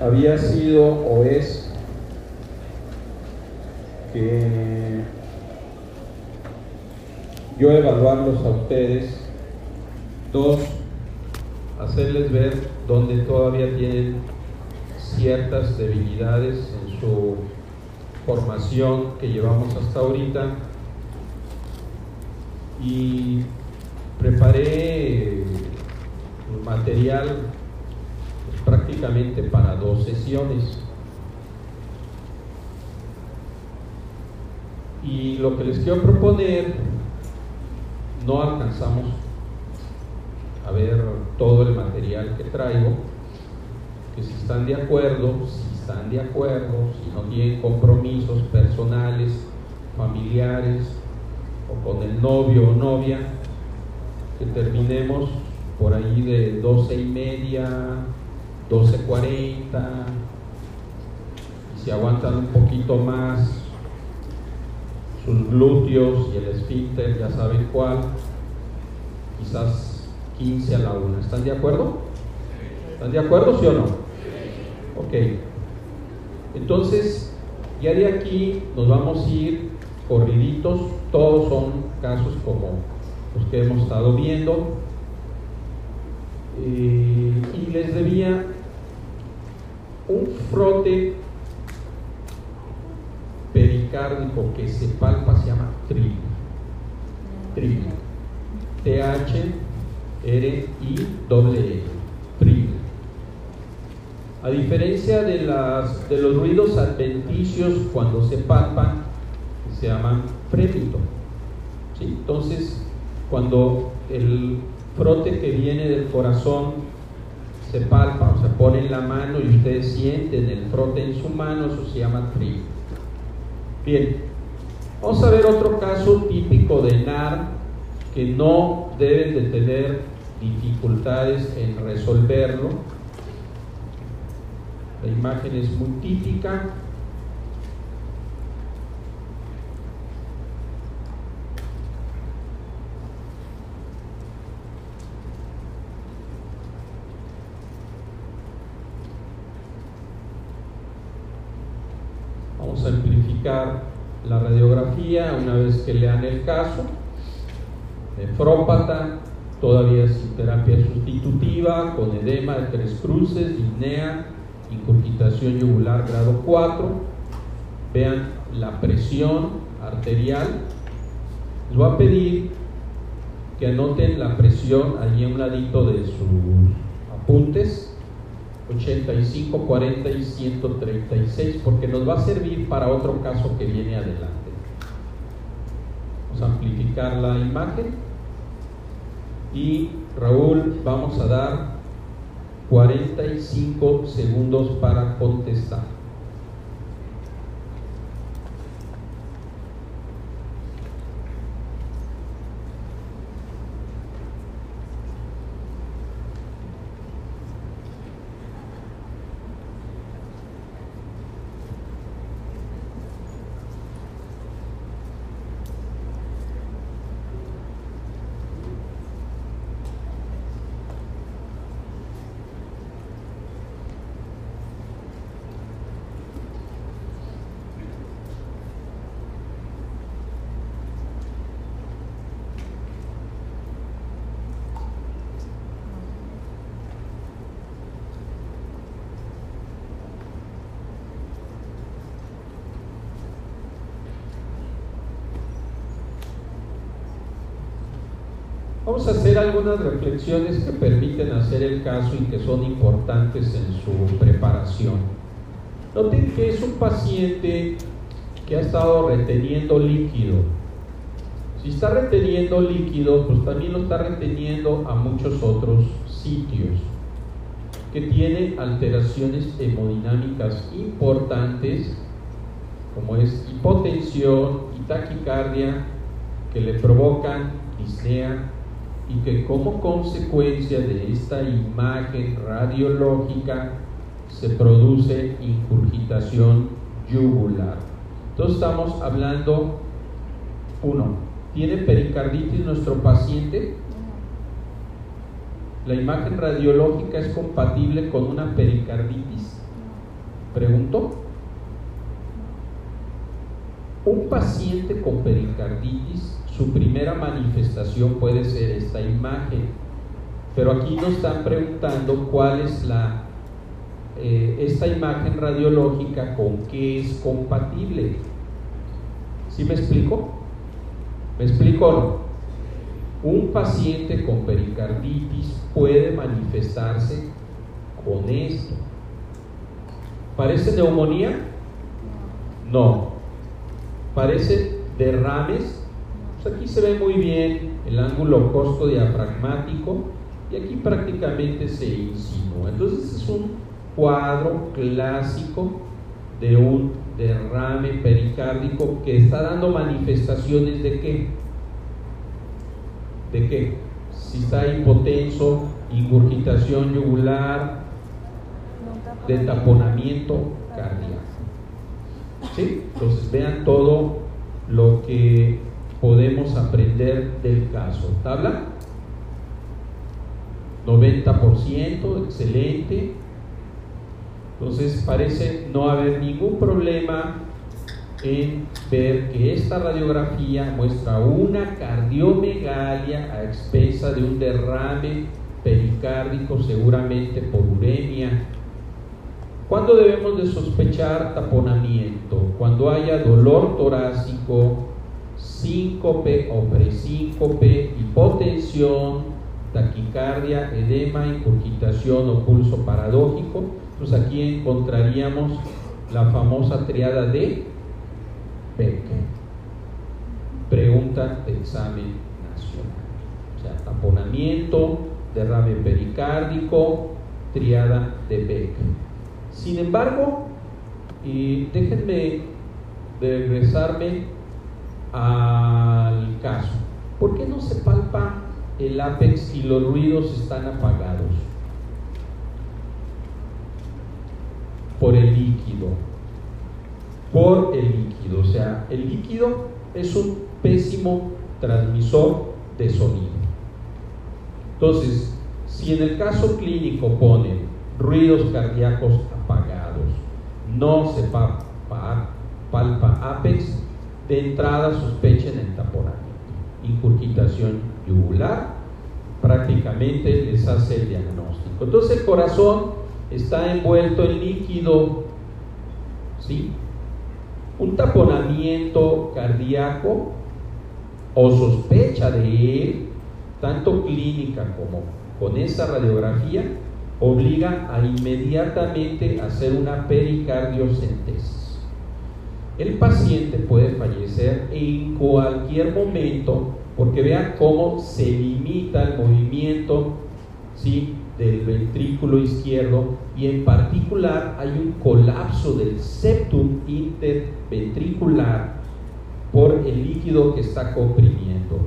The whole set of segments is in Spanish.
había sido o es que yo evaluarlos a ustedes, dos, hacerles ver dónde todavía tienen ciertas debilidades en su formación que llevamos hasta ahorita. Y preparé material para dos sesiones. Y lo que les quiero proponer, no alcanzamos a ver todo el material que traigo, que si están de acuerdo, si están de acuerdo, si no tienen compromisos personales, familiares, o con el novio o novia, que terminemos por ahí de 12 y media, 12.40, y si aguantan un poquito más sus glúteos y el esfínter, ya saben cuál, quizás 15 a la 1. ¿Están de acuerdo? ¿Están de acuerdo, sí o no? Ok. Entonces, ya de aquí nos vamos a ir corriditos, todos son casos como los que hemos estado viendo. Eh, y les debía un frote pericárdico que se palpa, se llama TRI. TRI. T-H-R-I-W-E. TRI. A diferencia de, los ruidos adventicios cuando se palpan, se llaman frémito. Entonces, cuando el frote que viene del corazón se palpa, o se pone en la mano y ustedes sienten el frote en su mano, eso se llama tri. Bien, vamos a ver otro caso típico de NAR que no deben de tener dificultades en resolverlo. La imagen es muy típica, la radiografía una vez que lean el caso. Nefrópata, todavía sin terapia sustitutiva, con edema de tres cruces, disnea, incurgitación yugular grado 4. Vean la presión arterial. Les voy a pedir que anoten la presión allí a un ladito de sus apuntes 85, 40 y 136, porque nos va a servir para otro caso que viene adelante. Vamos a amplificar la imagen y Raúl, vamos a dar 45 segundos para contestar. Vamos a hacer algunas reflexiones que permiten hacer el caso y que son importantes en su preparación. Noten que es un paciente que ha estado reteniendo líquido. Si está reteniendo líquido, pues también lo está reteniendo a muchos otros sitios, que tiene alteraciones hemodinámicas importantes, como es hipotensión y taquicardia, que le provocan disnea y que como consecuencia de esta imagen radiológica se produce incurgitación yugular. Entonces estamos hablando, uno, ¿tiene pericarditis nuestro paciente? La imagen radiológica es compatible con una pericarditis. Pregunto. Un paciente con pericarditis, su primera manifestación puede ser esta imagen, pero aquí nos están preguntando cuál es la eh, esta imagen radiológica con qué es compatible. ¿Sí me explico? ¿Me explico no? Un paciente con pericarditis puede manifestarse con esto. ¿Parece neumonía? No. ¿Parece derrames? Pues aquí se ve muy bien el ángulo costo diafragmático y aquí prácticamente se insinúa. Entonces es un cuadro clásico de un derrame pericárdico que está dando manifestaciones de qué? ¿De qué? Si está hipotenso, ingurgitación yugular, de taponamiento cardíaco. ¿Sí? Entonces vean todo lo que podemos aprender del caso. ¿Tabla? 90%, excelente. Entonces parece no haber ningún problema en ver que esta radiografía muestra una cardiomegalia a expensa de un derrame pericárdico, seguramente por uremia. ¿Cuándo debemos de sospechar taponamiento? Cuando haya dolor torácico, síncope o presíncope, hipotensión, taquicardia, edema, incurgitación o pulso paradójico pues aquí encontraríamos la famosa triada de Beck. Pregunta de examen nacional. O sea, taponamiento, derrame pericárdico, triada de Beck. Sin embargo, y déjenme regresarme al caso. ¿Por qué no se palpa el apex y los ruidos están apagados? por el líquido. Por el líquido. O sea, el líquido es un pésimo transmisor de sonido. Entonces, si en el caso clínico ponen ruidos cardíacos apagados, no se palpa, apex, de entrada sospechen el taponamiento. Incurgitación yugular, prácticamente les hace el diagnóstico. Entonces el corazón está envuelto en líquido, ¿sí? Un taponamiento cardíaco o sospecha de él, tanto clínica como con esa radiografía, obliga a inmediatamente hacer una pericardiocentesis. El paciente puede fallecer en cualquier momento porque vean cómo se limita el movimiento ¿sí? del ventrículo izquierdo y en particular hay un colapso del septum interventricular por el líquido que está comprimiendo.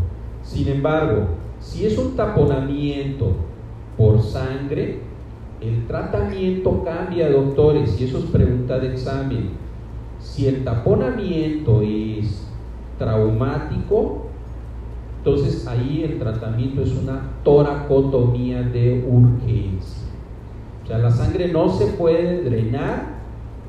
Sin embargo, si es un taponamiento por sangre, el tratamiento cambia, doctores, y eso es pregunta de examen. Si el taponamiento es traumático, entonces ahí el tratamiento es una toracotomía de urgencia. O sea, la sangre no se puede drenar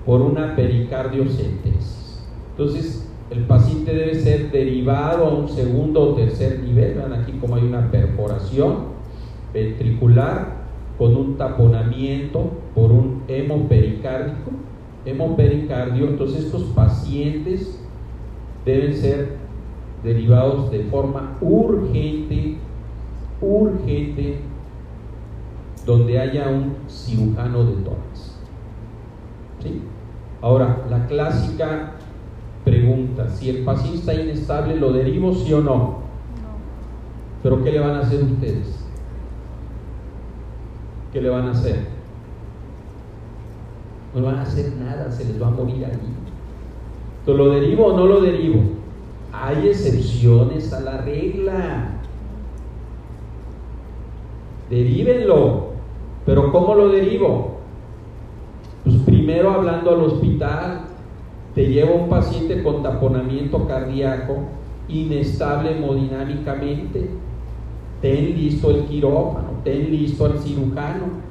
por una pericardiocentesis. Entonces el paciente debe ser derivado a un segundo o tercer nivel. Vean aquí como hay una perforación ventricular con un taponamiento por un hemopericárdico, hemopericardio. Entonces estos pacientes deben ser derivados de forma urgente, urgente, donde haya un cirujano de tórax. ¿Sí? Ahora, la clásica pregunta, si el paciente está inestable, ¿lo derivo sí o no? No. ¿Pero qué le van a hacer ustedes? ¿Qué le van a hacer? No van a hacer nada, se les va a morir ahí. ¿Lo derivo o no lo derivo? Hay excepciones a la regla. Derívenlo. Pero ¿cómo lo derivo? Pues primero hablando al hospital, te lleva un paciente con taponamiento cardíaco, inestable hemodinámicamente. Ten listo el quirófano, ten listo al cirujano.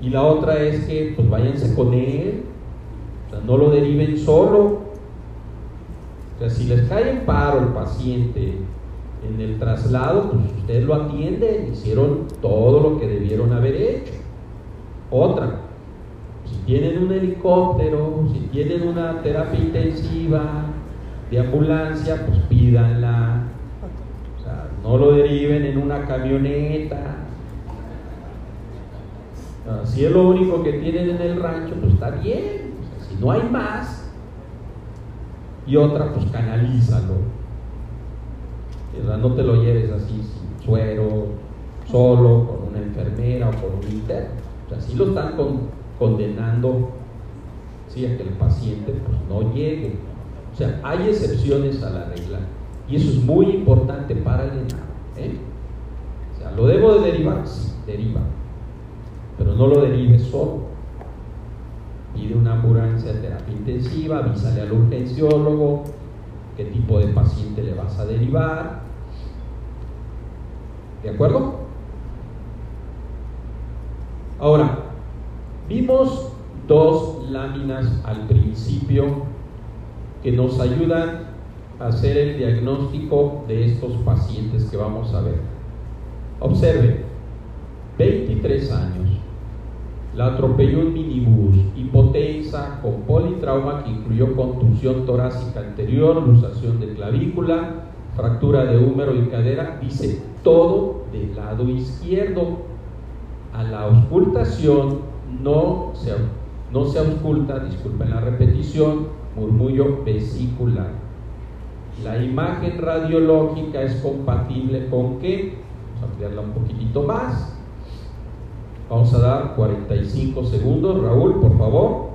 Y la otra es que pues váyanse con él, no lo deriven solo. Si les cae en paro el paciente en el traslado, pues ustedes lo atienden, hicieron todo lo que debieron haber hecho. Otra, si tienen un helicóptero, si tienen una terapia intensiva de ambulancia, pues pídanla. O sea, no lo deriven en una camioneta. Si es lo único que tienen en el rancho, pues está bien. si no hay más, y otra, pues canalízalo. no te lo lleves así sin suero, solo, con una enfermera o con un interno. O sea, si lo están condenando ¿sí? a que el paciente pues, no llegue. O sea, hay excepciones a la regla. Y eso es muy importante para el enano. ¿eh? O sea, ¿lo debo de derivar? Sí, deriva. Pero no lo derive solo. Pide una ambulancia de terapia intensiva, avísale al urgenciólogo qué tipo de paciente le vas a derivar. ¿De acuerdo? Ahora, vimos dos láminas al principio que nos ayudan a hacer el diagnóstico de estos pacientes que vamos a ver. Observe, 23 años, la atropelló un minibús, hipotensa, con politrauma que incluyó contusión torácica anterior, luxación de clavícula, fractura de húmero y cadera, dice todo del lado izquierdo. A la auscultación no se, no se ausculta, disculpen la repetición, murmullo vesicular. La imagen radiológica es compatible con qué? Vamos a ampliarla un poquitito más. Vamos a dar 45 segundos. Raúl, por favor.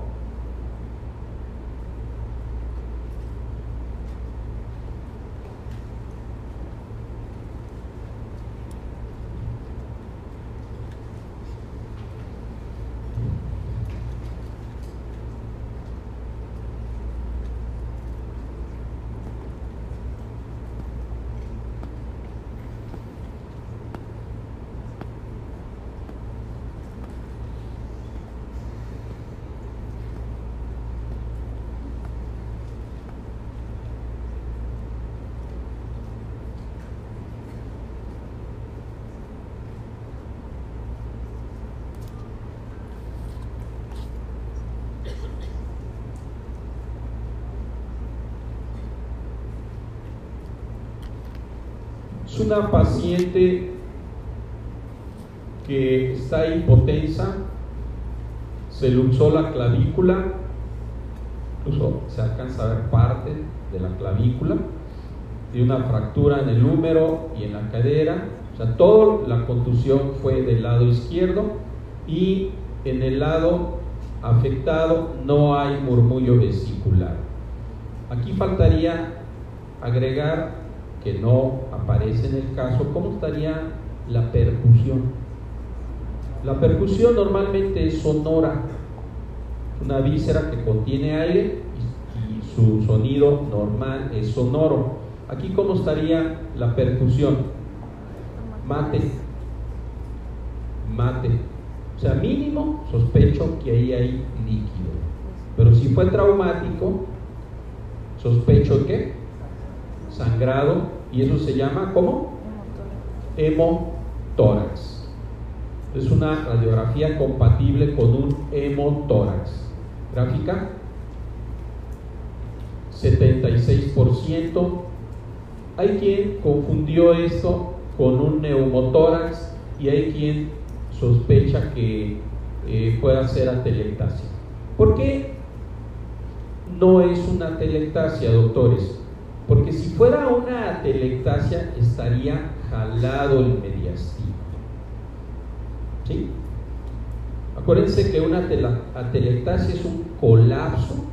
una paciente que está hipotensa, se luxó la clavícula, incluso se alcanza a ver parte de la clavícula, de una fractura en el húmero y en la cadera, o sea, toda la contusión fue del lado izquierdo y en el lado afectado no hay murmullo vesicular. Aquí faltaría agregar que no aparece en el caso, ¿cómo estaría la percusión? La percusión normalmente es sonora, una víscera que contiene aire y, su sonido normal es sonoro. Aquí, ¿cómo estaría la percusión? Mate, mate. O sea, mínimo sospecho que ahí hay líquido. Pero si fue traumático, sospecho que sangrado y eso se llama ¿cómo? Hemotórax. Es una radiografía compatible con un hemotórax. Gráfica 76%. Hay quien confundió esto con un neumotórax y hay quien sospecha que eh, pueda ser atelectasia. ¿Por qué no es una atelectasia, doctores? Porque si fuera una atelectasia, estaría jalado el mediastino. ¿Sí? Acuérdense que una atelectasia es un colapso,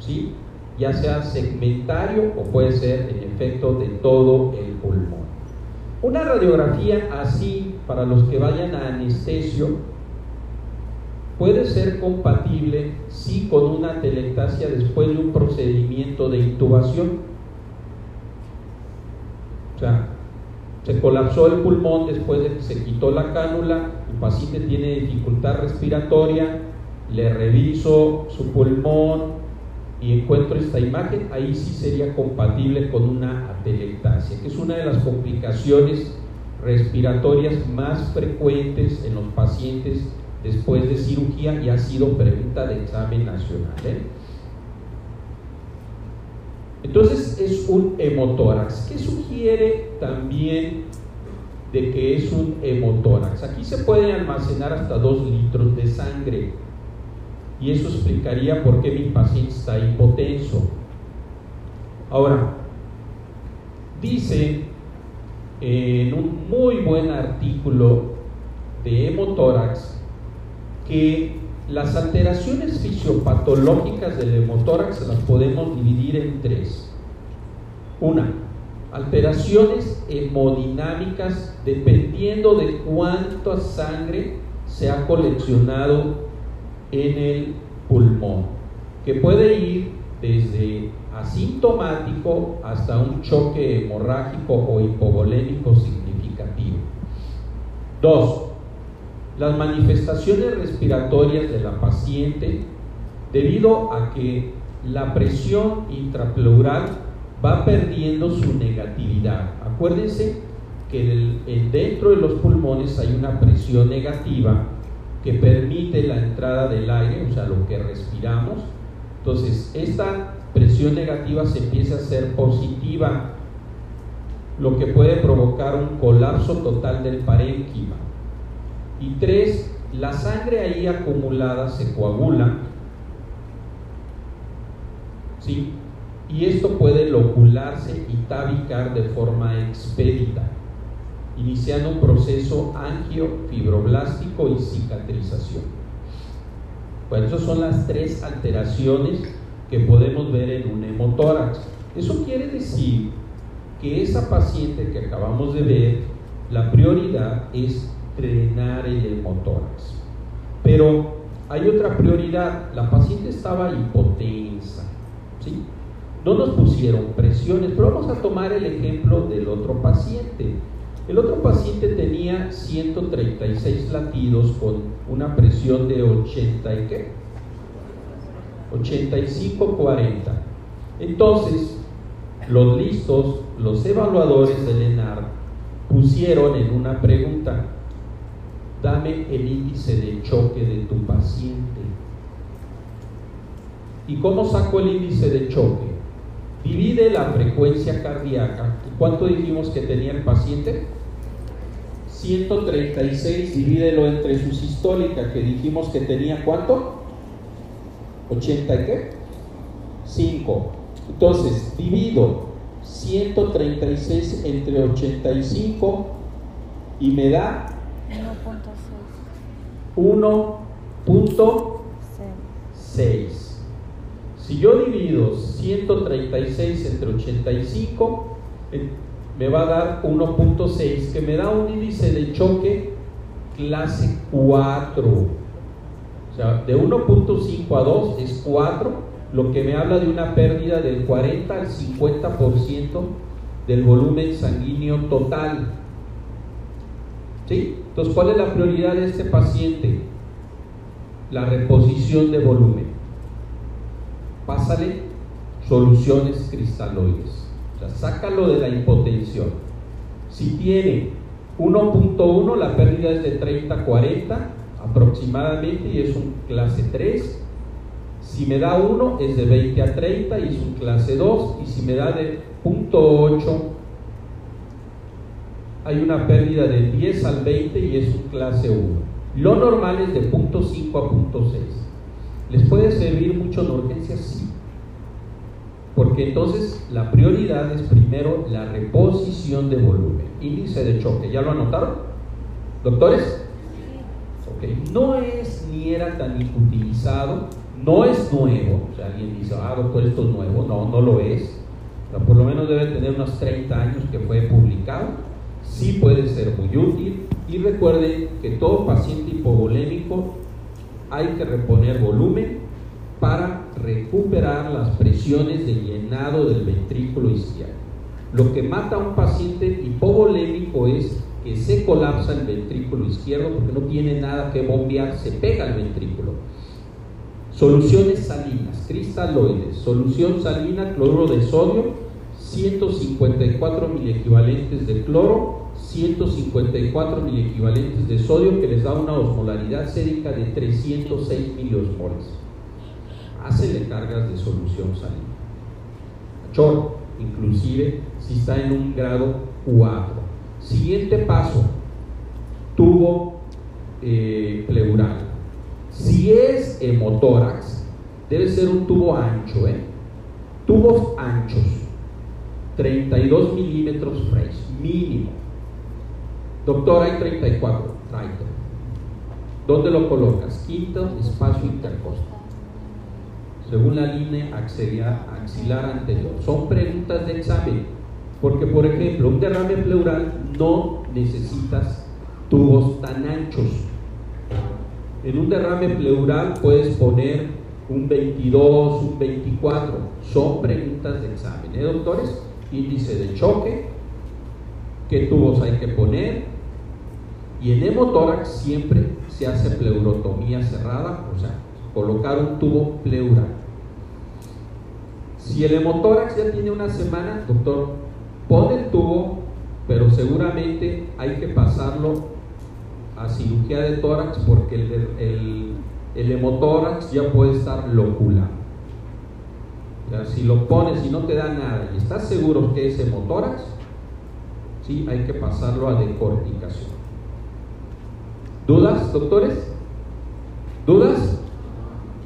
¿sí? ya sea segmentario o puede ser en efecto de todo el pulmón. Una radiografía así, para los que vayan a anestesio, puede ser compatible sí con una telectasia después de un procedimiento de intubación. O sea, se colapsó el pulmón después de que se quitó la cánula, paciente tiene dificultad respiratoria, le reviso su pulmón y encuentro esta imagen, ahí sí sería compatible con una atelectasia, que es una de las complicaciones respiratorias más frecuentes en los pacientes después de cirugía y ha sido pregunta de examen nacional. ¿eh? Entonces es un hemotórax. ¿Qué sugiere también de que es un hemotórax? Aquí se puede almacenar hasta 2 litros de sangre y eso explicaría por qué mi paciente está hipotenso. Ahora, dice en un muy buen artículo de hemotórax que las alteraciones fisiopatológicas del hemotórax las podemos dividir en tres. Una, alteraciones hemodinámicas dependiendo de cuánta sangre se ha coleccionado en el pulmón, que puede ir desde asintomático hasta un choque hemorrágico o hipovolémico significativo. Dos, las manifestaciones respiratorias de la paciente debido a que la presión intrapleural va perdiendo su negatividad. Acuérdense que dentro de los pulmones hay una presión negativa que permite la entrada del aire, o sea, lo que respiramos. Entonces, esta presión negativa se empieza a ser positiva, lo que puede provocar un colapso total del parénquima. Y tres, la sangre ahí acumulada se coagula, ¿sí? Y esto puede locularse y tabicar de forma expedita iniciando un proceso angiofibroblástico y cicatrización. Bueno, esas son las tres alteraciones que podemos ver en un hemotórax. Eso quiere decir que esa paciente que acabamos de ver, la prioridad es drenar el hemotórax. Pero hay otra prioridad, la paciente estaba hipotensa, ¿sí? No nos pusieron presiones, pero vamos a tomar el ejemplo del otro paciente. El otro paciente tenía 136 latidos con una presión de 80 y qué? 85-40. Entonces, los listos, los evaluadores del ENAR pusieron en una pregunta, dame el índice de choque de tu paciente. ¿Y cómo saco el índice de choque? Divide la frecuencia cardíaca. ¿Cuánto dijimos que tenía el paciente? 136, divídelo entre su sistólica, que dijimos que tenía cuánto? 80 y qué? 5. Entonces, divido 136 entre 85 y me da 1.6. Si yo divido 136 entre 85, me va a dar 1.6, que me da un índice de choque clase 4. O sea, de 1.5 a 2 es 4, lo que me habla de una pérdida del 40 al 50% del volumen sanguíneo total. ¿Sí? Entonces, ¿cuál es la prioridad de este paciente? La reposición de volumen. Pásale soluciones cristaloides. O sea, sácalo de la hipotensión. Si tiene 1.1, la pérdida es de 30 a 40 aproximadamente y es un clase 3. Si me da 1 es de 20 a 30 y es un clase 2. Y si me da de 0.8 hay una pérdida de 10 al 20 y es un clase 1. Lo normal es de 0.5 a 0.6. ¿Les puede servir mucho en urgencias? Sí. Porque entonces la prioridad es primero la reposición de volumen, índice de choque. ¿Ya lo anotaron? ¿Doctores? Ok, no es ni era tan utilizado, no es nuevo. O sea, alguien dice, ah, doctor, esto es nuevo. No, no lo es. Pero por lo menos debe tener unos 30 años que fue publicado. Sí puede ser muy útil. Y recuerden que todo paciente hipovolémico hay que reponer volumen para recuperar las presiones de llenado del ventrículo izquierdo. Lo que mata a un paciente hipovolémico es que se colapsa el ventrículo izquierdo porque no tiene nada que bombear, se pega al ventrículo. Soluciones salinas, cristaloides, solución salina, cloruro de sodio, 154 mil equivalentes de cloro, 154 mil equivalentes de sodio que les da una osmolaridad sérica de 306 miliosmoles. Hacele cargas de solución salina. Chorro, inclusive si está en un grado 4. Siguiente paso, tubo eh, pleural. Si es hemotórax, debe ser un tubo ancho, ¿eh? Tubos anchos, 32 milímetros mínimo. Doctor, hay 34, tráete. ¿Dónde lo colocas? Quinto espacio intercostal según la línea axilar, anterior. Son preguntas de examen, porque por ejemplo, un derrame pleural no necesitas tubos tan anchos. En un derrame pleural puedes poner un 22, un 24. Son preguntas de examen, ¿eh, doctores? Índice de choque, qué tubos hay que poner. Y en hemotórax siempre se hace pleurotomía cerrada, o sea, colocar un tubo pleural. Si el hemotórax ya tiene una semana, doctor, pone el tubo, pero seguramente hay que pasarlo a cirugía de tórax porque el, hemotórax ya puede estar locula. si lo pones y no te da nada y estás seguro que es hemotórax, sí, hay que pasarlo a decorticación. ¿Dudas, doctores? ¿Dudas?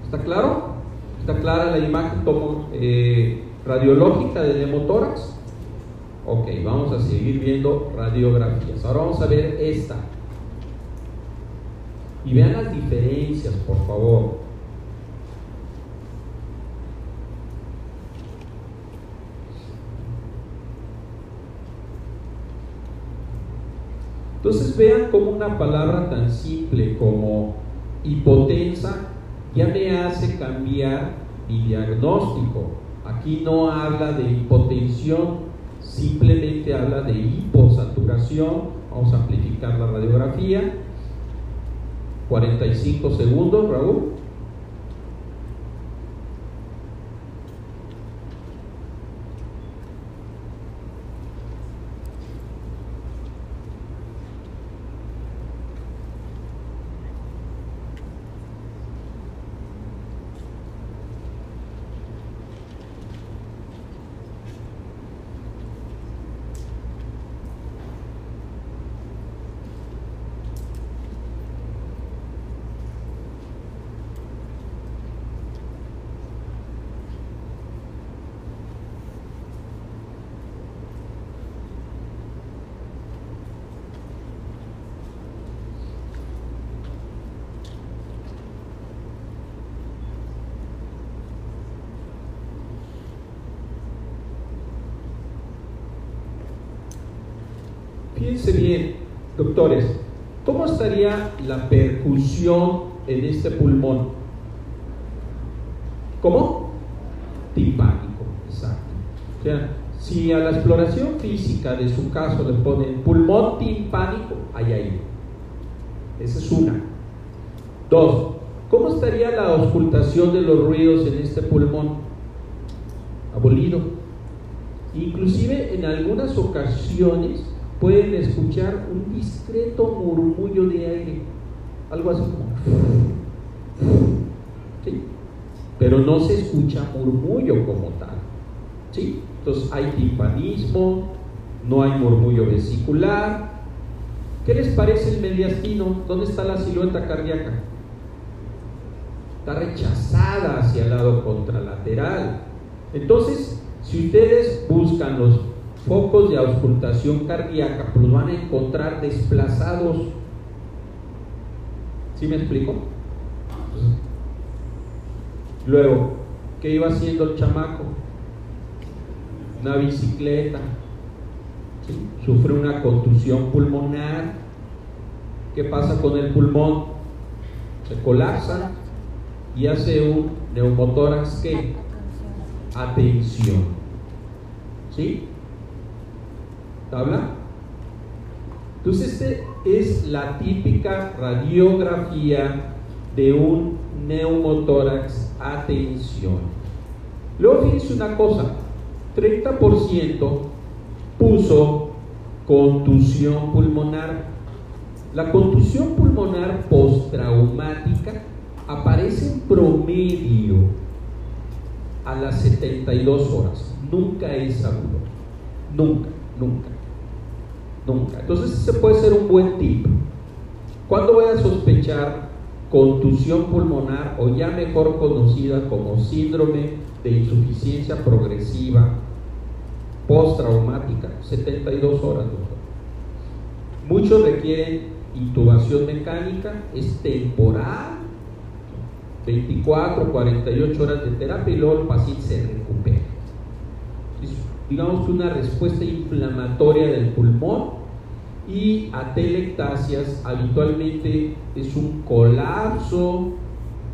¿Está claro? ¿Está clara la imagen eh, radiológica del hemotórax? Ok, vamos a seguir viendo radiografías. Ahora vamos a ver esta. Y vean las diferencias, por favor. Entonces vean cómo una palabra tan simple como hipotensa ya me hace cambiar mi diagnóstico. Aquí no habla de hipotensión, simplemente habla de hiposaturación. Vamos a amplificar la radiografía. 45 segundos, Raúl. Fíjense bien, ¿cómo estaría la percusión en este pulmón? ¿Cómo? Timpánico, exacto. O sea, si a la exploración física de su caso le ponen pulmón timpánico, hay ahí. Esa es una. Dos, ¿cómo estaría la auscultación de los ruidos en este pulmón? Abolido. Inclusive en algunas ocasiones pueden escuchar un discreto murmullo de aire, algo así. ¿sí? Pero no se escucha murmullo como tal. ¿sí? Entonces hay timpanismo, no hay murmullo vesicular. ¿Qué les parece el mediastino? ¿Dónde está la silueta cardíaca? Está rechazada hacia el lado contralateral. Entonces, si ustedes buscan los focos de auscultación cardíaca, pues van a encontrar desplazados. ¿Sí me explico? Luego, ¿qué iba haciendo el chamaco? Una bicicleta. Sufre una contusión pulmonar. ¿Qué pasa con el pulmón? Se colapsa y hace un neumotórax que atención. ¿Sí? ¿Tabla? Entonces, esta es la típica radiografía de un neumotórax. Atención. Luego fíjense una cosa, 30% puso contusión pulmonar. La contusión pulmonar postraumática aparece en promedio a las 72 horas. Nunca es seguro. Nunca, nunca, nunca. Entonces ese puede ser un buen tip. ¿Cuándo voy a sospechar contusión pulmonar o ya mejor conocida como síndrome de insuficiencia progresiva postraumática? 72 horas, doctor. Muchos requieren intubación mecánica, es temporal 24, 48 horas de terapia y luego el paciente se recupera. Digamos una respuesta inflamatoria del pulmón y atelectasias habitualmente es un colapso,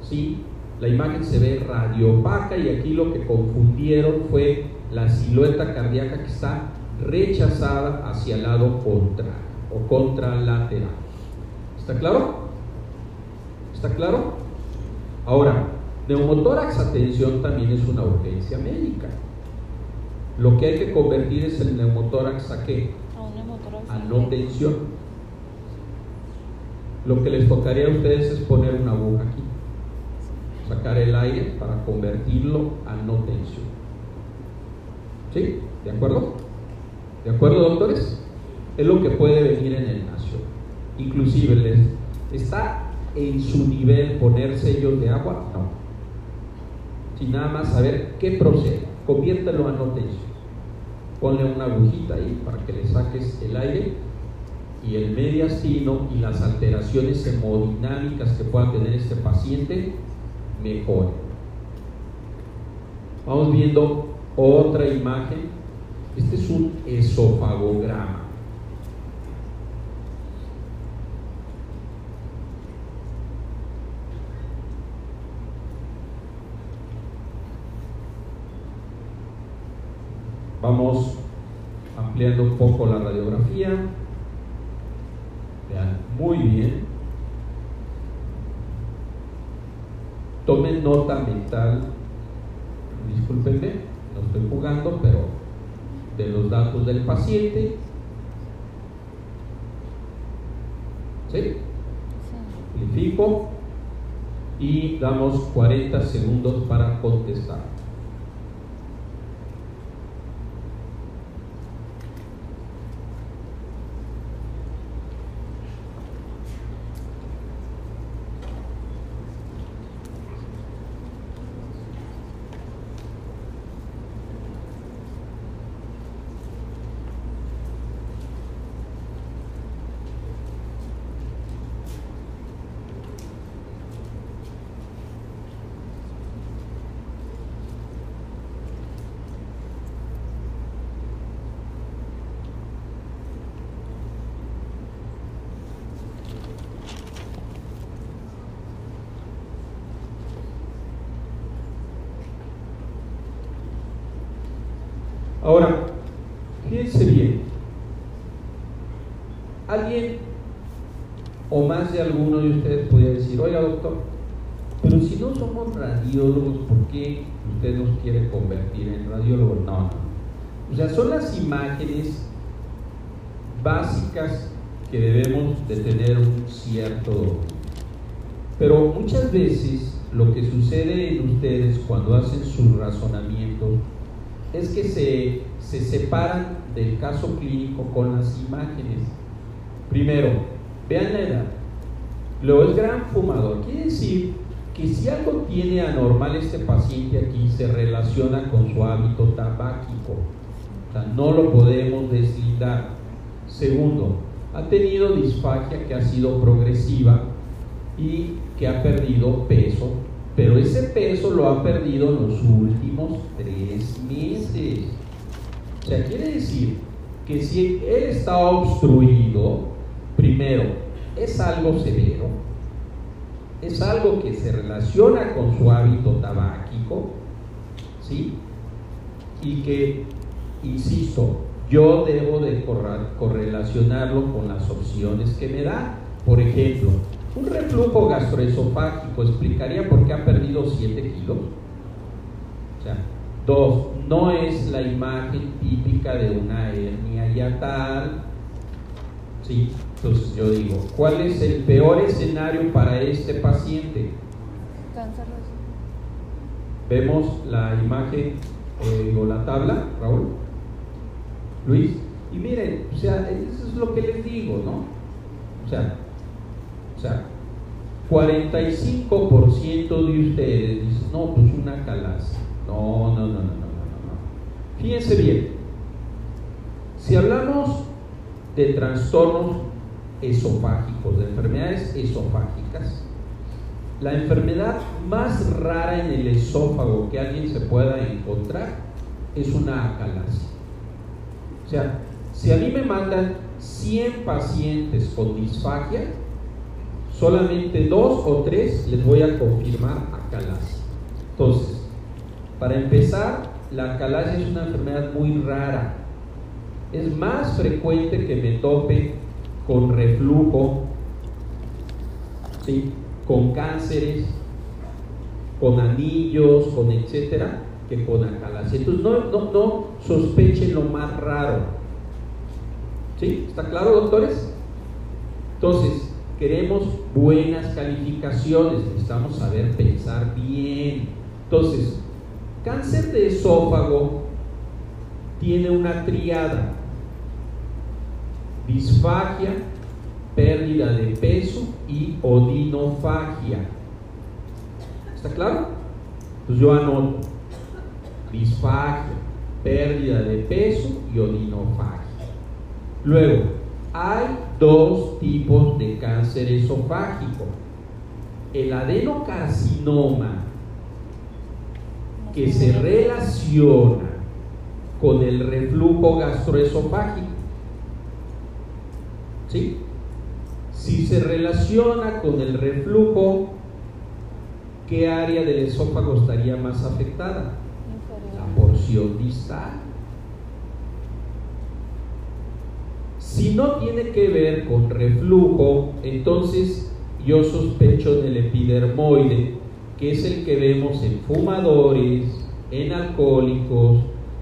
¿sí? la imagen se ve radiopaca y aquí lo que confundieron fue la silueta cardíaca que está rechazada hacia el lado contrario o contralateral. ¿Está claro? ¿Está claro? Ahora, neumotórax, atención, también es una urgencia médica. Lo que hay que convertir es el neumotórax a qué? A, no tensión. Lo que les tocaría a ustedes es poner una aguja aquí, sacar el aire para convertirlo a no tensión. ¿Sí? ¿De acuerdo? ¿De acuerdo, doctores? Es lo que puede venir en el nacio. Inclusive les está en su nivel poner sellos de agua? No. Sin nada más saber qué procede. Conviértelo a no tensión. Ponle una agujita ahí para que le saques el aire y el mediastino y las alteraciones hemodinámicas que pueda tener este paciente mejoren. Vamos viendo otra imagen. Este es un esofagograma. Vamos ampliando un poco la radiografía. Vean, muy bien. Tomen nota mental, discúlpenme, no estoy jugando, pero de los datos del paciente. ¿Sí? Simplifico y damos 40 segundos para contestar. Ahora, fíjense bien, alguien o más de alguno de ustedes podría decir, oiga doctor, pero si no somos radiólogos, ¿por qué usted nos quiere convertir en radiólogos? No, no. O sea, son las imágenes básicas que debemos de tener un cierto Pero muchas veces lo que sucede en ustedes cuando hacen sus razonamientos es que se, se separan del caso clínico con las imágenes. Primero, vean la edad. Luego es gran fumador. Quiere decir que si algo tiene anormal este paciente aquí, se relaciona con su hábito tabáquico. O sea, no lo podemos deslindar. Segundo, ha tenido disfagia que ha sido progresiva y que ha perdido peso pero ese peso lo ha perdido en los últimos tres meses. O sea, quiere decir que si él está obstruido, primero, es algo severo, es algo que se relaciona con su hábito tabáquico, ¿sí? Y que, insisto, yo debo de correlacionarlo con las opciones que me da. Por ejemplo, un reflujo gastroesofágico explicaría por qué ha perdido 7 kilos. O sea, dos, no es la imagen típica de una hernia yatal. Sí, entonces yo digo, ¿cuál es el peor escenario para este paciente? Cáncer. Vemos la imagen eh, o la tabla, Raúl. Luis. Y miren, o sea, eso es lo que les digo, ¿no? O sea, o sea 45% de ustedes dicen, no, pues una calaza. No, no, no, no, no, no, no. Fíjense bien, si hablamos de trastornos esofágicos, de enfermedades esofágicas, la enfermedad más rara en el esófago que alguien se pueda encontrar es una acalasia. O sea, si a mí me mandan 100 pacientes con disfagia, solamente dos o tres les voy a confirmar acalasia. Entonces, para empezar, la acalasia es una enfermedad muy rara. Es más frecuente que me tope con reflujo, ¿sí? con cánceres, con anillos, con etcétera, que con acalasia. Entonces no, no, no sospechen lo más raro. ¿Sí? ¿Está claro, doctores? Entonces, queremos buenas calificaciones, necesitamos saber pensar bien. Entonces, cáncer de esófago tiene una triada. Disfagia, pérdida de peso y odinofagia. ¿Está claro? Pues yo anoto disfagia, pérdida de peso y odinofagia. Luego, hay dos tipos de cáncer esofágico. El adenocarcinoma, que se relaciona con el reflujo gastroesofágico. ¿Sí? Si se relaciona con el reflujo, ¿qué área del esófago estaría más afectada? La porción distal. Si no tiene que ver con reflujo, entonces yo sospecho del epidermoide, que es el que vemos en fumadores, en alcohólicos,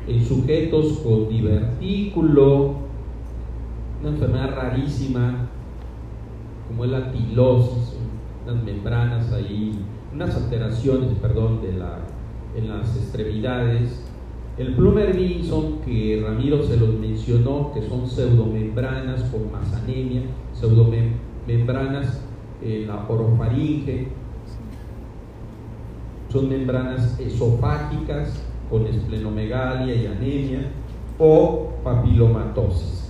en sujetos con divertículo, una enfermedad rarísima como es la tilosis, unas membranas ahí, unas alteraciones, perdón, de la, en las extremidades. El Plummer Vinson, que Ramiro se los mencionó, que son pseudomembranas con más anemia, pseudomembranas en la orofaringe, son membranas esofágicas con esplenomegalia y anemia o papilomatosis.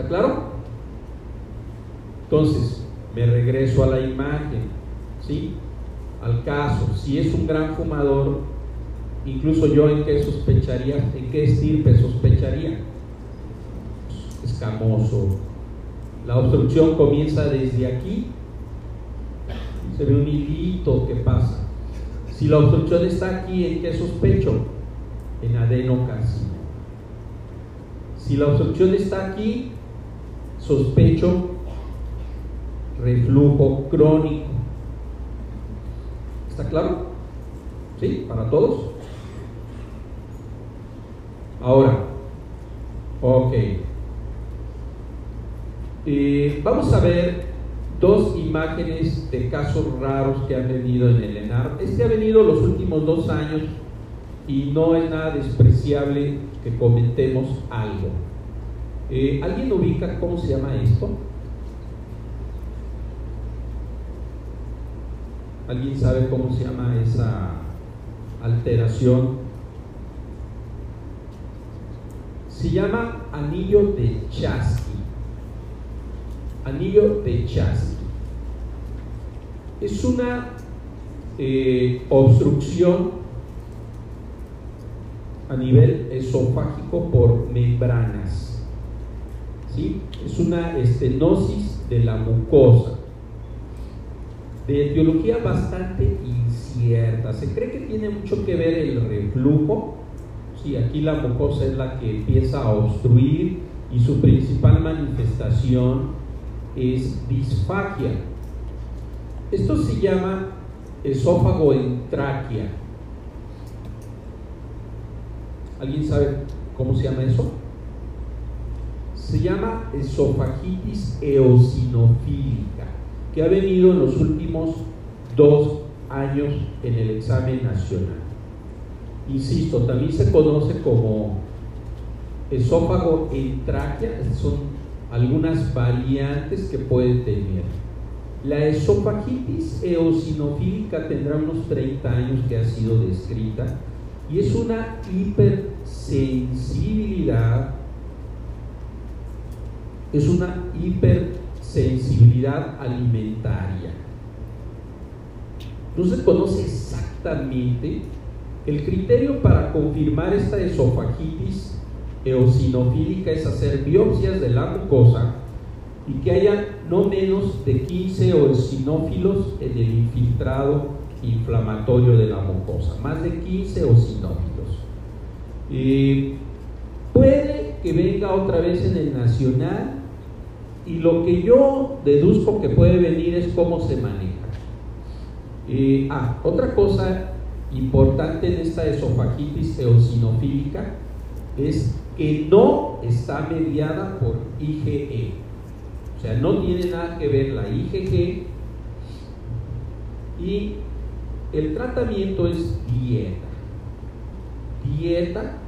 ¿Está claro? Entonces, me regreso a la imagen, ¿sí? Al caso, si es un gran fumador, incluso yo en qué sospecharía, en qué estirpe sospecharía. Escamoso. La obstrucción comienza desde aquí, se ve un hilito que pasa. Si la obstrucción está aquí, ¿en qué sospecho? En adenocarcinoma. Si la obstrucción está aquí, sospecho reflujo crónico. ¿Está claro? ¿Sí? ¿Para todos? Ahora, ok. Eh, vamos a ver dos imágenes de casos raros que han venido en el ENAR. Este ha venido los últimos dos años y no es nada despreciable que comentemos algo. Eh, ¿Alguien ubica cómo se llama esto? ¿Alguien sabe cómo se llama esa alteración? Se llama anillo de Chasky. Anillo de Chasky. Es una eh, obstrucción a nivel esofágico por membranas. Es una estenosis de la mucosa de etiología bastante incierta. Se cree que tiene mucho que ver el reflujo, Sí, aquí la mucosa es la que empieza a obstruir y su principal manifestación es disfagia. Esto se llama esófago en tráquea. ¿Alguien sabe cómo se llama eso? Se llama esofagitis eosinofílica, que ha venido en los últimos dos años en el examen nacional. Insisto, también se conoce como esófago en tráquea, son algunas variantes que puede tener. La esofagitis eosinofílica tendrá unos 30 años que ha sido descrita y es una hipersensibilidad, es una hipersensibilidad alimentaria. No se conoce exactamente el criterio para confirmar esta esofagitis eosinofílica es hacer biopsias de la mucosa y que haya no menos de 15 eosinófilos en el infiltrado inflamatorio de la mucosa, más de 15 eosinófilos. Eh, puede que venga otra vez en el nacional y lo que yo deduzco que puede venir es cómo se maneja. Eh, ah, otra cosa importante en esta esofagitis eosinofílica es que no está mediada por IgE. O sea, no tiene nada que ver la IgG y el tratamiento es dieta. Dieta,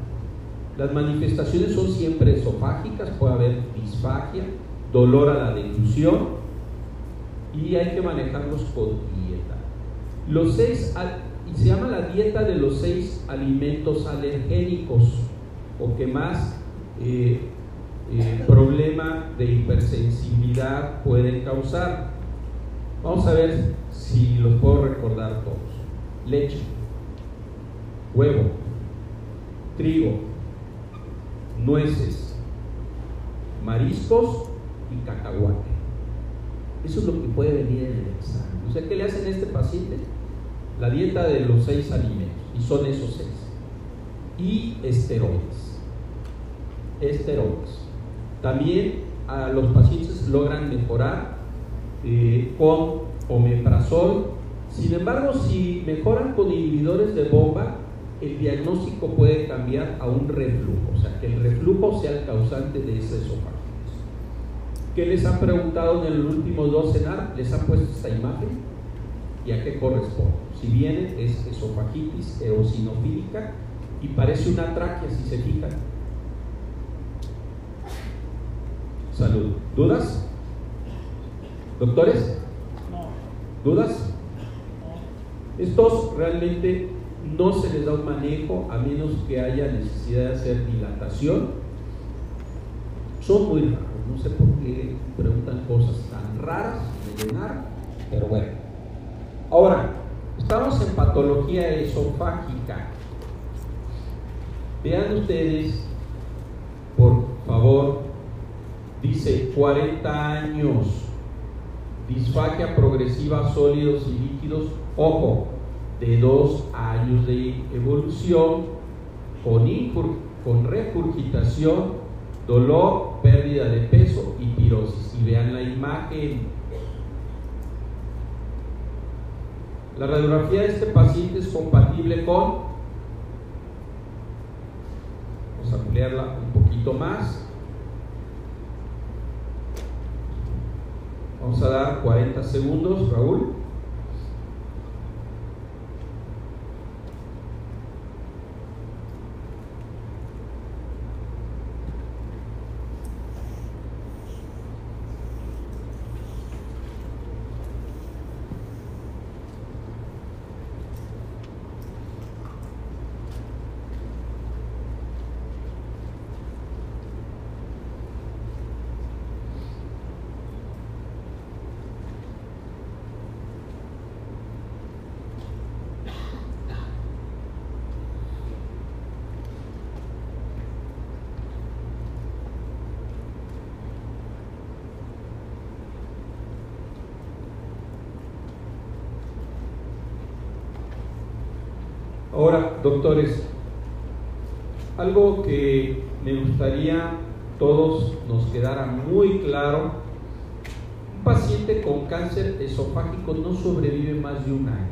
las manifestaciones son siempre esofágicas, puede haber disfagia, dolor a la deglución y hay que manejarlos con dieta. Los seis, y se llama la dieta de los seis alimentos alergénicos o que más eh, eh, problema de hipersensibilidad pueden causar. Vamos a ver si los puedo recordar todos. Leche, huevo, trigo, nueces, mariscos y cacahuate. Eso es lo que puede venir en el examen. O sea, ¿qué le hacen a este paciente? La dieta de los seis alimentos, y son esos seis. Y esteroides. Esteroides. También a los pacientes logran mejorar eh, con omeprazol. Sin embargo, si mejoran con inhibidores de bomba, el diagnóstico puede cambiar a un reflujo, o sea, que el reflujo sea el causante de ese esófago. ¿Qué les han preguntado en el último dos cenar? ¿Les han puesto esta imagen? ¿Y a qué corresponde? Si viene, es esofagitis eosinofílica y parece una tráquea, si se fijan. Salud. ¿Dudas? ¿Doctores? ¿Dudas? Estos realmente no se les da un manejo a menos que haya necesidad de hacer dilatación. Son muy raros, no sé por qué preguntan cosas tan raras de llenar, pero bueno. Ahora, estamos en patología esofágica. Vean ustedes, por favor, Dice 40 años, disfagia progresiva sólidos y líquidos, ojo, de dos años de evolución, con, con regurgitación, dolor, pérdida de peso y pirosis. Y vean la imagen. La radiografía de este paciente es compatible con, vamos a ampliarla un poquito más, Vamos a dar 40 segundos, Raúl. Doctores, Algo que me gustaría todos nos quedara muy claro, un paciente con cáncer esofágico no sobrevive más de un año.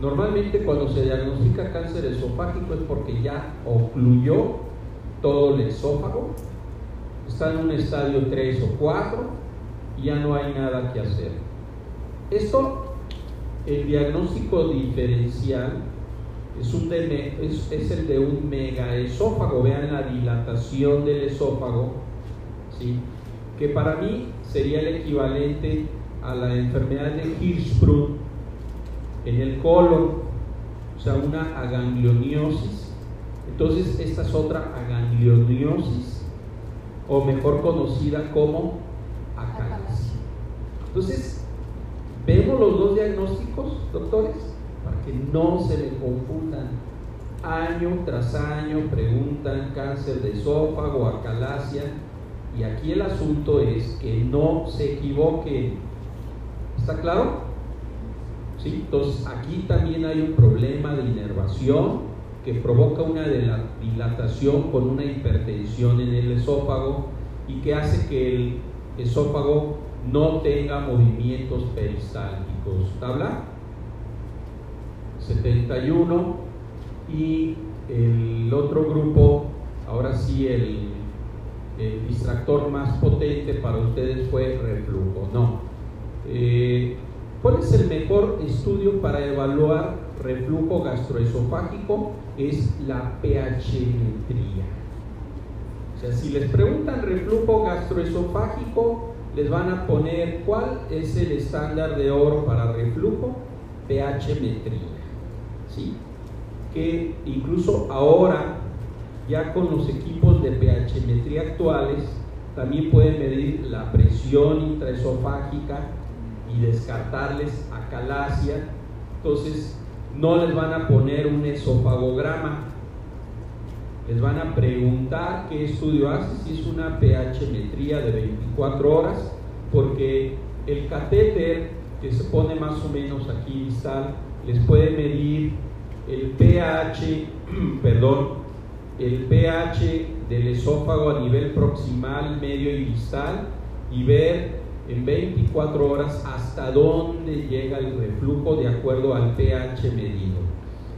Normalmente cuando se diagnostica cáncer esofágico es porque ya ocluyó todo el esófago, está en un estadio 3 o 4 y ya no hay nada que hacer. Esto, el diagnóstico diferencial es, un es, es el de un megaesófago, vean la dilatación del esófago, ¿sí? que para mí sería el equivalente a la enfermedad de Hirschsprung en el colon, o sea, una aganglioniosis. Entonces, esta es otra aganglioniosis, o mejor conocida como acalasia. Entonces, vemos los dos diagnósticos, doctores, para que no se me confundan. Año tras año preguntan cáncer de esófago, acalasia, y aquí el asunto es que no se equivoquen. ¿Está claro? Entonces aquí también hay un problema de inervación que provoca una dilatación con una hipertensión en el esófago y que hace que el esófago no tenga movimientos peristálticos. ¿Tabla? 71 y el otro grupo, ahora sí el, distractor más potente para ustedes fue reflujo. No. Eh, ¿Cuál es el mejor estudio para evaluar reflujo gastroesofágico? Es la pH-metría. O sea, si les preguntan reflujo gastroesofágico, les van a poner cuál es el estándar de oro para reflujo, pH-metría. Que incluso ahora, ya con los equipos de pH-metría actuales, también pueden medir la presión intraesofágica y descartarles acalasia, entonces no les van a poner un esofagograma, les van a preguntar qué estudio hace, si es una pH metría de 24 horas, porque el catéter que se pone más o menos aquí distal les puede medir el pH, perdón, el pH del esófago a nivel proximal, medio y distal y ver en 24 horas hasta dónde llega el reflujo de acuerdo al pH medido.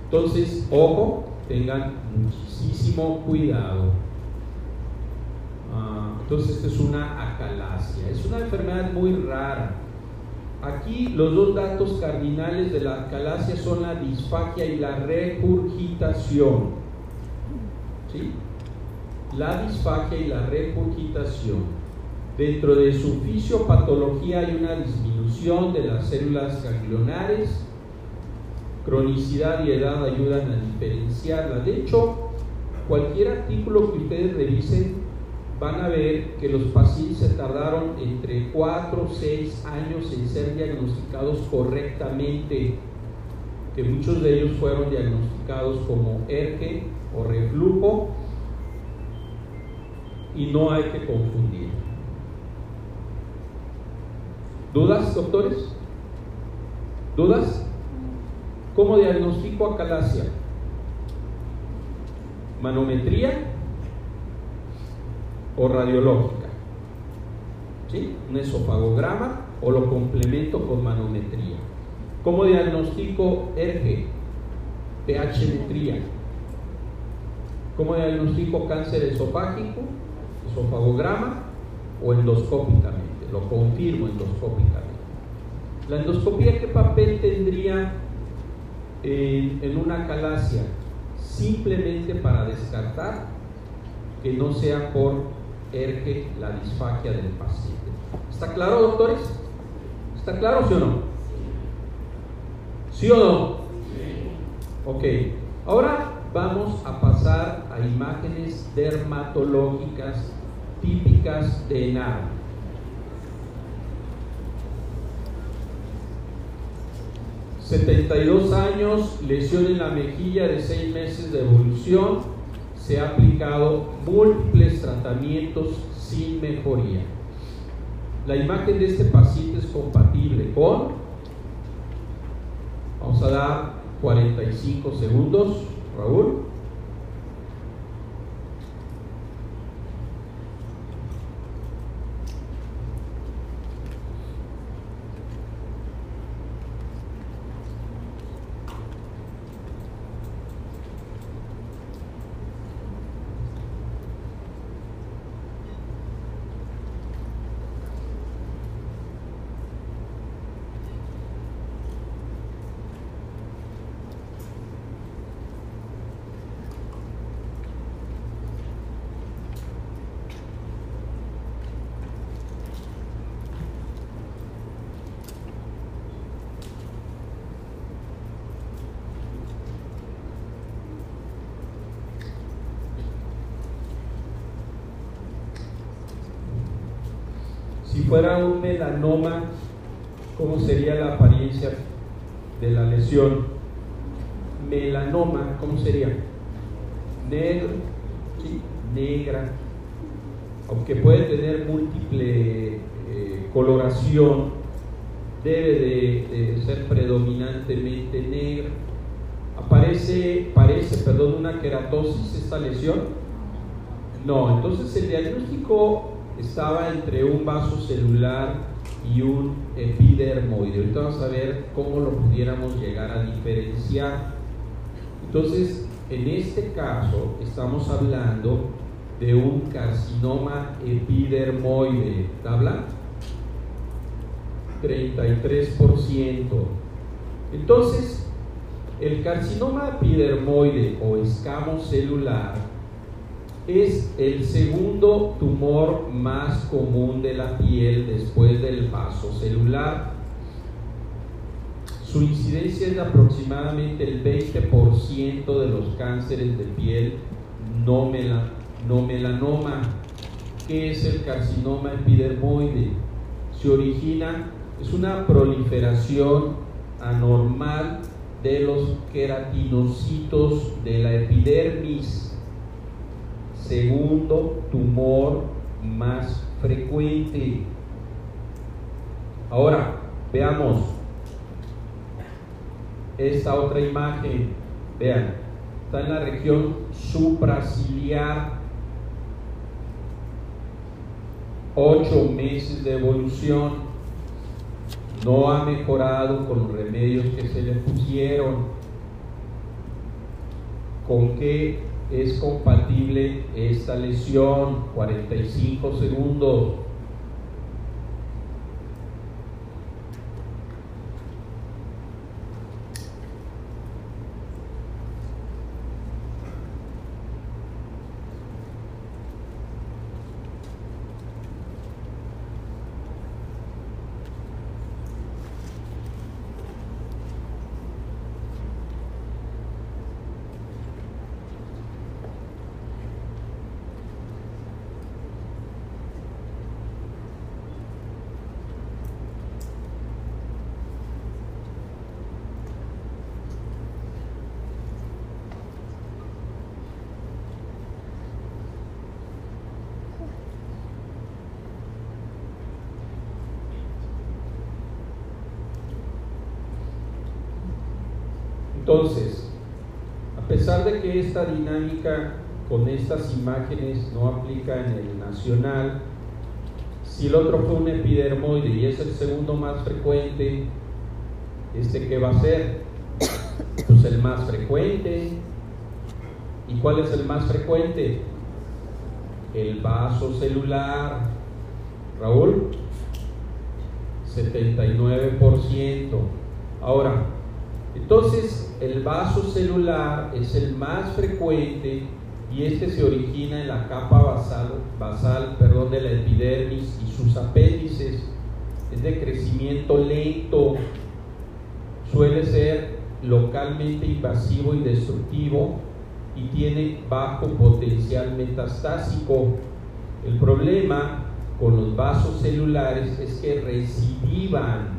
Entonces, ojo, tengan muchísimo cuidado. Ah, entonces, esto es una acalasia. Es una enfermedad muy rara. Aquí los dos datos cardinales de la acalasia son la disfagia y la regurgitación. ¿Sí? La disfagia y la regurgitación. Dentro de su fisiopatología hay una disminución de las células ganglionares, cronicidad y edad ayudan a diferenciarla. De hecho, cualquier artículo que ustedes revisen van a ver que los pacientes se tardaron entre 4 o 6 años en ser diagnosticados correctamente, que muchos de ellos fueron diagnosticados como ERGE o reflujo y no hay que confundir. ¿Dudas, doctores? ¿Dudas? ¿Cómo diagnostico acalasia? ¿Manometría o radiológica? ¿Sí? ¿Un esofagograma o lo complemento con manometría? ¿Cómo diagnostico ERGE? pH-metría. ¿Cómo diagnostico cáncer esofágico? ¿Esofagograma o endoscópicamente? lo confirmo endoscópicamente. La endoscopía, ¿qué papel tendría en, una calasia? Simplemente para descartar que no sea por La disfagia del paciente. ¿Está claro, doctores? ¿Está claro, sí o no? ¿Sí o no? Sí. Ok. Ahora vamos a pasar a imágenes dermatológicas típicas de ENAR. 72 años, lesión en la mejilla de 6 meses de evolución, se ha aplicado múltiples tratamientos sin mejoría. La imagen de este paciente es compatible con, vamos a dar 45 segundos, Raúl. Fuera un melanoma, ¿cómo sería la apariencia de la lesión? Melanoma, ¿cómo sería? Negro, negra, aunque puede tener múltiple eh, coloración, debe de, ser predominantemente negra. Aparece, parece, perdón, una queratosis esta lesión. No, entonces el diagnóstico estaba entre un vaso celular y un epidermoide. Ahorita vamos a ver cómo lo pudiéramos llegar a diferenciar. Entonces, en este caso estamos hablando de un carcinoma epidermoide. ¿Tabla? 33%. Entonces, el carcinoma epidermoide o escamo celular es el segundo tumor más común de la piel después del vaso celular. Su incidencia es de aproximadamente el 20% de los cánceres de piel no, no melanoma. ¿Qué es el carcinoma epidermoide? Se origina, es una proliferación anormal de los queratinocitos de la epidermis segundo tumor más frecuente. Ahora, veamos esta otra imagen. Vean, está en la región supraciliar. Ocho meses de evolución. No ha mejorado con los remedios que se le pusieron. ¿Con qué es compatible esta lesión, 45 segundos. Entonces, a pesar de que esta dinámica con estas imágenes no aplica en el nacional, si el otro fue un epidermoide y es el segundo más frecuente, ¿este qué va a ser? Pues el más frecuente. ¿Y cuál es el más frecuente? El vaso celular. Raúl, 79%. Ahora, entonces, el vaso celular es el más frecuente y este se origina en la capa basal, basal perdón, de la epidermis y sus apéndices. Es de crecimiento lento, suele ser localmente invasivo y destructivo y tiene bajo potencial metastásico. El problema con los vasos celulares es que recidivan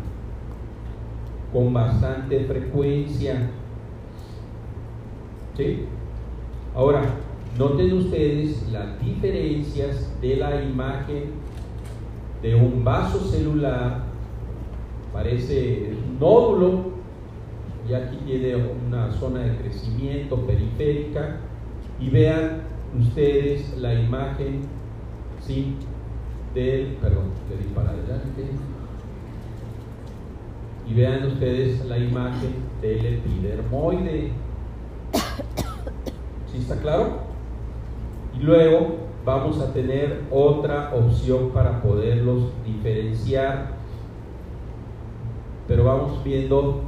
con bastante frecuencia. ¿Sí? Ahora, noten ustedes las diferencias de la imagen de un vaso celular, parece un nódulo, y aquí tiene una zona de crecimiento periférica, y vean ustedes la imagen, ¿sí? Del, perdón, le di para adelante y vean ustedes la imagen del epidermoide. ¿Sí está claro? Y luego vamos a tener otra opción para poderlos diferenciar. Pero vamos viendo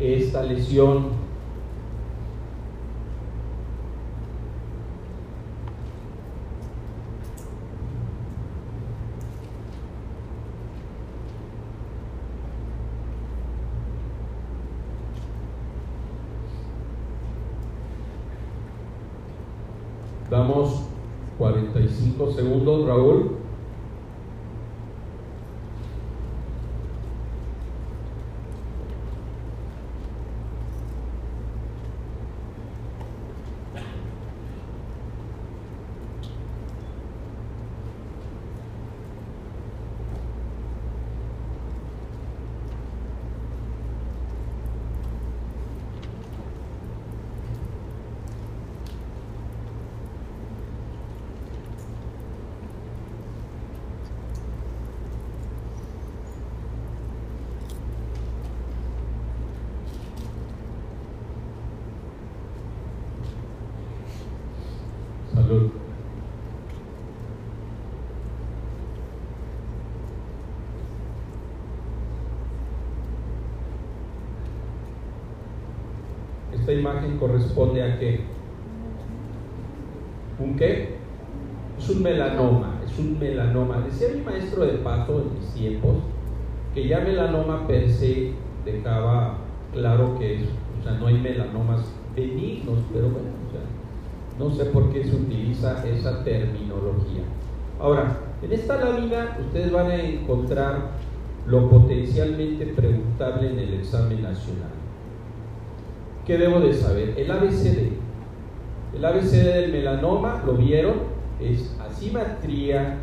esta lesión Damos 45 segundos, Raúl. esta imagen corresponde a qué? ¿Un qué? Es un melanoma, es un melanoma. Decía mi maestro de pato en mis tiempos que ya melanoma per se dejaba claro que o sea, no hay melanomas benignos, pero bueno, no sé por qué se utiliza esa terminología. Ahora, en esta lámina ustedes van a encontrar lo potencialmente preguntable en el examen nacional. ¿Qué debo de saber? El ABCD. El ABCD del melanoma, ¿lo vieron? Es asimetría,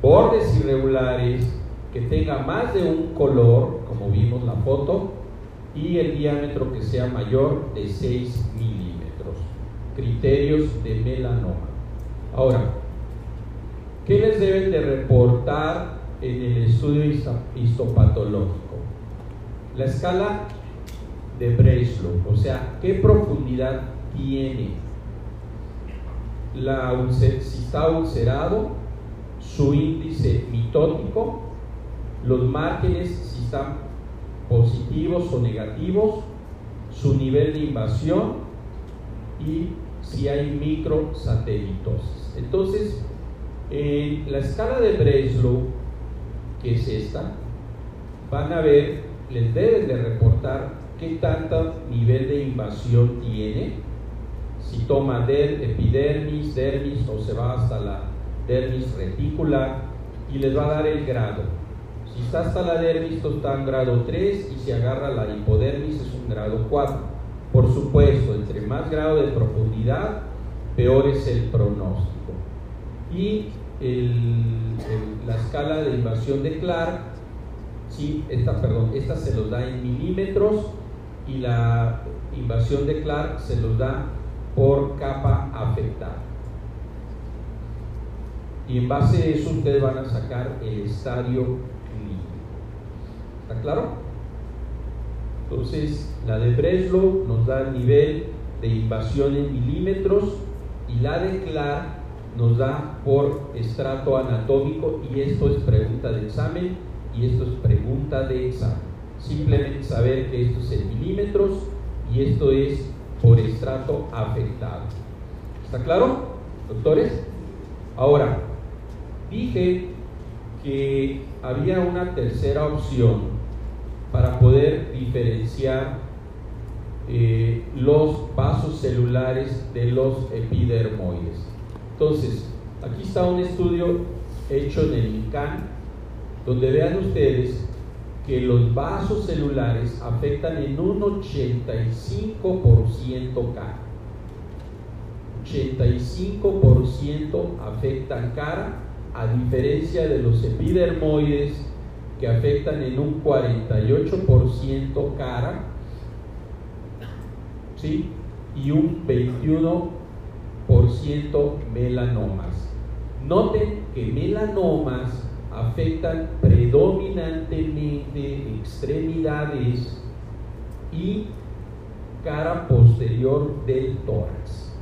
bordes irregulares, que tenga más de un color, como vimos la foto, y el diámetro que sea mayor de 6 milímetros. Criterios de melanoma. Ahora, ¿qué les deben de reportar en el estudio histopatológico? La escala de Breslow, o sea, ¿qué profundidad tiene? La si está ulcerado, su índice mitótico, los márgenes si están positivos o negativos, su nivel de invasión y si hay microsatélitosis. Entonces, en la escala de Breslow, que es esta, van a ver, les deben de reportar qué tanto nivel de invasión tiene, si toma epidermis, dermis o se va hasta la dermis reticular y les va a dar el grado. Si está hasta la dermis, está en grado 3 y si agarra la hipodermis es un grado 4. Por supuesto, entre más grado de profundidad, peor es el pronóstico. Y la escala de invasión de Clark, sí, esta, perdón, esta se los da en milímetros y la invasión de Clark se los da por capa afectada. Y en base a eso ustedes van a sacar el estadio ¿Está claro? Entonces, la de Breslow nos da el nivel de invasión en milímetros y la de Clark nos da por estrato anatómico y esto es pregunta de examen y esto es pregunta de examen. Simplemente saber que esto es en milímetros y esto es por estrato afectado. ¿Está claro, doctores? Ahora, dije que había una tercera opción para poder diferenciar eh, los vasos celulares de los epidermoides. Entonces, aquí está un estudio hecho en el INCAN, donde vean ustedes que los vasos celulares afectan en un 85% cara. 85% afectan cara, a diferencia de los epidermoides que afectan en un 48% cara ¿sí? y un 21% melanomas. Noten que melanomas afectan predominantemente extremidades y cara posterior del tórax.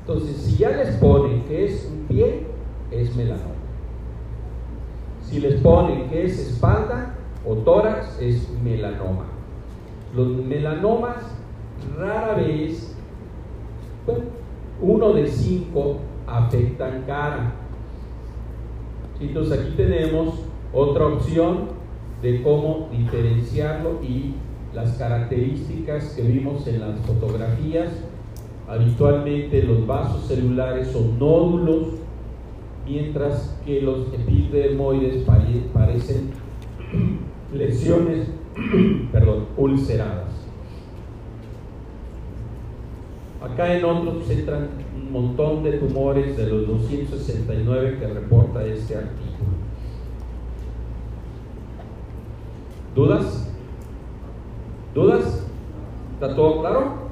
Entonces, si ya les ponen que es un pie, es melanoma. Si les ponen que es espalda o tórax, es melanoma. Los melanomas rara vez, uno de cinco afectan cara. Entonces aquí tenemos otra opción de cómo diferenciarlo y las características que vimos en las fotografías. Habitualmente los vasos celulares son nódulos mientras que los epidermoides parecen lesiones perdón, ulceradas. Acá en otros entran montón de tumores de los 269 que reporta este artículo. ¿Dudas? ¿Dudas? ¿Está todo claro?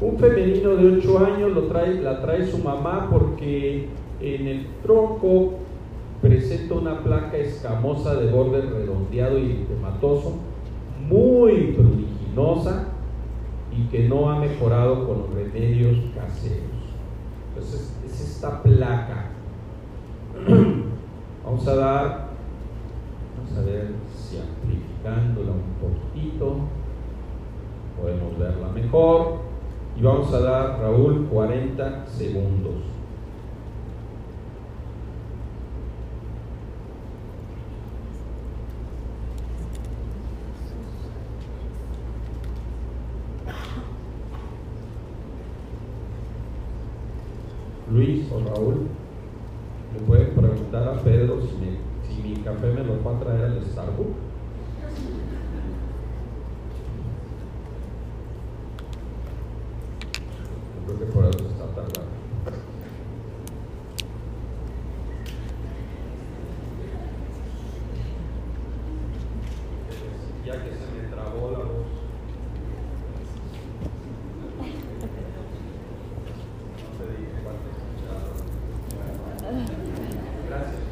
Un femenino de 8 años lo trae, la trae su mamá porque en el tronco presenta una placa escamosa de borde redondeado y eritematoso, muy pruriginosa y que no ha mejorado con los remedios caseros. Entonces, es esta placa. Vamos a dar Vamos a ver si amplificándola un poquito podemos verla mejor. Y vamos a dar, Raúl, 40 segundos. Luis o Raúl, me pueden preguntar a Pedro si, mi café me lo va a traer al Starbucks. Creo que por eso está tardando. Ya que se me trabó la voz. No te dije cuánto escuchaba. Gracias.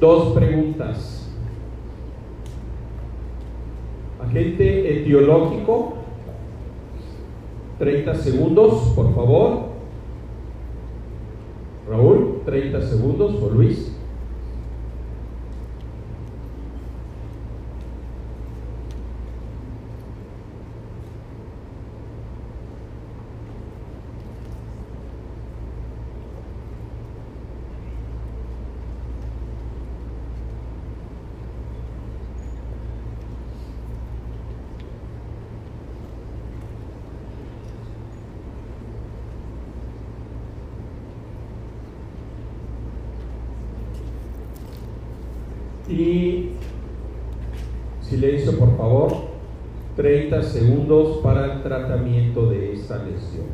Dos preguntas. Agente etiológico, 30 segundos, por favor. Raúl, 30 segundos, o Luis. Y silencio, por favor. 30 segundos para el tratamiento de esta lesión.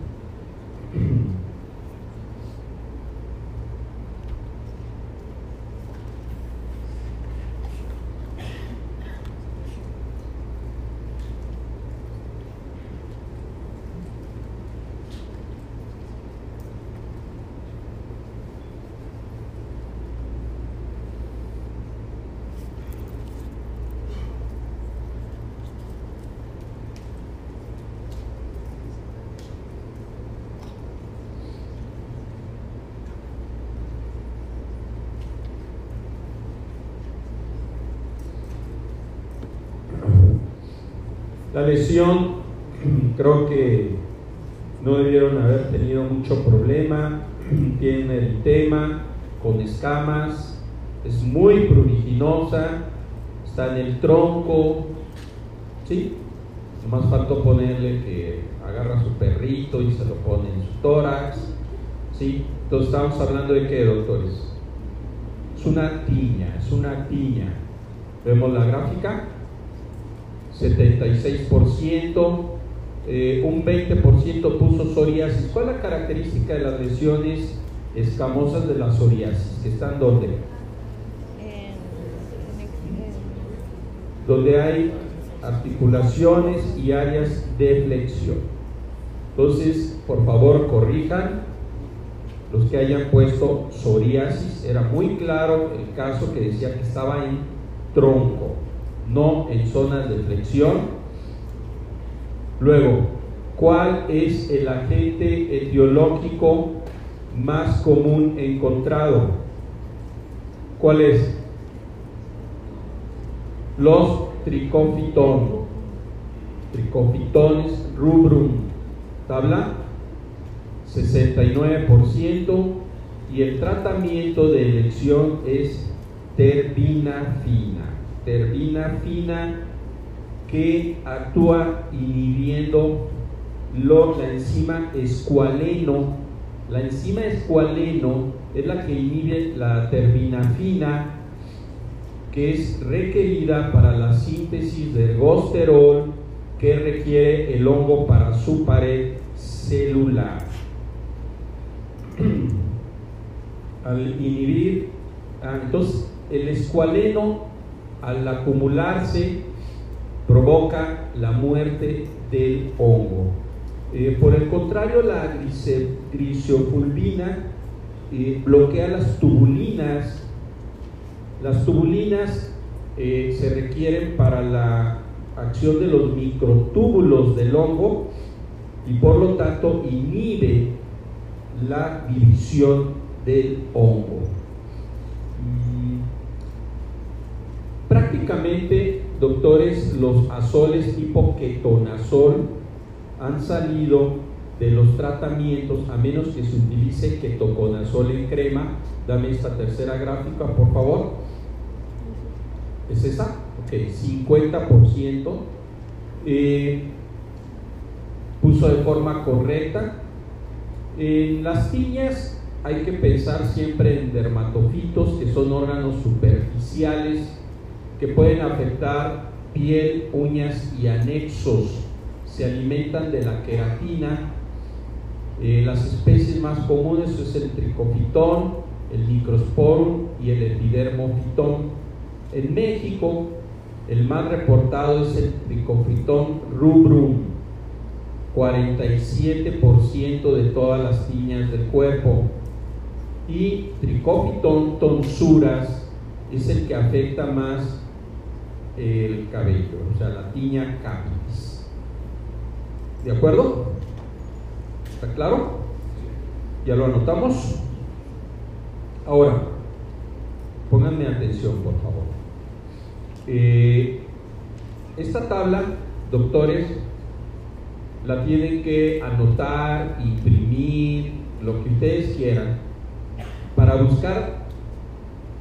Creo que no debieron haber tenido mucho problema, tiene eritema con escamas, es muy pruriginosa, está en el tronco, ¿sí? Nomás faltó ponerle que agarra su perrito y se lo pone en su tórax, ¿sí? Entonces estamos hablando de qué, doctores? Es una tiña, es una tiña. ¿Vemos la gráfica? 76%, eh, un 20% puso psoriasis. ¿Cuál es la característica de las lesiones escamosas de la psoriasis? ¿Que están dónde? Donde hay articulaciones y áreas de flexión. Entonces, por favor, corrijan los que hayan puesto psoriasis. Era muy claro el caso que decía que estaba en tronco no en zonas de flexión. Luego, ¿cuál es el agente etiológico más común encontrado? ¿Cuál es? Los tricofitón. Tricofitones rubrum. Tabla 69% y el tratamiento de elección es terbinafina terbina fina que actúa inhibiendo la enzima escualeno. La enzima escualeno es la que inhibe la terbinafina que es requerida para la síntesis del gosterol que requiere el hongo para su pared celular. Al inhibir, ah, entonces el escualeno al acumularse provoca la muerte del hongo. Eh, por el contrario, la grisofulvina eh, bloquea las tubulinas. Las tubulinas eh, se requieren para la acción de los microtúbulos del hongo y por lo tanto inhibe la división del hongo. Mm, prácticamente, doctores, los azoles tipo ketonazol han salido de los tratamientos, a menos que se utilice ketoconazol en crema. Dame esta tercera gráfica, por favor. ¿Es esa? Ok, 50%. Eh, puso de forma correcta. En las piñas hay que pensar siempre en dermatofitos, que son órganos superficiales que pueden afectar piel, uñas y anexos. Se alimentan de la queratina. Eh, las especies más comunes es el tricofitón, el microsporum y el epidermofitón. En México, el más reportado es el tricofitón rubrum, 47% de todas las tiñas del cuerpo. Y tricofitón tonsuras es el que afecta más el cabello, o sea, la tiña capitis. ¿De acuerdo? ¿Está claro? ¿Ya lo anotamos? Ahora, pónganme atención, por favor. Eh, esta tabla, doctores, la tienen que anotar, imprimir, lo que ustedes quieran, para buscar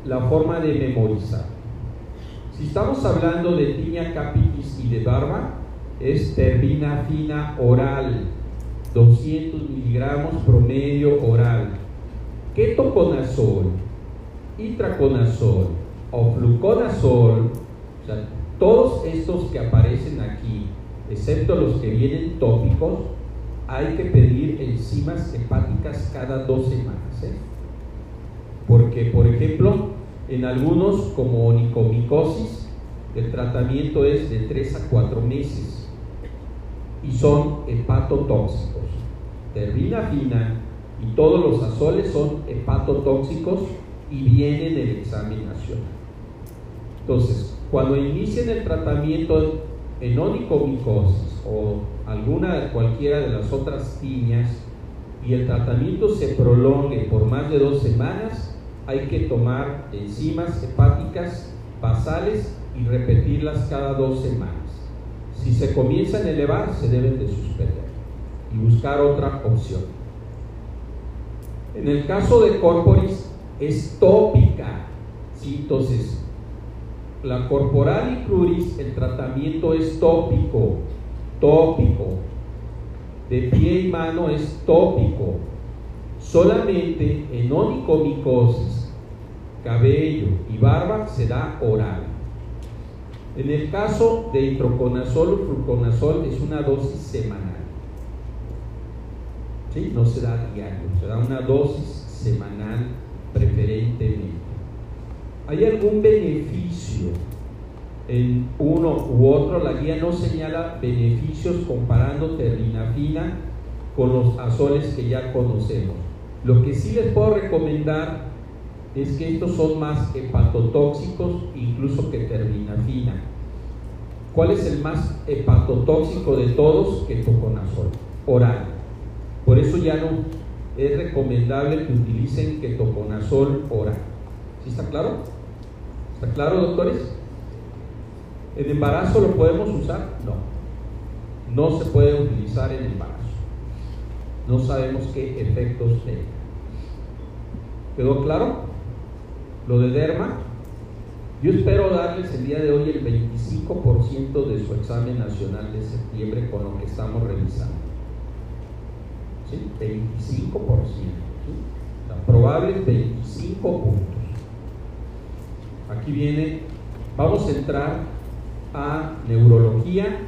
la forma de memorizar. Si estamos hablando de tiña capitis y de barba, es terbina fina oral, 200 miligramos promedio oral. Ketoconazol, itraconazol o fluconazol todos estos que aparecen aquí, excepto los que vienen tópicos, hay que pedir enzimas hepáticas cada dos semanas. ¿eh? Porque, por ejemplo, en algunos, como onicomicosis, el tratamiento es de 3 a 4 meses y son hepatotóxicos. fina y todos los azoles son hepatotóxicos y vienen el examen nacional. Entonces, cuando inicien el tratamiento en onicomicosis o alguna cualquiera de las otras tiñas y el tratamiento se prolongue por más de dos semanas, hay que tomar enzimas hepáticas basales y repetirlas cada dos semanas. Si se comienzan a elevar, se deben de suspender y buscar otra opción. En el caso de corporis, es tópica. ¿sí? Entonces, la corporal y cruris, el tratamiento es tópico, tópico. De pie y mano es tópico. Solamente en onicomicosis, cabello y barba se da oral. En el caso de hidroconazol o fluconazol es una dosis semanal. ¿Sí? No se da diario, se da una dosis semanal preferentemente. ¿Hay algún beneficio en uno u otro? La guía no señala beneficios comparando fina con los azoles que ya conocemos. Lo que sí les puedo recomendar es que estos son más hepatotóxicos incluso que fina. ¿Cuál es el más hepatotóxico de todos? Ketoconazol, oral. Por eso ya no es recomendable que utilicen ketoconazol oral. ¿Sí está claro? ¿Está claro, doctores? ¿En embarazo lo podemos usar? No. No se puede utilizar en embarazo. No sabemos qué efectos tenga. ¿Quedó claro? Lo de derma. Yo espero darles el día de hoy el 25% de su examen nacional de septiembre con lo que estamos revisando. ¿Sí? 25%. ¿sí? probables 25 puntos. Aquí viene, vamos a entrar a neurología,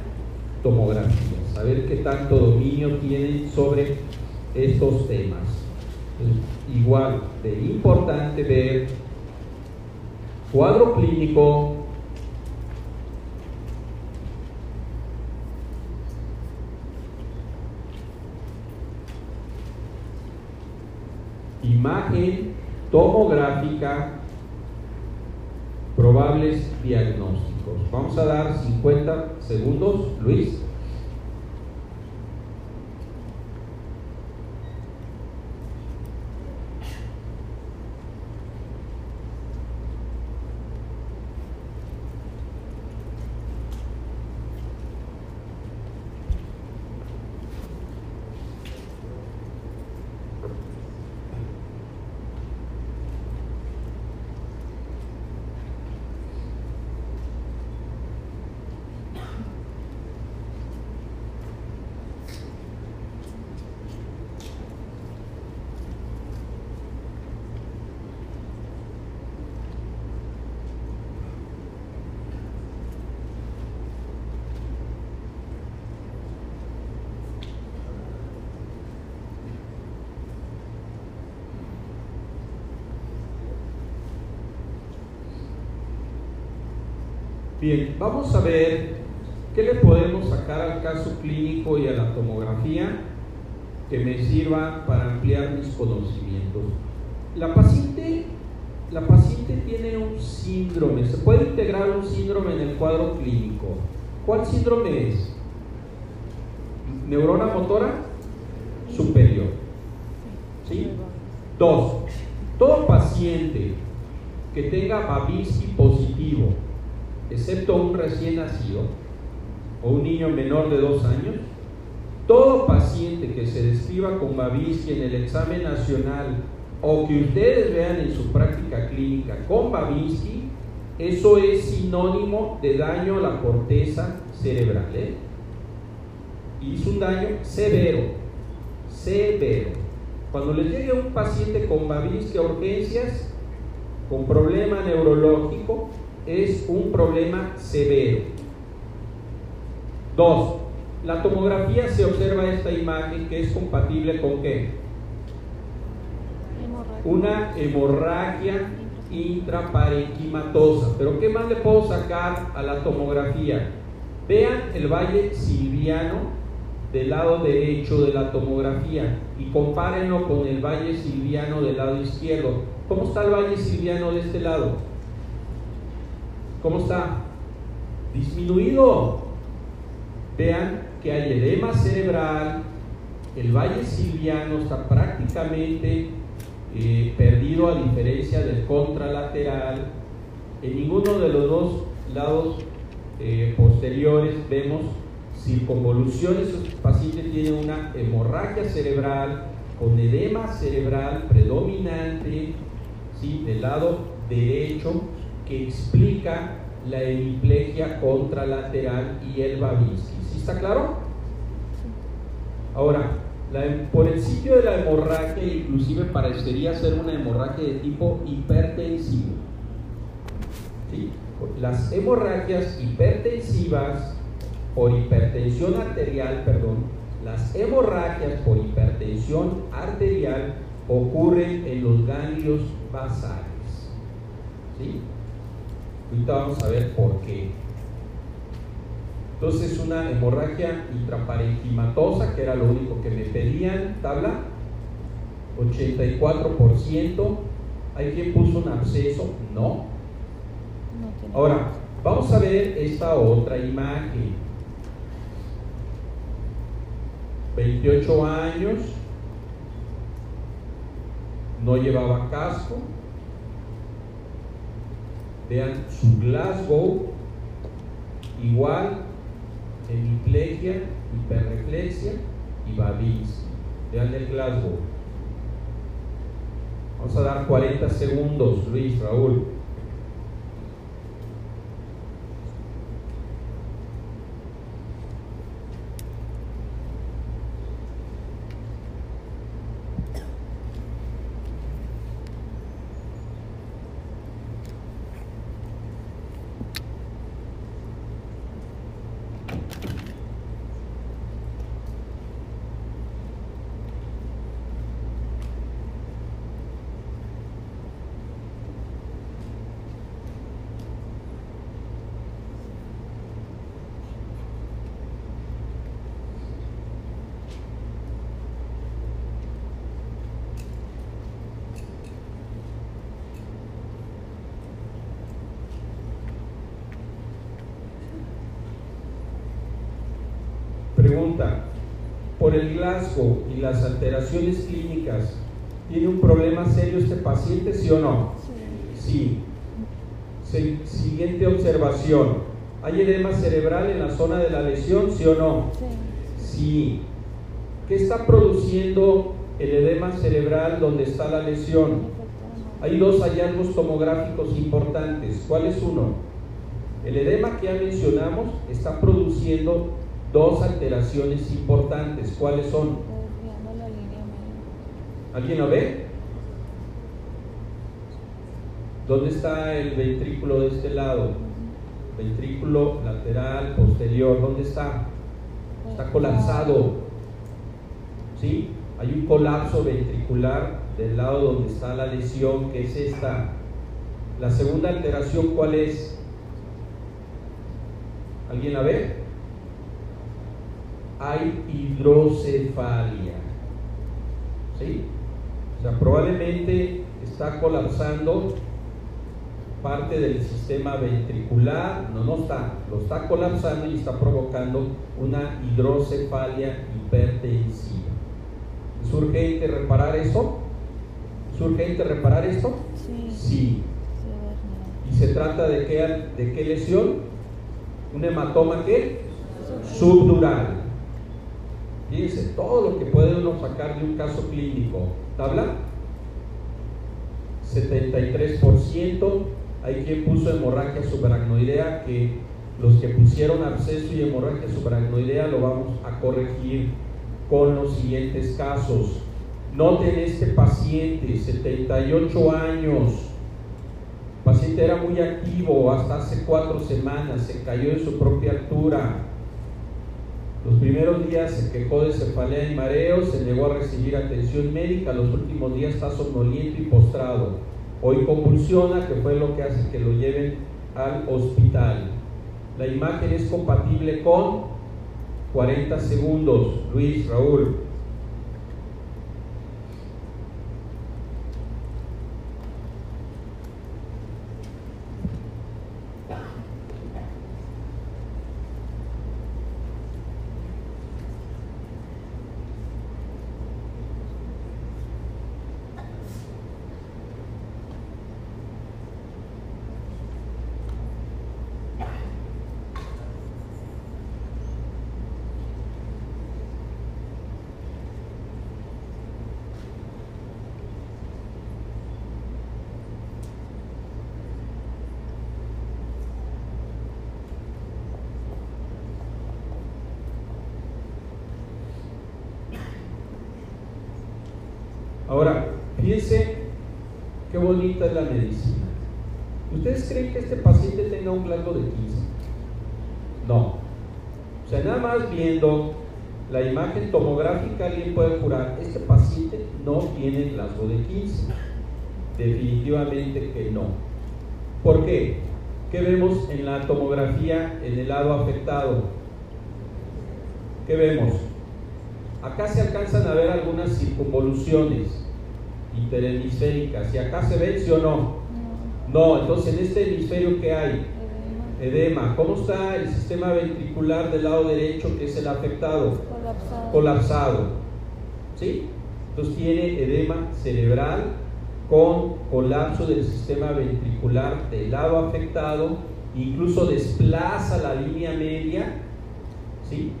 tomografía, a ver qué tanto dominio tienen sobre estos temas. igual de importante ver cuadro clínico, imagen tomográfica probables diagnósticos. Vamos a dar 50 segundos, Luis. Vamos a ver qué le podemos sacar al caso clínico y a la tomografía que me sirva para ampliar mis conocimientos. La paciente, la paciente tiene un síndrome, se puede integrar un síndrome en el cuadro clínico. ¿Cuál síndrome es? Neurona motora superior. ¿Sí? Dos, todo paciente que tenga Babinski positivo, excepto un recién nacido o un niño menor de dos años, todo paciente que se describa con Babinski en el examen nacional o que ustedes vean en su práctica clínica con Babinski, eso es sinónimo de daño a la corteza cerebral. ¿eh? Y es un daño severo, severo. Cuando les llegue un paciente con Babinski a urgencias, con problema neurológico, es un problema severo. Dos, la tomografía se observa esta imagen que es compatible con qué? Una hemorragia intraparenquimatosa. Pero ¿qué más le puedo sacar a la tomografía? Vean el valle silviano del lado derecho de la tomografía y compárenlo con el valle silviano del lado izquierdo. ¿Cómo está el valle silviano de este lado? ¿Cómo está? Disminuido. Vean que hay edema cerebral, el valle silviano está prácticamente eh, perdido a diferencia del contralateral. En ninguno de los dos lados eh, posteriores vemos circunvoluciones. El paciente tiene una hemorragia cerebral con edema cerebral predominante ¿sí? del lado derecho que explica la hemiplegia contralateral y el Babinski. ¿Sí está claro? Ahora, por el sitio de la hemorragia, inclusive parecería ser una hemorragia de tipo hipertensivo. Las hemorragias hipertensivas por hipertensión arterial, perdón, las hemorragias por hipertensión arterial ocurren en los ganglios basales. ¿Sí? Ahorita vamos a ver por qué. Entonces una hemorragia intraparenquimatosa, que era lo único que me pedían, tabla, 84%. ¿Hay quien puso un absceso? No. Ahora, vamos a ver esta otra imagen. 28 años, no llevaba casco, Vean su Glasgow, igual, hemiplegia, hiperreflexia y Babinski. Vean el Glasgow. Vamos a dar 40 segundos, Luis, Raúl. ¿Por el Glasgow y las alteraciones clínicas tiene un problema serio este paciente, sí o no? Sí. Siguiente observación. ¿Hay edema cerebral en la zona de la lesión, sí o no? Sí. sí. ¿Qué está produciendo el edema cerebral donde está la lesión? Hay dos hallazgos tomográficos importantes. ¿Cuál es uno? El edema que ya mencionamos está produciendo dos alteraciones importantes. ¿Cuáles son? ¿Alguien lo ve? ¿Dónde está el ventrículo de este lado? Ventrículo lateral, posterior. ¿Dónde está? Está colapsado. ¿Sí? Hay un colapso ventricular del lado donde está la lesión, que es esta. La segunda alteración, ¿cuál es? ¿Alguien la ve? Hay hidrocefalia. ¿Sí? O sea, probablemente está colapsando parte del sistema ventricular, no, no está, lo está colapsando y está provocando una hidrocefalia hipertensiva. ¿Es urgente reparar eso? ¿Es urgente reparar esto? Sí. sí. ¿Y se trata de qué, de qué lesión? ¿Un hematoma qué? Subdural. Fíjense, todo lo que puede uno sacar de un caso clínico. ¿Tabla? 73%. Hay quien puso hemorragia subaracnoidea, que los que pusieron absceso y hemorragia subaracnoidea lo vamos a corregir con los siguientes casos. Noten este paciente, 78 años. El paciente era muy activo hasta hace cuatro semanas, se cayó de su propia altura. Los primeros días se quejó de cefalea y mareo, se negó a recibir atención médica, los últimos días está somnoliento y postrado. Hoy convulsiona, que fue lo que hace que lo lleven al hospital. La imagen es compatible con 40 segundos. Luis, Raúl. Ahora, fíjense qué bonita es la medicina. ¿Ustedes creen que este paciente tenga un glasgo de 15? No. O sea, nada más viendo la imagen tomográfica, alguien puede jurar, este paciente no tiene glasgo de 15. Definitivamente que no. ¿Por qué? ¿Qué vemos en la tomografía en el lado afectado? ¿Qué vemos? Acá se alcanzan a ver algunas circunvoluciones interhemisféricas. ¿Y acá se ven, sí o no? No, entonces en este hemisferio ¿qué hay? Edema. ¿Cómo está el sistema ventricular del lado derecho que es el afectado? Colapsado. Colapsado. ¿Sí? Entonces tiene edema cerebral con colapso del sistema ventricular del lado afectado, incluso desplaza la línea media, ¿sí?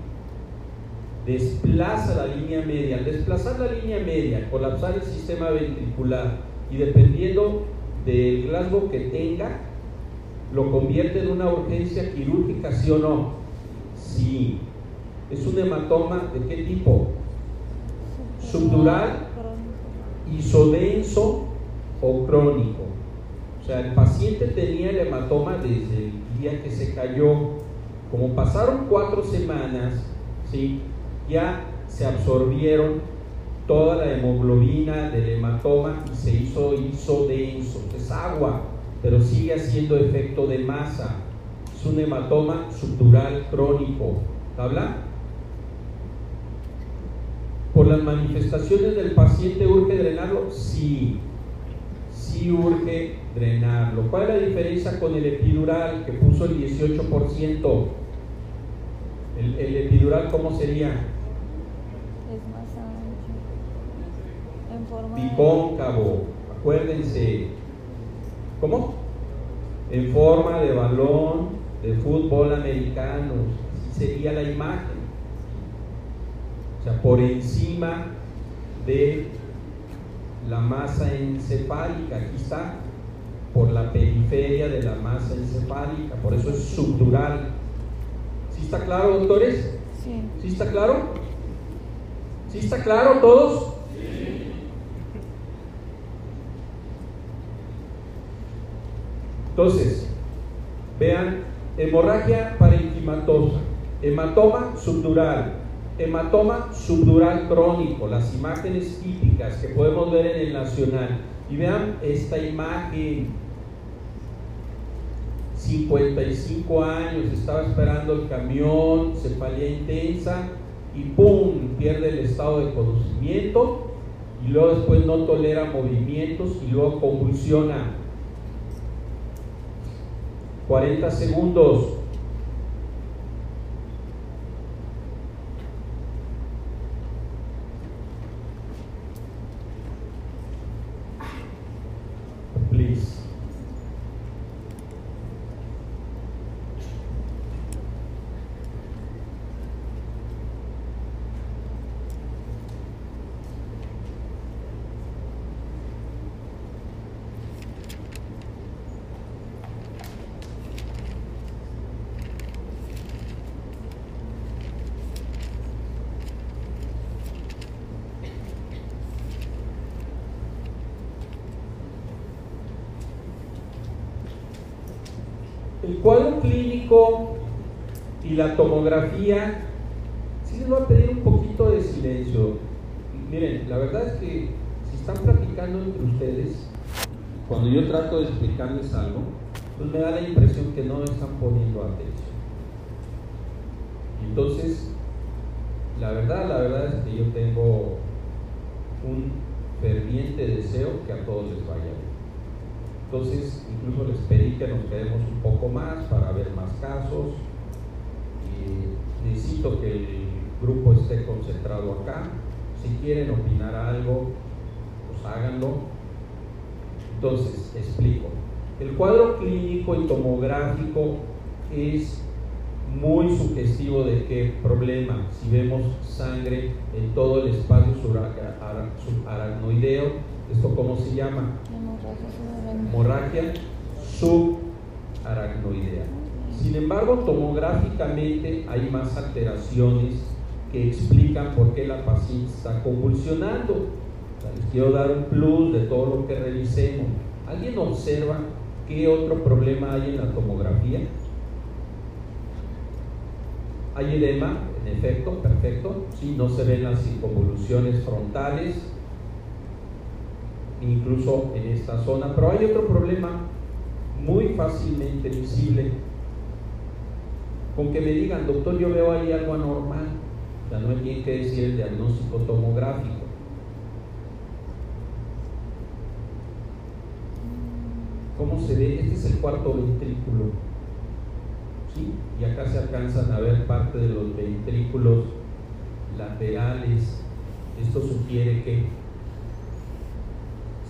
desplaza la línea media. Al desplazar la línea media, colapsar el sistema ventricular y dependiendo del Glasgow que tenga, lo convierte en una urgencia quirúrgica, ¿sí o no? Sí. ¿Es un hematoma de qué tipo? Subdural, isodenso o crónico. O sea, el paciente tenía el hematoma desde el día que se cayó. Como pasaron cuatro semanas, ¿sí? ya se absorbieron toda la hemoglobina del hematoma y se hizo isodenso. Es agua, pero sigue haciendo efecto de masa. Es un hematoma subdural crónico. ¿Habla? ¿Por las manifestaciones del paciente urge drenarlo? Sí, sí urge drenarlo. ¿Cuál es la diferencia con el epidural que puso el 18%? El, el epidural, ¿cómo sería? Es más ancho. En forma de- Bicóncavo, acuérdense. ¿Cómo? En forma de balón de fútbol americano. Así sería la imagen. O sea, por encima de la masa encefálica. Aquí está. Por la periferia de la masa encefálica. Por eso es subdural. ¿Sí está claro, doctores? Sí. ¿Sí está claro? ¿Sí está claro todos? Entonces, vean, hemorragia parenquimatosa, hematoma subdural, hematoma subdural crónico, las imágenes típicas que podemos ver en el nacional. Y vean esta imagen, 55 años, estaba esperando el camión, cefalía intensa y ¡pum! pierde el estado de conocimiento y luego después no tolera movimientos y luego convulsiona. 40 segundos. Please. El cuadro clínico y la tomografía, sí les voy a pedir un poquito de silencio. Miren, la verdad es que si están platicando entre ustedes, cuando yo trato de explicarles algo, pues me da la impresión que no están poniendo atención. Entonces, la verdad, la verdad es que yo tengo un ferviente deseo que a todos les vaya bien. Entonces, incluso les pedí que nos quedemos un poco más para ver más casos. Necesito que el grupo esté concentrado acá. Si quieren opinar algo, pues háganlo. Entonces, explico. El cuadro clínico y tomográfico es muy sugestivo de qué problema. Si vemos sangre en todo el espacio subara- ara- subaracnoideo, ¿esto cómo se llama? Hemorragia subaracnoidea. Sin embargo, tomográficamente hay más alteraciones que explican por qué la paciente está convulsionando. Les quiero dar un plus de todo lo que revisemos. ¿Alguien observa qué otro problema hay en la tomografía? Hay edema, en efecto, perfecto. Sí, no se ven las circunvoluciones frontales, incluso en esta zona. Pero hay otro problema muy fácilmente visible. Con que me digan, doctor, yo veo ahí algo anormal. Sea, no me tiene que decir el diagnóstico tomográfico. ¿Cómo se ve? Este es el cuarto ventrículo. ¿Sí? Y acá se alcanzan a ver parte de los ventrículos laterales. Esto sugiere que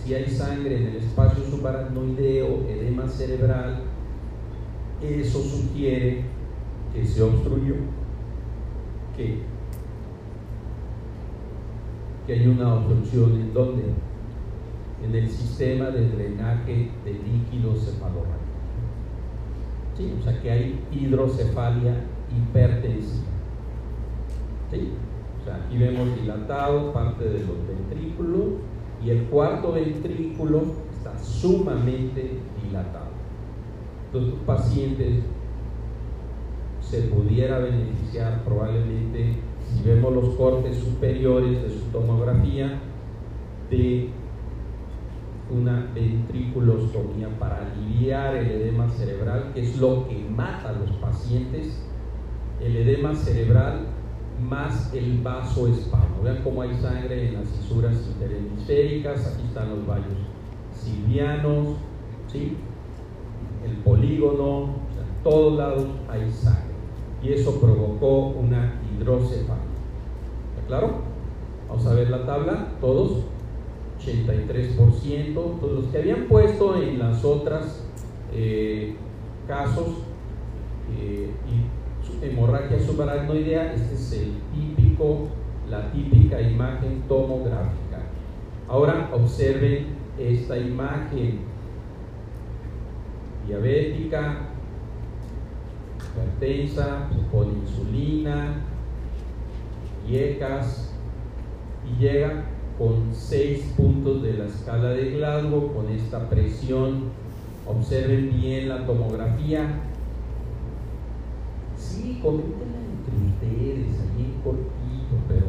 si hay sangre en el espacio subaracnoideo, edema cerebral, eso sugiere que se obstruyó, que, que hay una obstrucción en donde, en el sistema de drenaje de líquido cefalorraquídeo. ¿Sí? O sea que hay hidrocefalia hipertensiva. ¿Sí? O sea, aquí vemos dilatado parte de los ventrículos y el cuarto ventrículo está sumamente dilatado. Entonces, tu paciente se pudiera beneficiar probablemente, si vemos los cortes superiores de su tomografía, de una ventriculostomía para aliviar el edema cerebral, que es lo que mata a los pacientes, el edema cerebral más el vasoespasmo. Vean cómo hay sangre en las fisuras interhemisféricas, aquí están los vallos silvianos, ¿sí? el polígono, o en todos lados hay sangre. Y eso provocó una hidrocefalia. ¿Está claro? Vamos a ver la tabla, todos, 83%, todos los que habían puesto en las otras eh, casos eh, y hemorragia subaracnoidea, este es el típico, la típica imagen tomográfica. Ahora observen esta imagen diabética, hipertensa, con insulina, IECAS, y llega con seis puntos de la escala de Glasgow, con esta presión. Observen bien la tomografía. Sí, coméntenla entre ustedes, ahí en cortito, pero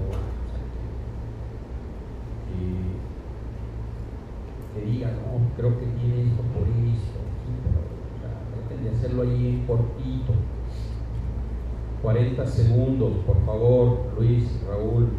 que digan, no, creo que tiene esto por esto, de hacerlo ahí en cortito. 40 segundos, por favor, Luis, Raúl.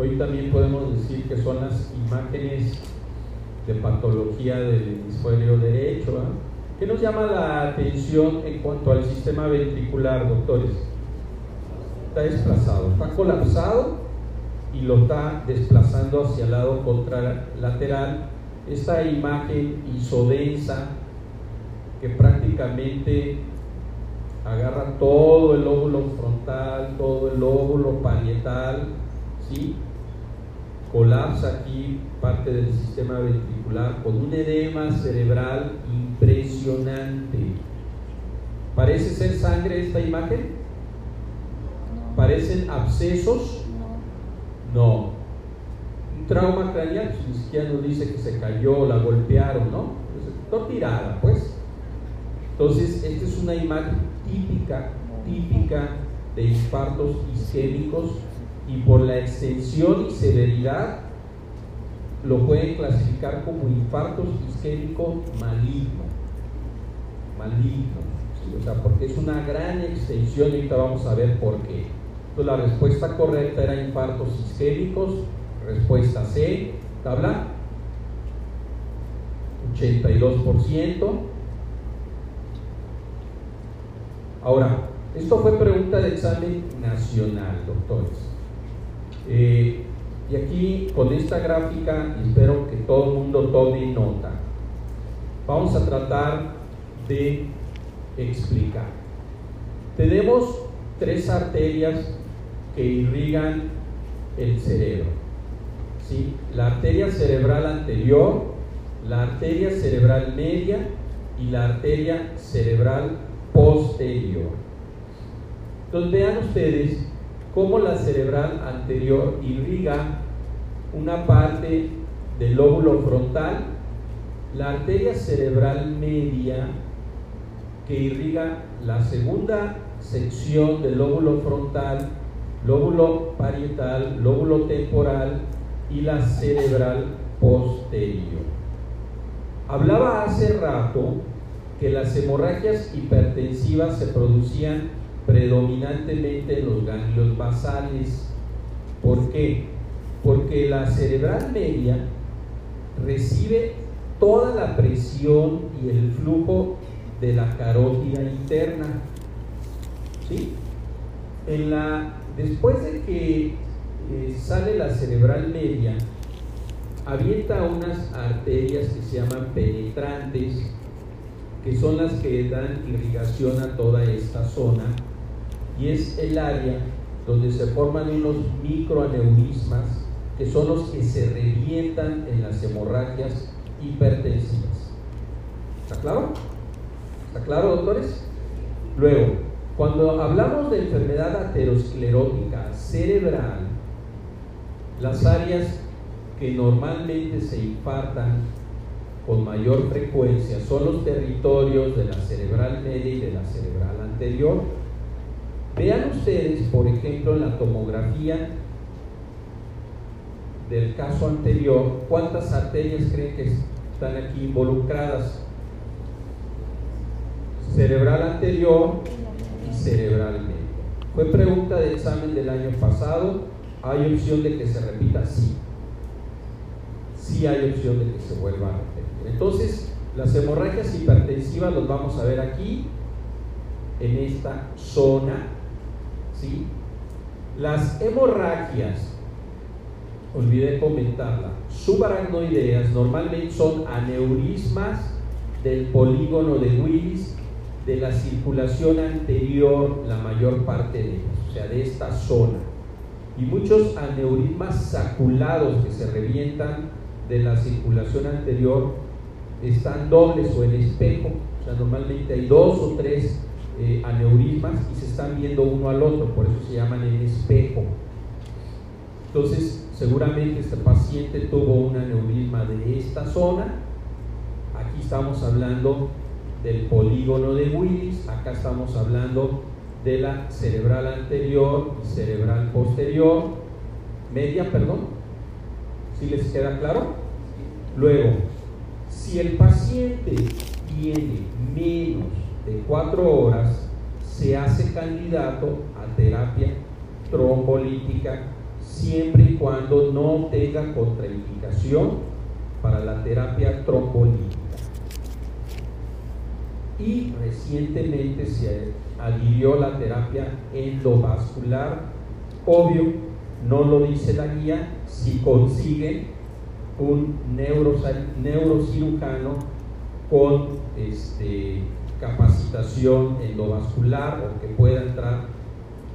Hoy también podemos decir que son las imágenes de patología del hemisferio derecho. ¿ah? ¿Qué nos llama la atención en cuanto al sistema ventricular, doctores? Está desplazado, está colapsado y lo está desplazando hacia el lado contralateral. Esta imagen isodensa que prácticamente agarra todo el óvulo frontal, todo el óvulo parietal, ¿sí? Colapsa aquí parte del sistema ventricular con un edema cerebral impresionante. ¿Parece ser sangre esta imagen? ¿Parecen abscesos? No. Un trauma craneal, pues, ni siquiera nos dice que se cayó, la golpearon, ¿no? Pues, tirada, pues. Entonces, esta es una imagen típica, típica de infartos isquémicos y por la extensión y severidad lo pueden clasificar como infarto isquémico maligno. Maligno. O sea, porque es una gran extensión y ahorita vamos a ver por qué. Entonces la respuesta correcta era infartos isquémicos. Respuesta C, tabla. 82%. Ahora, esto fue pregunta de examen nacional, doctores. Eh, y aquí con esta gráfica espero que todo el mundo tome nota. Vamos a tratar de explicar. Tenemos tres arterias que irrigan el cerebro. La arteria cerebral anterior, la arteria cerebral media y la arteria cerebral posterior. Entonces vean ustedes cómo la cerebral anterior irriga una parte del lóbulo frontal, la arteria cerebral media que irriga la segunda sección del lóbulo frontal, lóbulo parietal, lóbulo temporal y la cerebral posterior. Hablaba hace rato que las hemorragias hipertensivas se producían predominantemente los ganglios basales. ¿Por qué? Porque la cerebral media recibe toda la presión y el flujo de la carótida interna. ¿Sí? En la, después de que eh, sale la cerebral media, avienta unas arterias que se llaman penetrantes, que son las que dan irrigación a toda esta zona y es el área donde se forman unos microaneurismas que son los que se revientan en las hemorragias hipertensivas. ¿Está claro? ¿Está claro, doctores? Luego, Cuando hablamos de enfermedad aterosclerótica cerebral, las áreas que normalmente se infartan con mayor frecuencia son los territorios de la cerebral media y de la cerebral anterior. Vean ustedes, por ejemplo, la tomografía del caso anterior, cuántas arterias creen que están aquí involucradas. Cerebral anterior y cerebral media. Fue pregunta de examen del año pasado. ¿Hay opción de que se repita? Sí. Sí hay opción de que se vuelva a repetir. Entonces, las hemorragias hipertensivas los vamos a ver aquí, en esta zona. ¿Sí? Las hemorragias, olvidé comentarla, subaracnoideas normalmente son aneurismas del polígono de Willis de la circulación anterior, la mayor parte de ellos, o sea, de esta zona y muchos aneurismas saculados que se revientan de la circulación anterior están dobles o en espejo, o sea, normalmente hay dos o tres eh, aneurismas y se están viendo uno al otro, por eso se llaman en espejo. Entonces, seguramente este paciente tuvo un aneurisma de esta zona, aquí estamos hablando del polígono de Willis, acá estamos hablando de la cerebral anterior y cerebral posterior, media, perdón. ¿Sí les queda claro? Luego, si el paciente tiene menos de cuatro horas, se hace candidato a terapia trombolítica siempre y cuando no tenga contraindicación para la terapia trombolítica. Y recientemente se adhirió la terapia endovascular. Obvio, no lo dice la guía, si consigue un neurocirujano con este, capacitación endovascular o que pueda entrar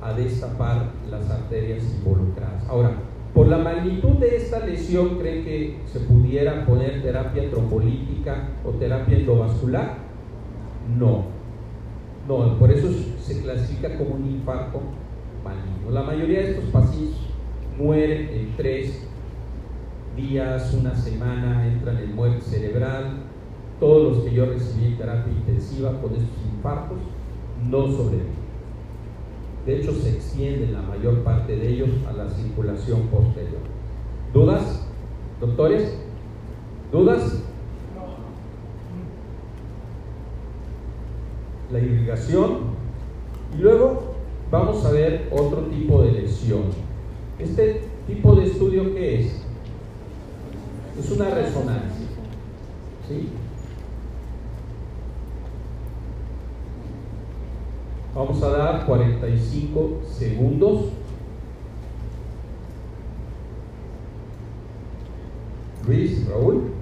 a destapar las arterias involucradas. Ahora, por la magnitud de esta lesión, ¿creen que se pudiera poner terapia trombolítica o terapia endovascular? No, no, por eso se clasifica como un infarto maligno. La mayoría de estos pacientes mueren en tres días, una semana, entran en muerte cerebral. Todos los que yo recibí terapia intensiva con estos infartos no sobreviven. De hecho, se extiende la mayor parte de ellos a la circulación posterior. ¿Dudas, doctores? ¿Dudas? la irrigación y luego vamos a ver otro tipo de lesión. Este tipo de estudio ¿qué es? Es una resonancia. ¿sí? Vamos a dar 45 segundos. Luis, Raúl.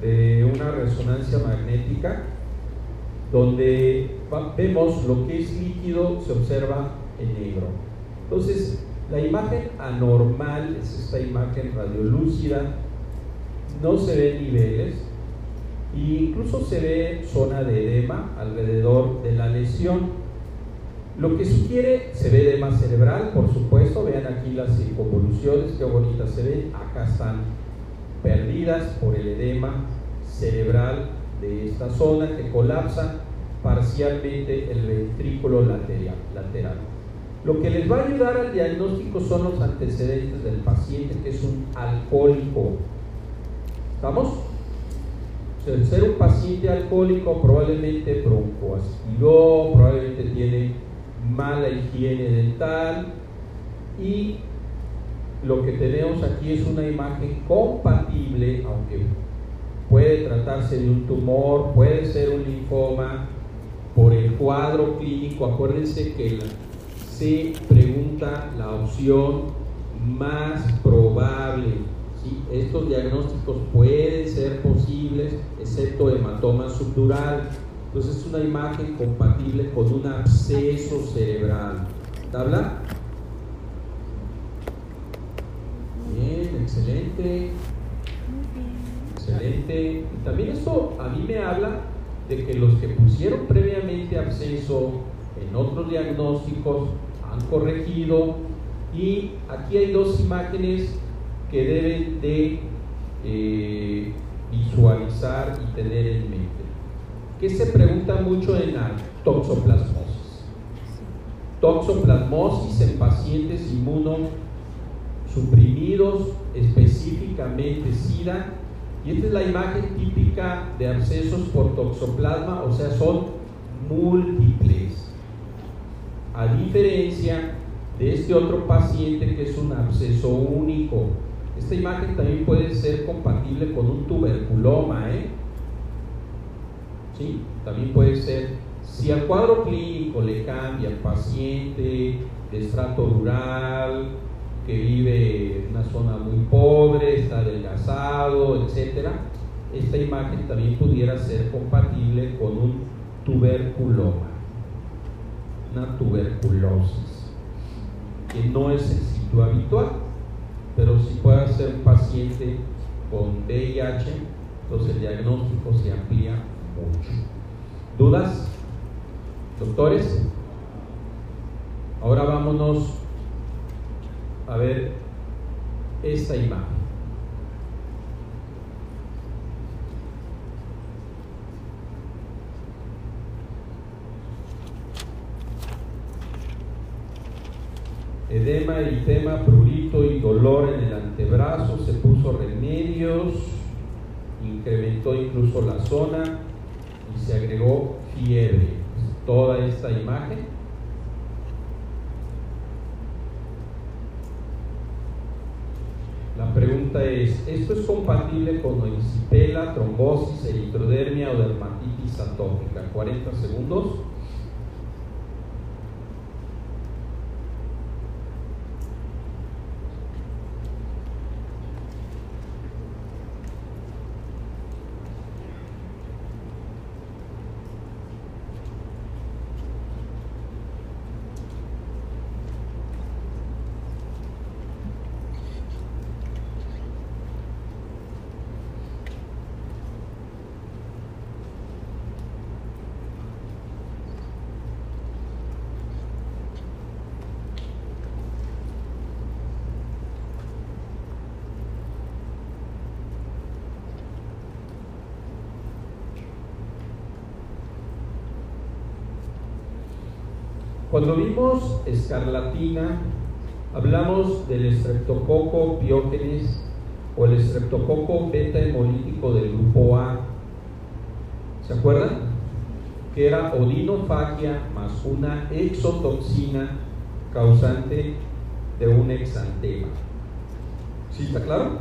de una resonancia magnética donde vemos lo que es líquido se observa en negro. Entonces, la imagen anormal es esta imagen radiolúcida, no se ven niveles e incluso se ve zona de edema alrededor de la lesión. Lo que sugiere, se ve edema cerebral, por supuesto, vean aquí las circunvoluciones, qué bonitas se ven, acá están perdidas por el edema cerebral de esta zona que colapsa parcialmente el ventrículo lateral. Lo que les va a ayudar al diagnóstico son los antecedentes del paciente, que es un alcohólico. ¿Estamos? Ser un paciente alcohólico probablemente broncoaspiró, probablemente tiene mala higiene dental y lo que tenemos aquí es una imagen compatible, aunque puede tratarse de un tumor, puede ser un linfoma, por el cuadro clínico, acuérdense que se pregunta la opción más probable. Estos diagnósticos pueden ser posibles, excepto hematoma subdural. Entonces es una imagen compatible con un absceso cerebral. ¿Tabla? Bien, excelente. Excelente. También esto a mí me habla de que los que pusieron previamente absceso en otros diagnósticos han corregido y aquí hay dos imágenes que deben de eh, visualizar y tener en mente. Que se pregunta mucho en la toxoplasmosis. Toxoplasmosis en pacientes inmunosuprimidos, específicamente SIDA, y esta es la imagen típica de abscesos por toxoplasma, o sea, son múltiples. A diferencia de este otro paciente que es un absceso único. Esta imagen también puede ser compatible con un tuberculoma, ¿eh? ¿Sí? También puede ser, si al cuadro clínico le cambia el paciente de estrato rural, que vive en una zona muy pobre, está adelgazado, etc. Esta imagen también pudiera ser compatible con un tuberculoma, una tuberculosis, que no es el sitio habitual, pero si puede ser un paciente con VIH, entonces el diagnóstico se amplía mucho. ¿Dudas? Doctores, ahora vámonos a ver esta imagen. Edema, eritema, prurito y dolor en el antebrazo, se puso remedios, incrementó incluso la zona y se agregó fiebre. Toda esta imagen La pregunta es, ¿esto es compatible con encipela, trombosis, eritrodermia o dermatitis atópica? 40 segundos. Cuando vimos escarlatina, hablamos del estreptococo piógenes o el estreptococo beta hemolítico del grupo A. ¿Se acuerdan? Que era odinofagia más una exotoxina causante de un exantema. ¿Sí está claro?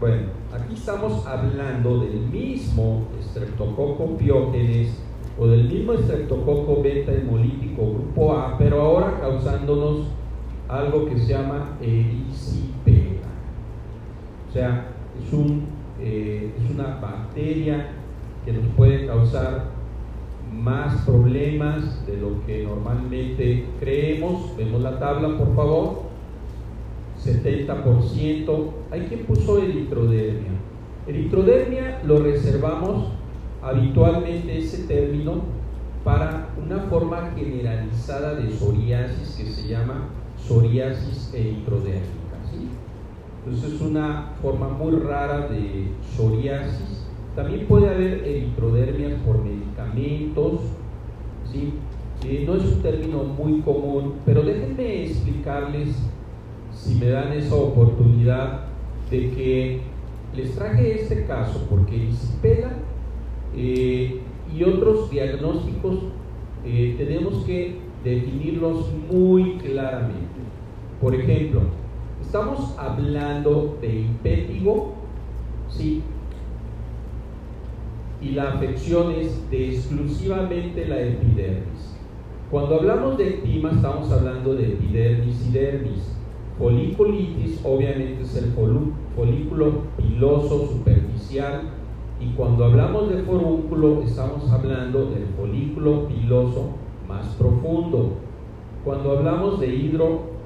Bueno, aquí estamos hablando del mismo estreptococo piógenes o del mismo estreptococo beta hemolítico grupo A, pero ahora causándonos algo que se llama erisipela. O sea, es, un, eh, es una bacteria que nos puede causar más problemas de lo que normalmente creemos. Vemos la tabla, por favor. 70%. Hay quien puso eritrodermia. Eritrodermia lo reservamos habitualmente ese término para una forma generalizada de psoriasis que se llama psoriasis eritrodérmica. ¿sí? Entonces es una forma muy rara de psoriasis. También puede haber eritrodermias por medicamentos. ¿sí? Eh, no es un término muy común, pero déjenme explicarles, si me dan esa oportunidad, de que les traje este caso porque Isipela eh, y otros diagnósticos eh, tenemos que definirlos muy claramente. Por ejemplo, estamos hablando de impétigo, ¿sí? Y la afección es de exclusivamente la epidermis. Cuando hablamos de ectima estamos hablando de epidermis y dermis. Foliculitis obviamente es el folículo piloso superficial y cuando hablamos de forúnculo estamos hablando del folículo piloso más profundo. Cuando hablamos de hidro,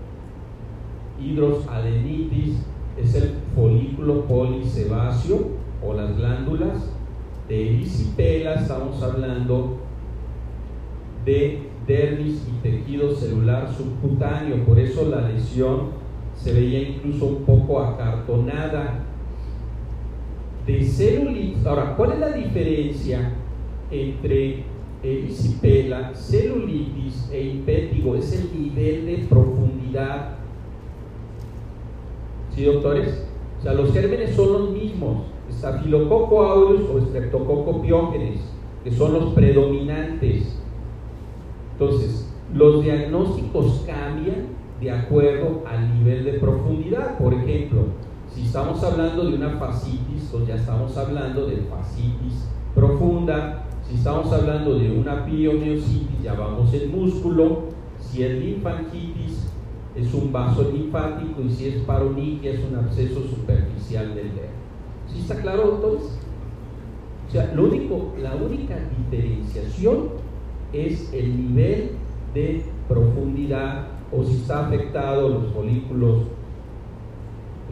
es el folículo polisebáceo o las glándulas. De erisipela estamos hablando de dermis y tejido celular subcutáneo, por eso la lesión se veía incluso un poco acartonada. De celulitis, ahora, ¿cuál es la diferencia entre erisipela, celulitis e impétigo? Es el nivel de profundidad. ¿Sí, doctores? O sea, los gérmenes son los mismos, estafilococo aureus o streptococo piógenes, que son los predominantes. Entonces, los diagnósticos cambian de acuerdo al nivel de profundidad. Por ejemplo, si estamos hablando de una fascitis, pues ya estamos hablando de fascitis profunda. Si estamos hablando de una piomiositis, ya vamos en músculo. Si es linfangitis, es un vaso linfático. Y si es paroniquia, es un absceso superficial del dedo. ¿Sí está claro, doctores? O sea, lo único, la única diferenciación es el nivel de profundidad o si está afectado los folículos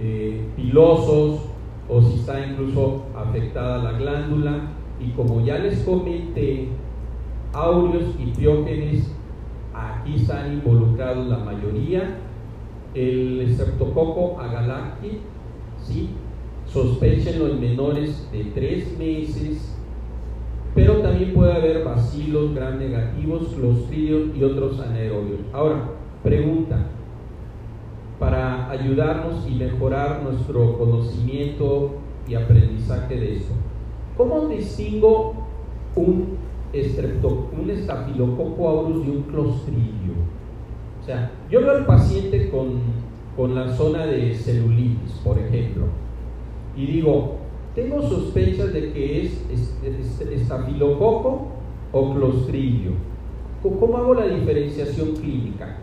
eh, pilosos o si está incluso afectada la glándula y como ya les comenté aureos y piógenes aquí están involucrados la mayoría el streptococo agalacti ¿sí? sospechenlo en menores de tres meses pero también puede haber bacilos gram negativos, clostridios y otros anaerobios. Ahora, Pregunta, para ayudarnos y mejorar nuestro conocimiento y aprendizaje de esto. ¿Cómo distingo un, un estafilococo aureus de un clostridio? O sea, yo veo al paciente con, con la zona de celulitis, por ejemplo, y digo, tengo sospechas de que es estafilococo o clostridio. ¿Cómo hago la diferenciación clínica?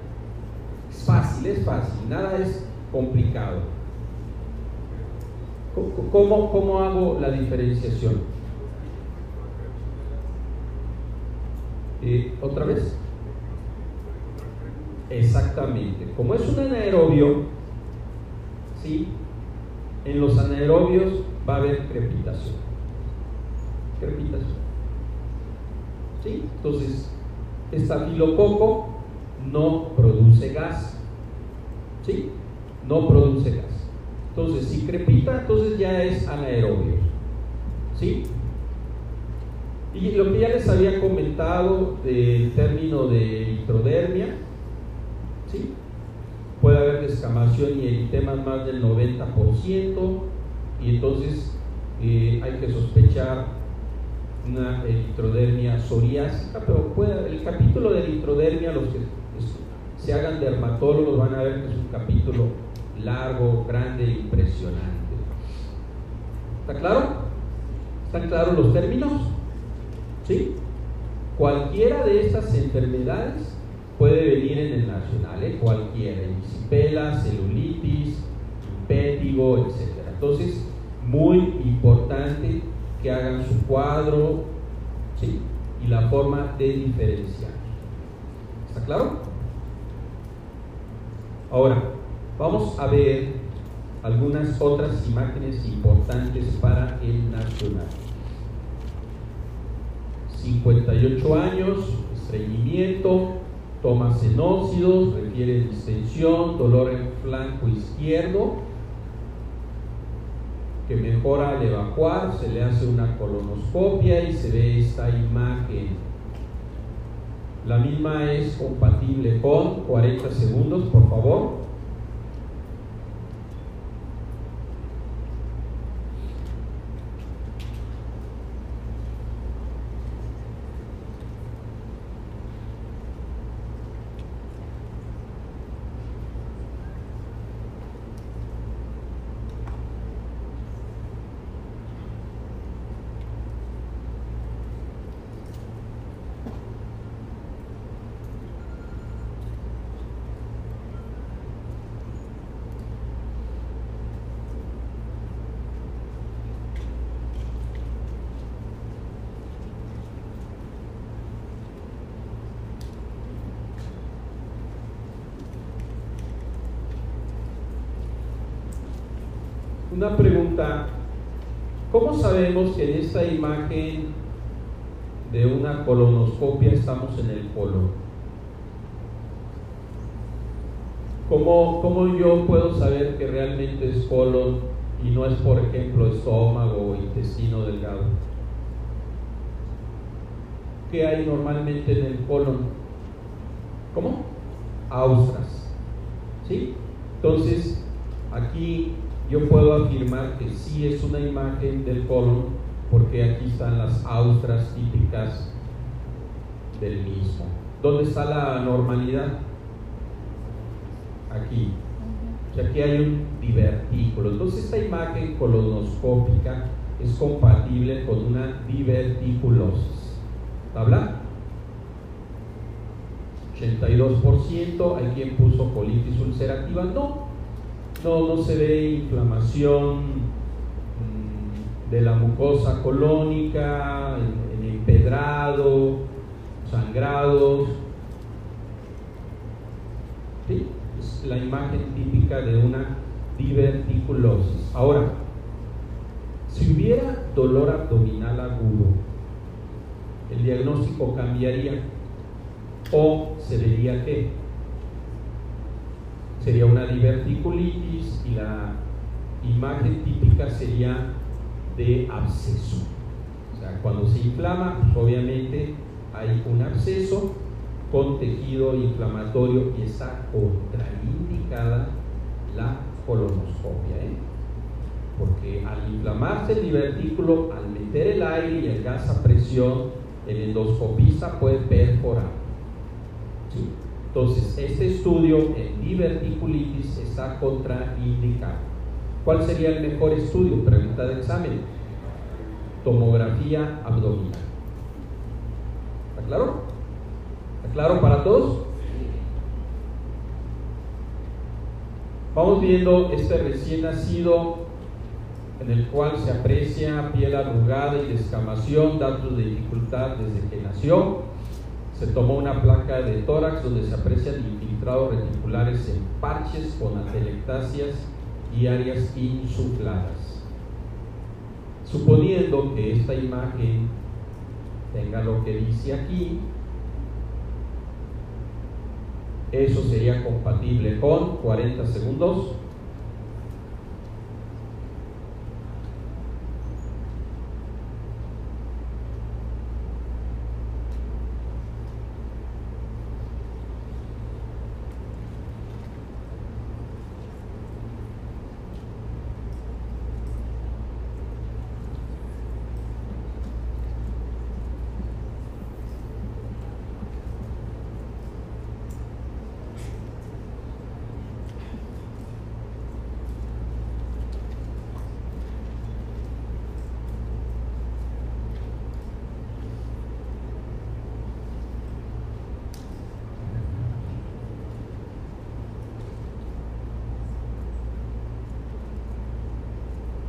Fácil, es fácil, nada es complicado. ¿Cómo, cómo hago la diferenciación? Eh, ¿Otra vez? Exactamente. Como es un anaerobio, ¿sí? En los anaerobios va a haber crepitación. Crepitación. ¿Sí? Entonces, estafilococo no produce gas. ¿Sí? No produce gas. Entonces, si crepita, entonces ya es anaerobio. ¿Sí? Y lo que ya les había comentado del término de litrodermia, ¿sí? Puede haber descamación y eritemas más del 90%, y entonces eh, hay que sospechar una eritrodermia psoriásica, pero el capítulo de eritrodermia, los que se hagan dermatólogos van a ver que es un capítulo largo, grande, impresionante. ¿Está claro? ¿Están claros los términos? ¿Sí? Cualquiera de estas enfermedades puede venir en el nacional, ¿eh? cualquiera, erisipela, celulitis, impétigo, etc. Entonces, muy importante que hagan su cuadro ¿sí? y la forma de diferenciar. ¿Está claro? Ahora, vamos a ver algunas otras imágenes importantes para el nacional. 58 años, estreñimiento, toma senócidos, requiere distensión, dolor en flanco izquierdo, que mejora al evacuar, se le hace una colonoscopia y se ve esta imagen la misma es compatible con 40 segundos, por favor. Una pregunta. ¿Cómo sabemos que en esta imagen de una colonoscopia estamos en el colon? ¿Cómo, ¿Cómo yo puedo saber que realmente es colon y no es, por ejemplo, estómago o intestino delgado? ¿Qué hay normalmente en el colon? ¿Cómo? Austras. ¿Sí? Entonces, aquí yo puedo afirmar que sí es una imagen del colon porque aquí están las austras típicas del mismo. ¿Dónde está la normalidad? Aquí. O aquí hay un divertículo. Entonces esta imagen colonoscópica es compatible con una diverticulosis. ¿Habla? 82%, hay quien puso colitis ulcerativa, no, no se ve inflamación mm, de la mucosa colónica, en, empedrado, sangrados. ¿Sí? Es la imagen típica de una diverticulosis. Ahora, si hubiera dolor abdominal agudo, el diagnóstico cambiaría o se vería que sería una diverticulitis y la imagen típica sería de absceso. O sea, cuando se inflama, pues obviamente hay un absceso con tejido inflamatorio y está contraindicada la colonoscopia. ¿eh? Porque al inflamarse el divertículo, al meter el aire y el gas a presión, el endoscopista puede perforar entonces, este estudio en diverticulitis está contraindicado. ¿Cuál sería el mejor estudio? Pregunta de examen. Tomografía abdominal. ¿Está claro? ¿Está claro para todos? Vamos viendo este recién nacido en el cual se aprecia piel arrugada y descamación, datos de dificultad desde que nació se tomó una placa de tórax donde se aprecian infiltrados reticulares en parches con atelectasias y áreas insufladas. Suponiendo que esta imagen tenga lo que dice aquí, eso sería compatible con 40 segundos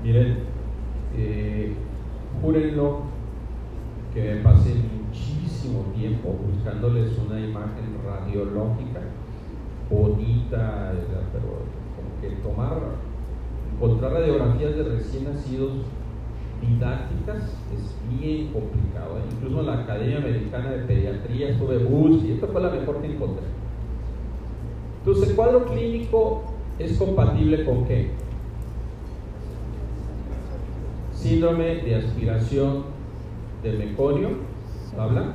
Miren, eh, júrenlo que me pasé muchísimo tiempo buscándoles una imagen radiológica bonita, pero como que tomar, encontrar radiografías de recién nacidos didácticas es bien complicado. ¿eh? Incluso la Academia Americana de Pediatría estuve buscando y esta fue la mejor que encontré. Entonces, el cuadro clínico es compatible con qué? síndrome de aspiración del meconio, ¿habla?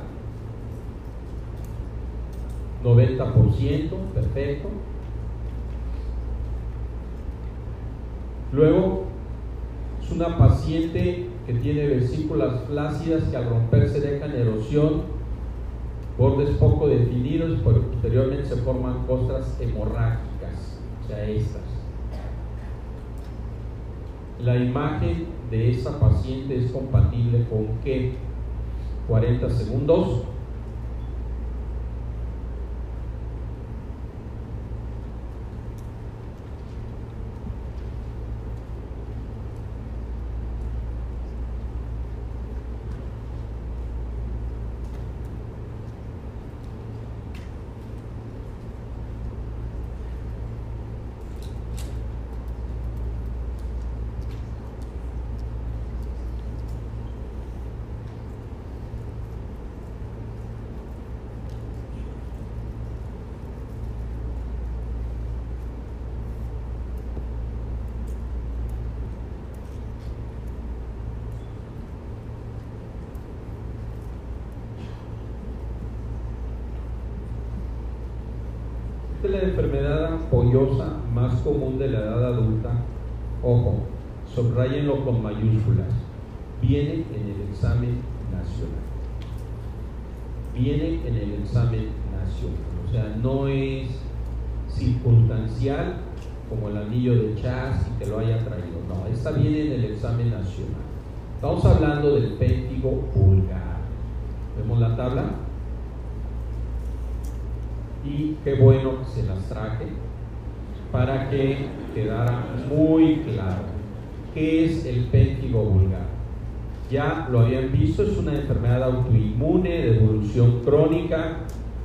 90%, perfecto. Luego, una paciente que tiene vesículas flácidas que al romperse dejan erosión, bordes poco definidos, pero posteriormente se forman costras hemorrágicas, o sea, estas. La imagen de esa paciente es compatible con qué? 40 segundos. Lo habían visto, es una enfermedad autoinmune de evolución crónica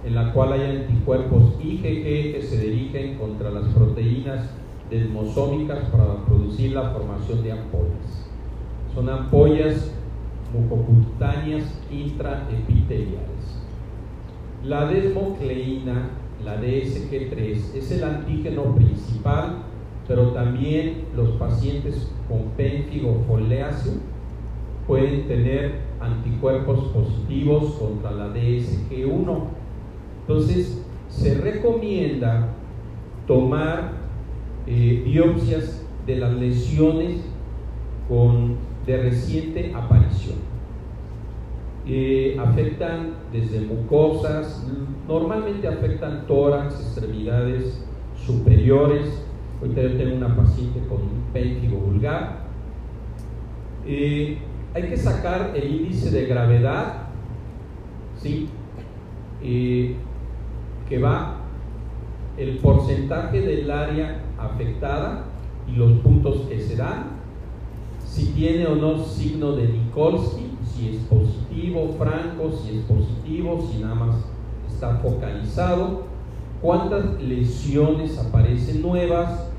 en la cual hay anticuerpos IgG que se dirigen contra las proteínas desmosómicas para producir la formación de ampollas. Son ampollas mucocutáneas intraepiteliales. La desmocleína, la DSG3, es el antígeno principal, pero también los pacientes con péntigo pueden tener anticuerpos positivos contra la DSG1. Entonces, se recomienda tomar eh, biopsias de las lesiones con, de reciente aparición. Eh, afectan desde mucosas, normalmente afectan tórax, extremidades superiores. Ahorita yo tengo una paciente con un péntigo vulgar. Eh, hay que sacar el índice de gravedad, ¿sí? que va el porcentaje del área afectada y los puntos que se dan, si tiene o no signo de Nikolsky, si es positivo, franco, si es positivo, si nada más está focalizado, cuántas lesiones aparecen nuevas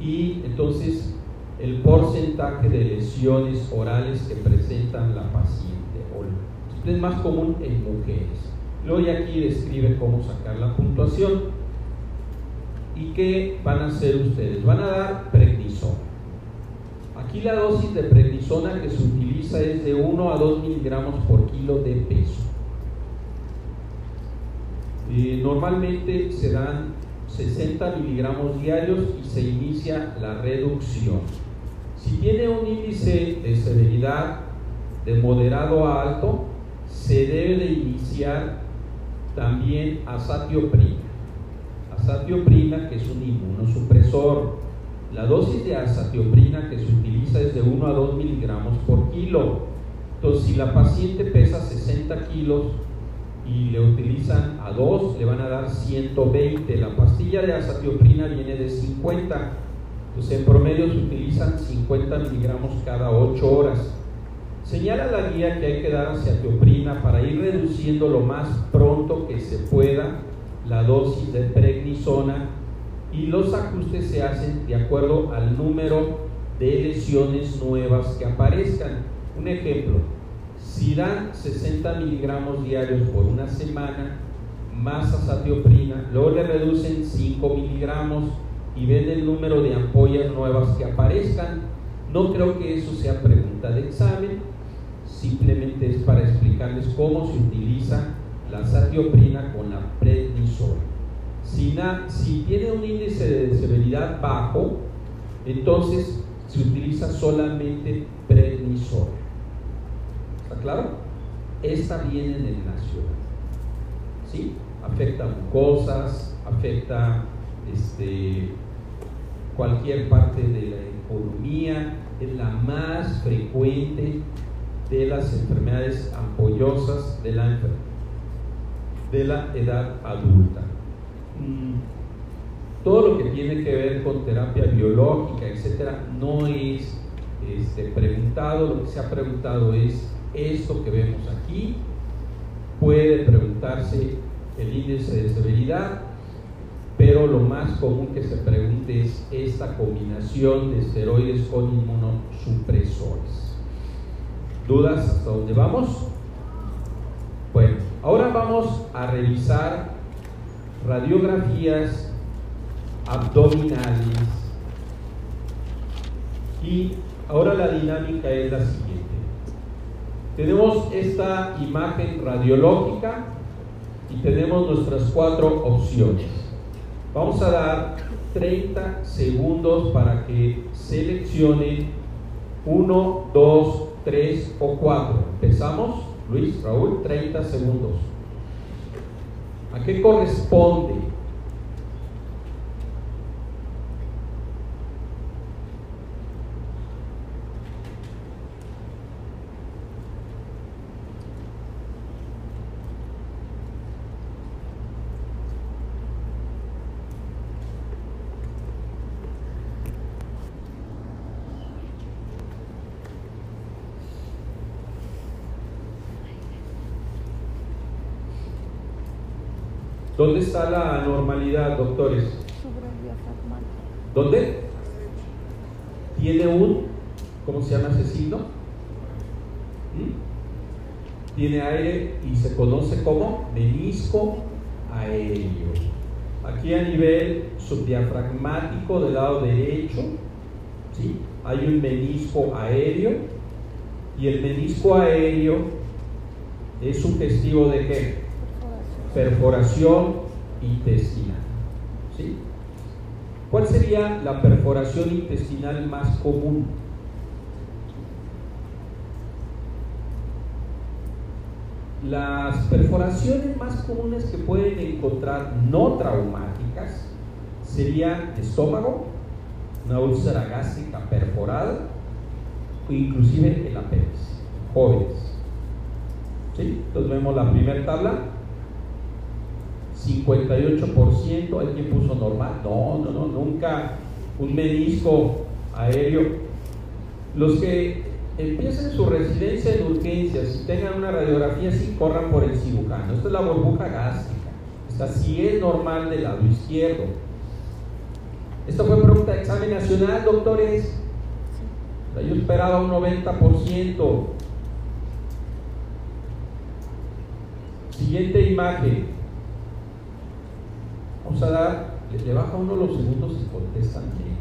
y entonces el porcentaje de lesiones orales que presentan la paciente. es más común en mujeres. Luego aquí describe cómo sacar la puntuación. ¿Y qué van a hacer ustedes? Van a dar prednisona. Aquí la dosis de prednisona que se utiliza es de 1 a 2 miligramos por kilo de peso. Eh, normalmente se dan 60 miligramos diarios y se inicia la reducción. Si tiene un índice de severidad de moderado a alto, se debe de iniciar también azatioprina azatioprina, que es un inmunosupresor. La dosis de azatioprina que se utiliza es de 1 a 2 miligramos por kilo. Entonces, si la paciente pesa 60 kilos y le utilizan a 2, le van a dar 120. La pastilla de azatioprina viene de 50. Entonces, en promedio se utilizan 50 miligramos cada 8 horas. Señala la guía que hay que dar azatioprina para ir reduciendo lo más pronto que se pueda la dosis de prednisona y los ajustes se hacen de acuerdo al número de lesiones nuevas que aparezcan. Un ejemplo, si dan 60 miligramos diarios por una semana, más azatioprina, luego le reducen 5 miligramos y ven el número de ampollas nuevas que aparezcan. No creo que eso sea pregunta de examen, simplemente es para explicarles cómo se utiliza la satioprina con la prednisona. Si, si tiene un índice de severidad bajo, entonces se utiliza solamente prednisona. ¿Está claro? Esta viene en el nacional. ¿Sí? Afecta mucosas, afecta este, cualquier parte de la economía, es la más frecuente de las enfermedades ampollosas de la de la edad adulta. Mm, todo lo que tiene que ver con terapia biológica, etcétera, no es este, preguntado. Lo que se ha preguntado es esto que vemos aquí. Puede preguntarse el índice de severidad, pero lo más común que se pregunte es esta combinación de esteroides con inmunosupresores. ¿Dudas hasta dónde vamos? Bueno, ahora vamos a revisar radiografías abdominales y ahora la dinámica es la siguiente. Tenemos esta imagen radiológica y tenemos nuestras cuatro opciones. Vamos a dar 30 segundos para que seleccione 1, 2, 3 o 4. Empezamos, Luis, Raúl, 30 segundos. ¿A qué corresponde? ¿Dónde está la normalidad, doctores? ¿Dónde? Tiene un, ¿cómo se llama ese signo? ¿Mm? Tiene aire y se conoce como menisco aéreo. Aquí a nivel subdiafragmático del lado derecho, ¿sí? hay un menisco aéreo y el menisco aéreo es sugestivo de qué? Perforación intestinal. ¿sí? ¿Cuál sería la perforación intestinal más común? Las perforaciones más comunes que pueden encontrar no traumáticas serían estómago, una úlcera gástrica perforada inclusive el apéndice, jóvenes. ¿Sí? Entonces vemos la primera tabla, 58%, hay quien puso normal, no, no, no, nunca un menisco aéreo. Los que empiecen su residencia en urgencias y tengan una radiografía, sí corran por el cirujano. Esta es la burbuja gástrica, esta sí es normal del lado izquierdo. Esta fue pregunta de examen nacional, doctores. Yo esperaba un 90%. Siguiente imagen. Vamos a dar, le, baja uno los segundos y contestan bien,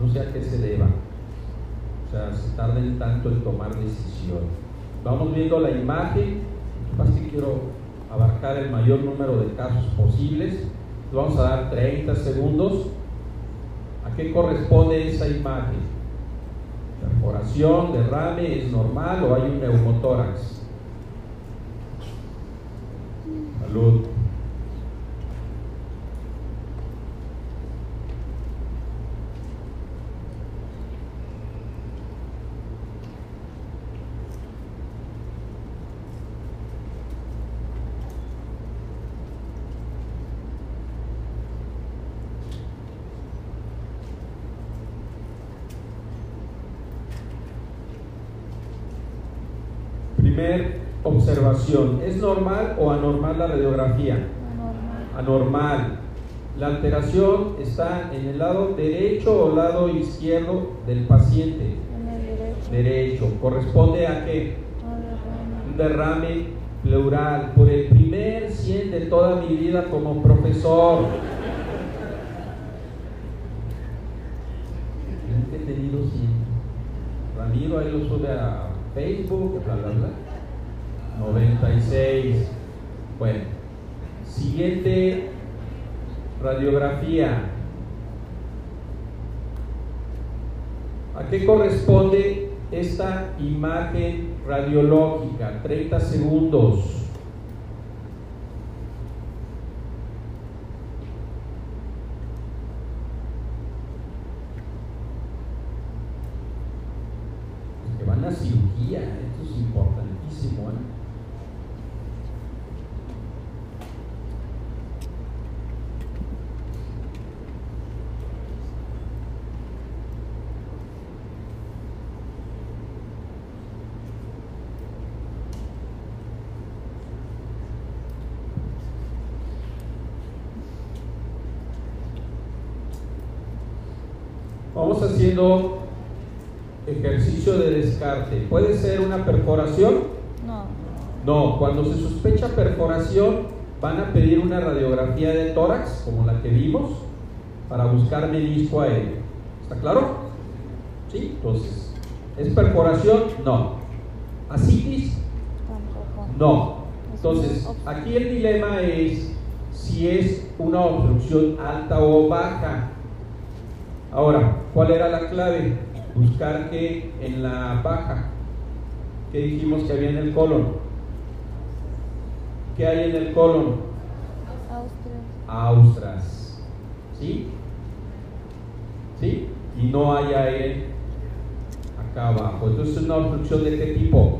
no sé a qué se deba. O sea, se tarden tanto en tomar decisión. Vamos viendo la imagen, que quiero abarcar el mayor número de casos posibles. Vamos a dar 30 segundos. ¿A qué corresponde esa imagen? Perforación, derrame, ¿es normal o hay un neumotórax? Salud. Observación. ¿Es normal o anormal la radiografía? Anormal. La alteración está en el lado derecho o lado izquierdo del paciente. derecho. ¿Corresponde a qué? Un derrame pleural. Por el primer 100 de toda mi vida como profesor. He tenido 100. Ramiro ahí lo sube a Facebook, bla, bla, bla. 96. Bueno, siguiente radiografía. ¿A qué corresponde esta imagen radiológica? 30 segundos. que van a cirugía, esto es importantísimo. ¿eh? Vamos haciendo ejercicio de descarte. ¿Puede ser una perforación? No. No, cuando se sospecha perforación van a pedir una radiografía de tórax, como la que vimos, para buscar menisco aéreo. ¿Está claro? ¿Sí? Entonces, ¿es perforación? No. ¿Asitis? No. Entonces, aquí el dilema es si es una obstrucción alta o baja. Ahora, ¿cuál era la clave? Buscar que en la baja, ¿qué dijimos que había en el colon? ¿Qué hay en el colon? Austras. ¿Sí? ¿Sí? Y no hay aire acá abajo. Entonces, ¿es una obstrucción de qué tipo?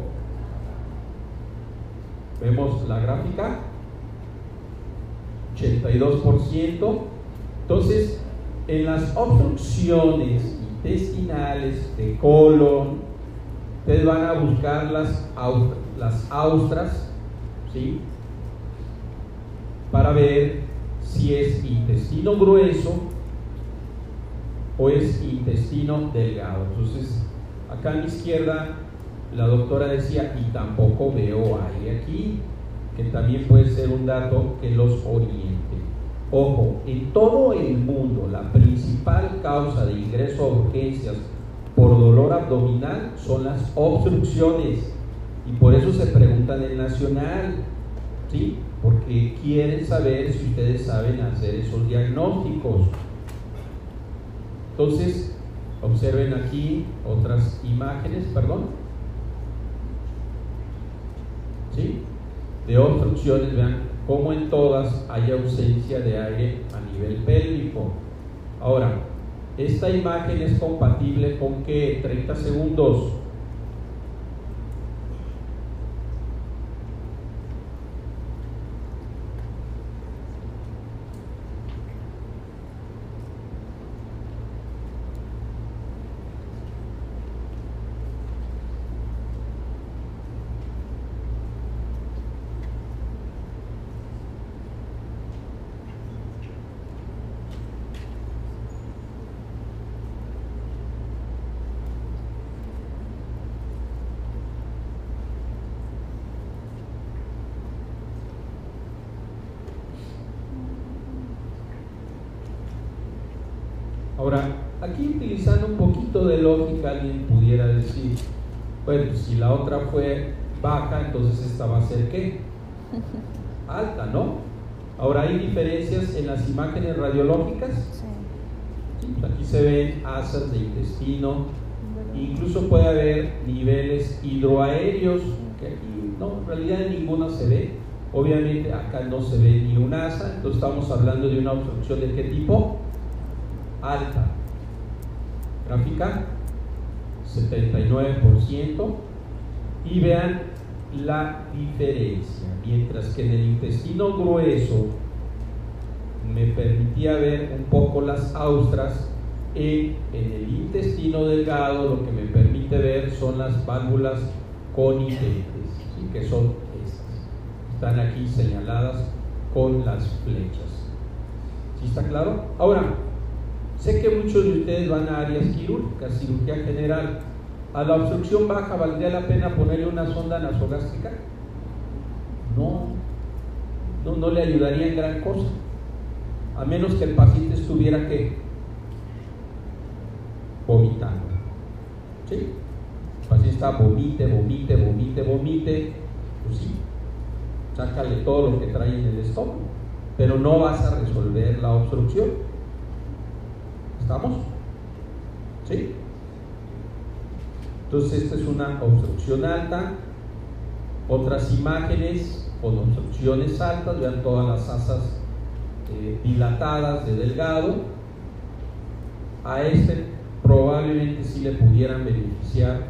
Vemos la gráfica. 82%. Entonces, en las obstrucciones intestinales de colon, ustedes van a buscar las, las austras, ¿sí? Para ver si es intestino grueso o es intestino delgado. Entonces, acá a mi izquierda, la doctora decía, y tampoco veo aire aquí que también puede ser un dato que los oriente. Ojo, en todo el mundo la principal causa de ingreso a urgencias por dolor abdominal son las obstrucciones y por eso se preguntan en nacional, ¿sí? Porque quieren saber si ustedes saben hacer esos diagnósticos. Entonces, observen aquí otras imágenes, perdón. ¿Sí? de obstrucciones, vean cómo en todas hay ausencia de aire a nivel pélvico. Ahora, esta imagen es compatible con que 30 segundos Ahora, aquí utilizando un poquito de lógica, alguien pudiera decir, bueno, si la otra fue baja, entonces esta va a ser qué? Alta, ¿no? Ahora, ¿hay diferencias en las imágenes radiológicas? Sí. Pues aquí se ven asas de intestino, incluso puede haber niveles hidroaéreos, que aquí no, en realidad en ninguna se ve. Obviamente acá no se ve ni un asa, entonces estamos hablando de una obstrucción de qué tipo? alta. Gráfica 79% y vean la diferencia. Mientras que en el intestino grueso me permitía ver un poco las austras, en, en el intestino delgado lo que me permite ver son las válvulas conitentes, que son estas. Están aquí señaladas con las flechas. ¿Sí está claro? Ahora, Sé que muchos de ustedes van a áreas quirúrgicas, cirugía general. ¿A la obstrucción baja valdría la pena ponerle una sonda nasogástrica? No, no, no le ayudaría en gran cosa. A menos que el paciente estuviera que vomitando. ¿Sí? El paciente está vomite, vomite, vomite, vomite. Pues sí, sácale todo lo que trae en el estómago. Pero no vas a resolver la obstrucción. ¿Estamos? ¿Sí? Entonces esta es una obstrucción alta. Otras imágenes con obstrucciones altas, vean todas las asas eh, dilatadas de delgado. A este probablemente sí le pudieran beneficiar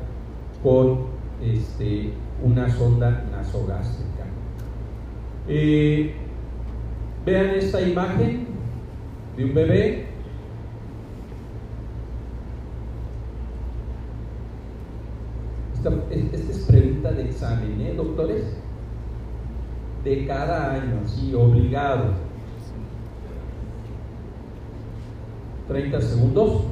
con este, una sonda nasogástrica. Eh, vean esta imagen de un bebé Esta, es pregunta de examen, ¿eh, doctores? De cada año, sí, obligado. 30 segundos.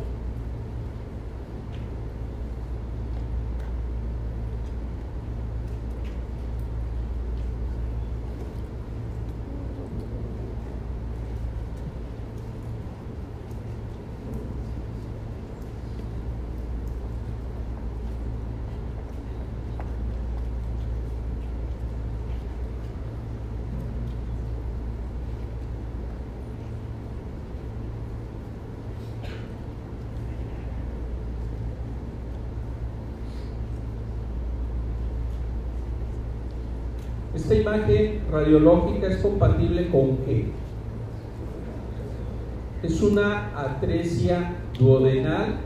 Radiológica es compatible con qué? Es una atresia duodenal.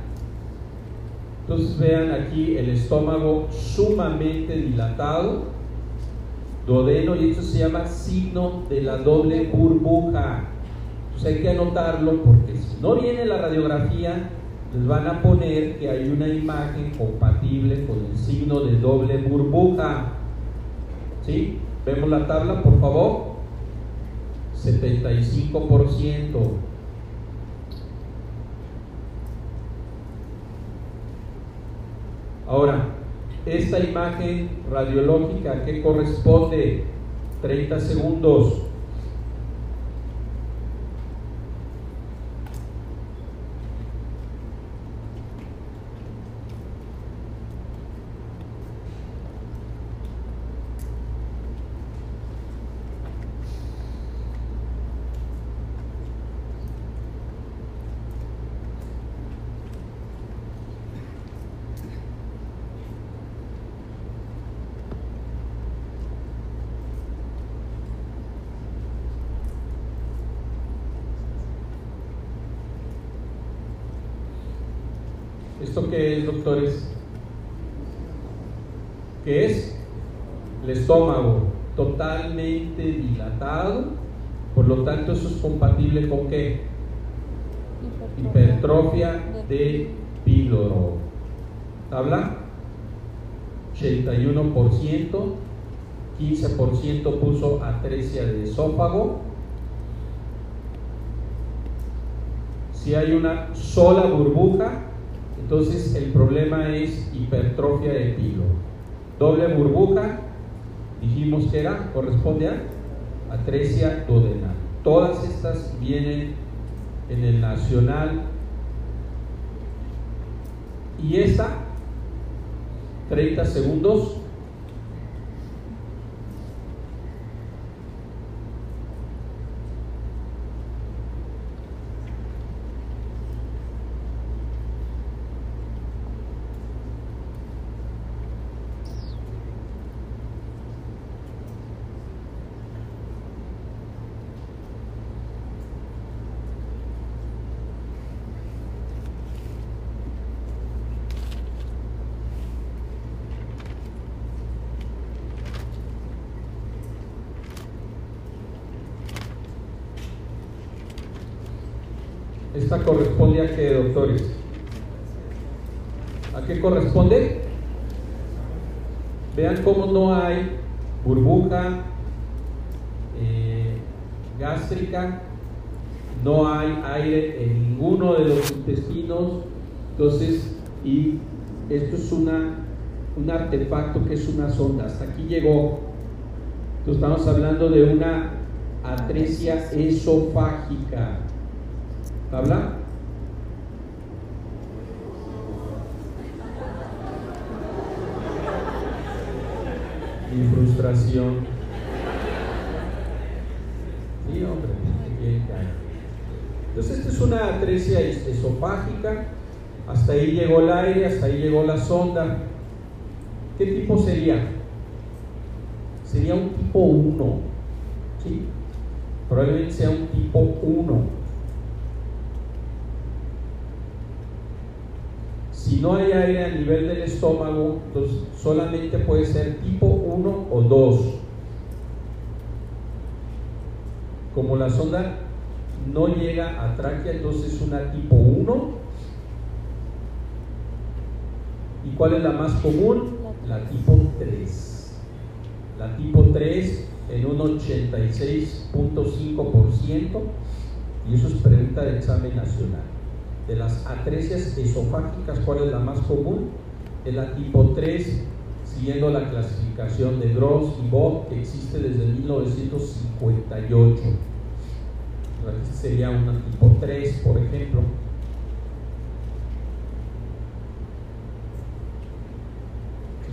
Entonces vean aquí el estómago sumamente dilatado, duodeno, y esto se llama signo de la doble burbuja. Entonces hay que anotarlo porque si no viene la radiografía, les van a poner que hay una imagen compatible con el signo de doble burbuja. ¿Sí? Vemos la tabla, por favor. 75%. Ahora, esta imagen radiológica que corresponde 30 segundos ¿Esto qué es, doctores? ¿Qué es? El estómago totalmente dilatado, por lo tanto eso es compatible con qué? Hipertrofia de píloro. ¿Tabla? 81%, 15% puso atresia de esófago. Si hay una sola burbuja, entonces el problema es hipertrofia de pilo. Doble burbuja, dijimos que era, corresponde a atresia duodenal. Todas estas vienen en el nacional. Y esta, 30 segundos, ¿Esta corresponde a qué, doctores? ¿A qué corresponde? Vean cómo no hay burbuja eh, gástrica, no hay aire en ninguno de los intestinos. Entonces, y esto es una, un artefacto que es una sonda. Hasta aquí llegó. Entonces, estamos hablando de una atresia esofágica. ¿Habla? Mi frustración. Sí, hombre. Entonces, esta es una atresia esofágica. Hasta ahí llegó el aire, hasta ahí llegó la sonda. ¿Qué tipo sería? Sería un tipo 1. ¿sí? Probablemente sea un tipo 1. Si no hay aire a nivel del estómago, entonces solamente puede ser tipo 1 o 2. Como la sonda no llega a tráquea, entonces es una tipo 1. ¿Y cuál es la más común? La tipo 3. La tipo 3 en un 86.5% y eso es pregunta de examen nacional de las atresias esofágicas, ¿cuál es la más común? Es la tipo 3, siguiendo la clasificación de Gross y Bob que existe desde 1958. Aquí sería una tipo 3, por ejemplo.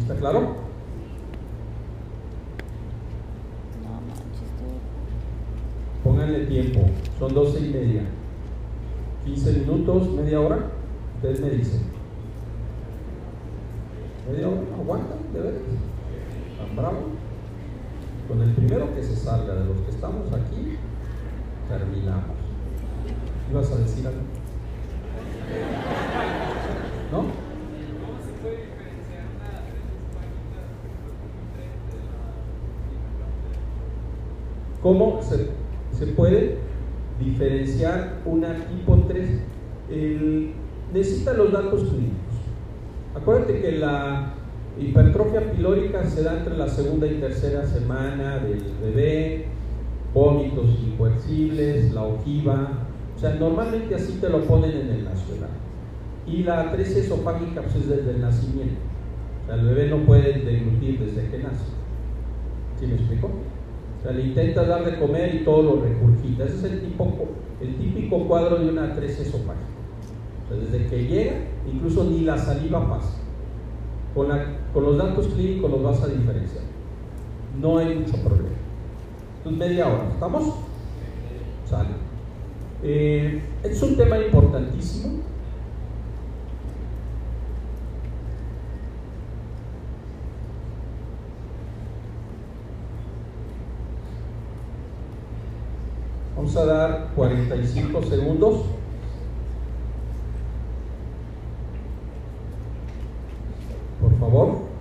¿Está claro? Pónganle tiempo, son 12 y media. 15 minutos, media hora, ustedes me dicen. ¿Media hora? ¿Aguantan? ¿De veras? ¿Tan bravo? primero que se salga de los que estamos aquí, terminamos. ¿Ibas a decir algo? ¿No? ¿Cómo se, se puede diferenciar una tipo 3? necesita los datos clínicos. Acuérdate que la hipertrofia pilórica se da entre la segunda y tercera semana del bebé, vómitos incoercibles, la ojiva, o sea, normalmente así te lo ponen en el nacional. Y la atresia esofágica pues, es desde el nacimiento. O sea, el bebé no puede deglutir desde que nace. ¿Sí me explico? O sea, le intenta dar de comer y todo lo regurgita. Ese es el, tipo, el típico cuadro de una atresia esofágica. Desde que llega, incluso ni la saliva pasa. Con, los datos clínicos los vas a diferenciar. No hay mucho problema. Entonces, media hora. ¿Estamos? Sale. Eh, es un tema importantísimo. Vamos a dar 45 segundos. Por favor.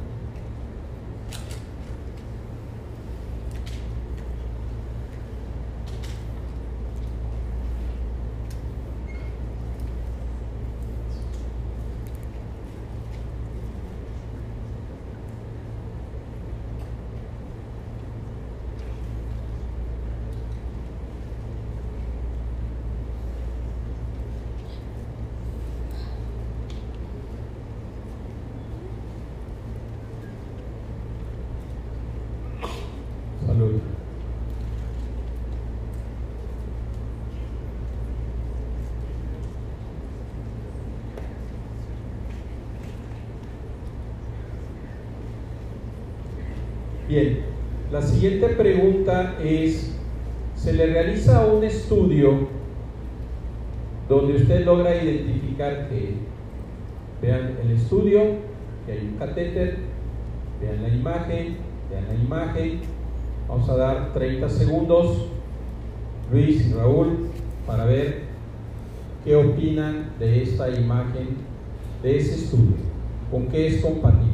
Siguiente pregunta es, se le realiza un estudio donde usted logra identificar que, vean el estudio, que hay un catéter, vean la imagen, vean la imagen, vamos a dar 30 segundos, Luis y Raúl, para ver qué opinan de esta imagen, de ese estudio, con qué es compatible.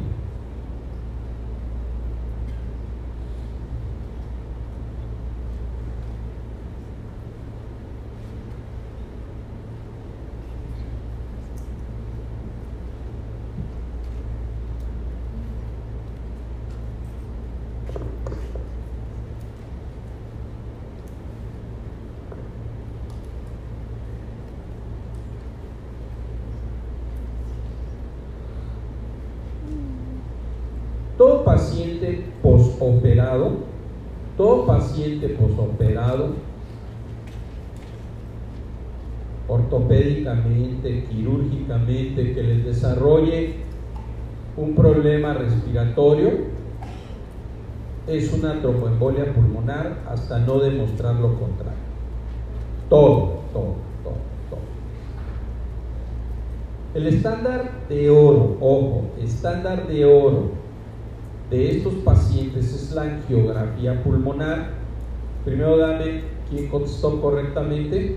Paciente posoperado, todo paciente posoperado, ortopédicamente, quirúrgicamente, que les desarrolle un problema respiratorio, es una tromboembolia pulmonar hasta no demostrar lo contrario. Todo, todo, todo, todo. El estándar de oro, ojo, estándar de oro de estos pacientes es la angiografía pulmonar. Primero dame quién contestó correctamente.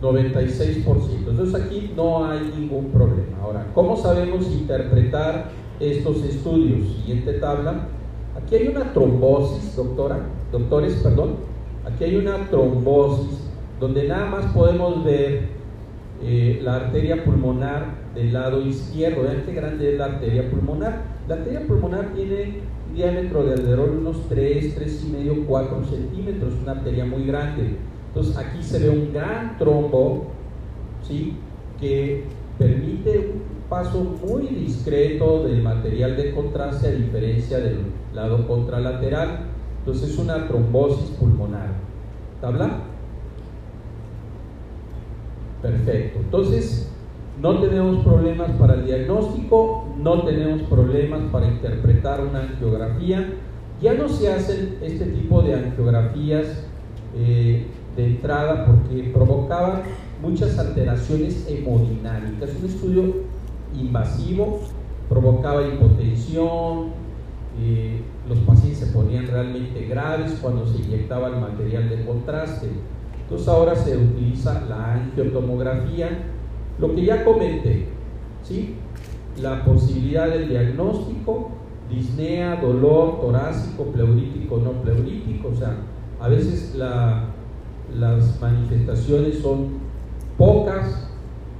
96%. Entonces aquí no hay ningún problema. Ahora, ¿cómo sabemos interpretar estos estudios? Siguiente tabla. Aquí hay una trombosis, doctora, doctores, perdón. Aquí hay una trombosis donde nada más podemos ver eh, la arteria pulmonar del lado izquierdo. Vean qué grande es la arteria pulmonar. La arteria pulmonar tiene un diámetro de alrededor de unos 3, 3 y medio, 4 centímetros, una arteria muy grande. Entonces aquí se ve un gran trombo, ¿sí? Que permite un paso muy discreto del material de contraste a diferencia del lado contralateral. Entonces es una trombosis pulmonar. ¿Tabla? Perfecto. Entonces, no tenemos problemas para el diagnóstico, no tenemos problemas para interpretar una angiografía. Ya no se hacen este tipo de angiografías eh, de entrada porque provocaban muchas alteraciones hemodinámicas. Un estudio invasivo provocaba hipotensión, eh, los pacientes realmente graves cuando se inyectaba el material de contraste. Entonces ahora se utiliza la angiotomografía, lo que ya comenté, ¿sí? la posibilidad del diagnóstico, disnea, dolor torácico, pleurítico, no pleurítico, o sea, a veces las manifestaciones son pocas,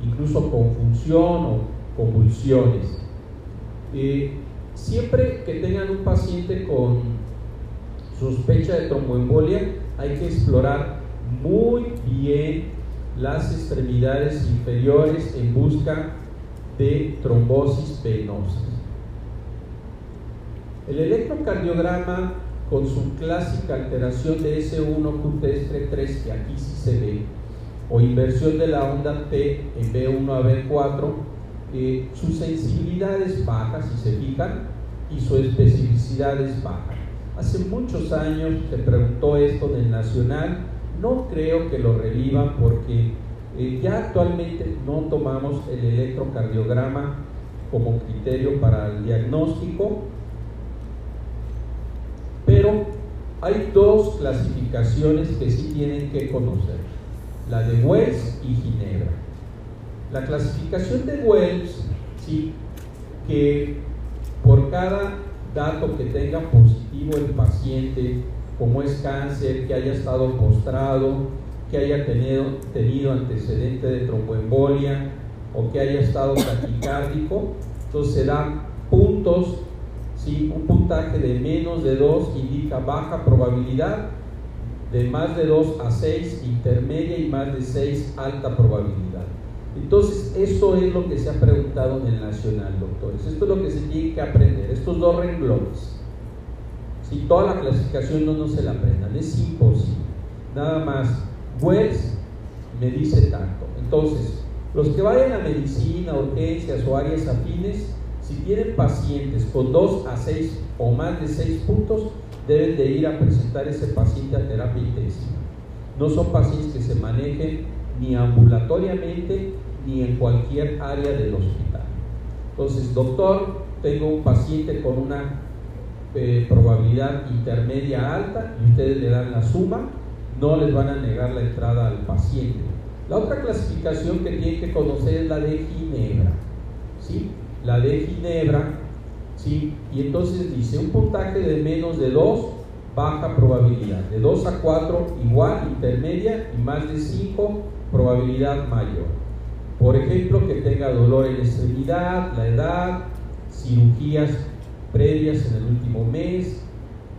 incluso confusión o convulsiones. Eh, siempre que tengan un paciente con sospecha de tromboembolia, hay que explorar muy bien las extremidades inferiores en busca de trombosis venosa. El electrocardiograma con su clásica alteración de S1 Q3 que aquí sí se ve, o inversión de la onda T en B1 a B4, eh, su sensibilidad es baja, si se fijan, y su especificidad es baja. Hace muchos años se preguntó esto del Nacional, no creo que lo revivan porque eh, ya actualmente no tomamos el electrocardiograma como criterio para el diagnóstico, pero hay dos clasificaciones que sí tienen que conocer, la de Wells y Ginebra. La clasificación de Wells, sí, que por cada dato que tenga positivo el paciente, como es cáncer, que haya estado postrado, que haya tenido, tenido antecedente de tromboembolia o que haya estado taquicárdico, entonces se dan puntos, ¿sí? un puntaje de menos de 2 indica baja probabilidad, de más de 2 a 6 intermedia y más de 6 alta probabilidad. Entonces, eso es lo que se ha preguntado en el Nacional, doctores. Esto es lo que se tiene que aprender, estos dos renglones. Si toda la clasificación no, no se la aprendan, es imposible. Nada más Wells me dice tanto. Entonces, los que vayan a medicina, urgencias o áreas afines, si tienen pacientes con 2 a 6 o más de 6 puntos, deben de ir a presentar ese paciente a terapia intensiva. No son pacientes que se manejen ni ambulatoriamente ni en cualquier área del hospital. Entonces, doctor, tengo un paciente con una eh, probabilidad intermedia alta y ustedes le dan la suma no les van a negar la entrada al paciente. La otra clasificación que tienen que conocer es la de Ginebra. ¿sí? La de Ginebra, ¿sí? y entonces dice un puntaje de menos de 2, baja probabilidad. De 2 a 4, igual, intermedia, y más de 5, probabilidad mayor. Por ejemplo, que tenga dolor en extremidad, la edad, cirugías previas en el último mes,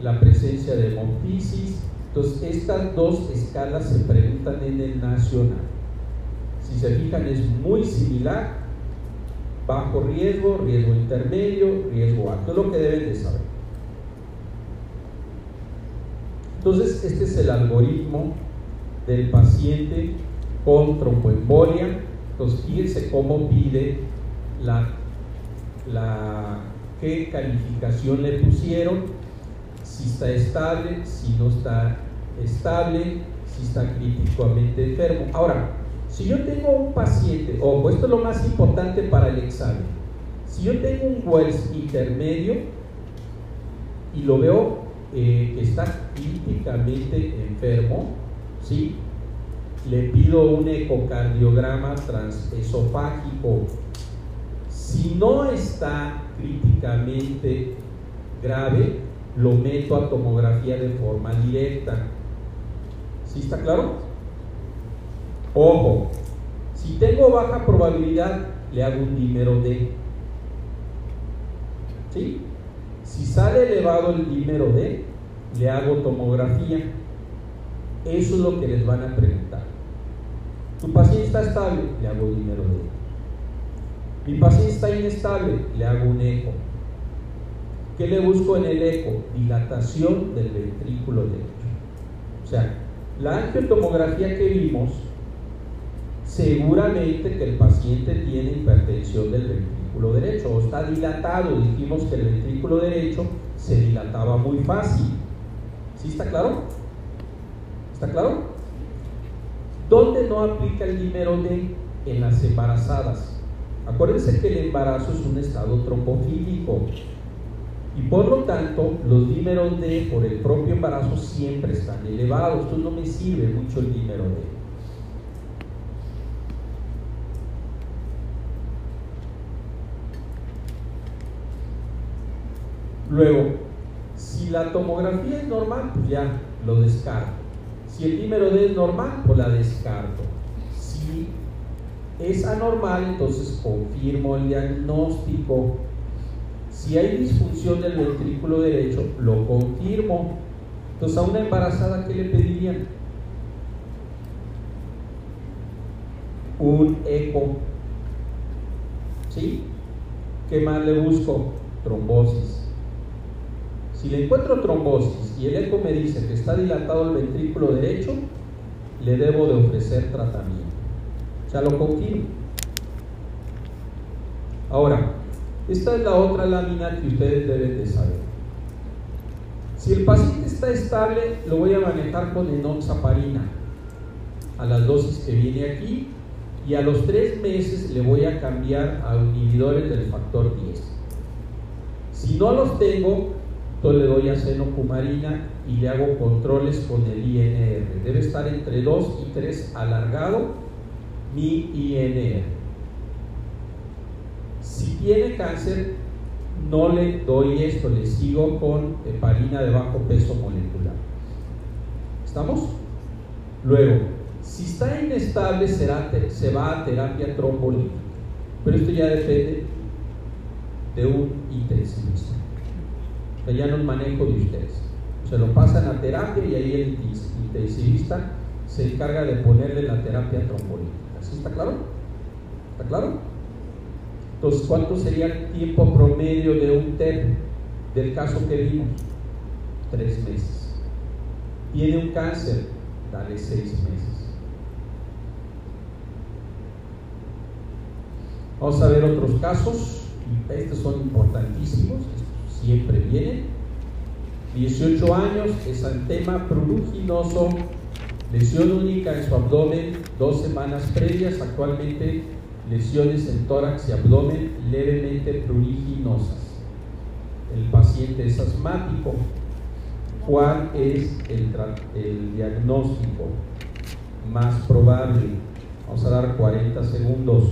la presencia de hemoptisis, entonces, estas dos escalas se preguntan en el nacional. Si se fijan, es muy similar. Bajo riesgo, riesgo intermedio, riesgo alto. Es lo que deben de saber. Entonces, este es el algoritmo del paciente con tromboembolia. Entonces, fíjense cómo pide la, la qué calificación le pusieron, si está estable, si no está estable, si está críticamente enfermo. Ahora, si yo tengo un paciente, ojo, esto es lo más importante para el examen. Si yo tengo un Wells intermedio y lo veo eh, que está críticamente enfermo, ¿sí? le pido un ecocardiograma transesofágico. Si no está críticamente grave, lo meto a tomografía de forma directa. ¿Sí está claro? Ojo, si tengo baja probabilidad, le hago un dímero D. ¿Sí? Si sale elevado el dímero D, le hago tomografía. Eso es lo que les van a preguntar. Tu paciente está estable, le hago dímero D. Mi paciente está inestable, le hago un eco. ¿Qué le busco en el eco? Dilatación del ventrículo derecho. O sea, la angiotomografía que vimos, seguramente que el paciente tiene hipertensión del ventrículo derecho o está dilatado. Dijimos que el ventrículo derecho se dilataba muy fácil. ¿Sí está claro? ¿Está claro? ¿Dónde no aplica el D? En las embarazadas. Acuérdense que el embarazo es un estado trombofílico. Y por lo tanto, los dímeros D por el propio embarazo siempre están elevados. Entonces no me sirve mucho el dímero D. Luego, si la tomografía es normal, pues ya lo descarto. Si el dímero D es normal, pues la descarto. Si es anormal, entonces confirmo el diagnóstico si hay disfunción del ventrículo derecho, lo confirmo. Entonces, a una embarazada, ¿qué le pedirían? Un eco. ¿Sí? ¿Qué más le busco? Trombosis. Si le encuentro trombosis y el eco me dice que está dilatado el ventrículo derecho, le debo de ofrecer tratamiento. Lo confirmo. Ahora, esta es la otra lámina que ustedes deben de saber. Si el paciente está estable, lo voy a manejar con enoxaparina a las dosis que viene aquí y a los tres meses le voy a cambiar a inhibidores del factor 10. Si no los tengo, entonces le doy a senocumarina y le hago controles con el INR. Debe estar entre 2 y 3 alargado mi INR. Si tiene cáncer, no le doy esto, le sigo con heparina de bajo peso molecular. ¿Estamos? Luego, si está inestable, se va a terapia trombolítica. Pero esto ya depende de un intensivista. Ya no es manejo de ustedes. Se lo pasan a terapia y ahí el intensivista se encarga de ponerle la terapia trombolítica. ¿Así está claro? ¿Está claro? Entonces, ¿cuánto sería el tiempo promedio de un TEP del caso que vimos? Tres meses. Tiene un cáncer, dale seis meses. Vamos a ver otros casos. Estos son importantísimos, siempre vienen. 18 años, exantema pruruginoso, lesión única en su abdomen, dos semanas previas, actualmente lesiones en tórax y abdomen levemente pruriginosas. El paciente es asmático. ¿Cuál es el, el diagnóstico más probable? Vamos a dar 40 segundos.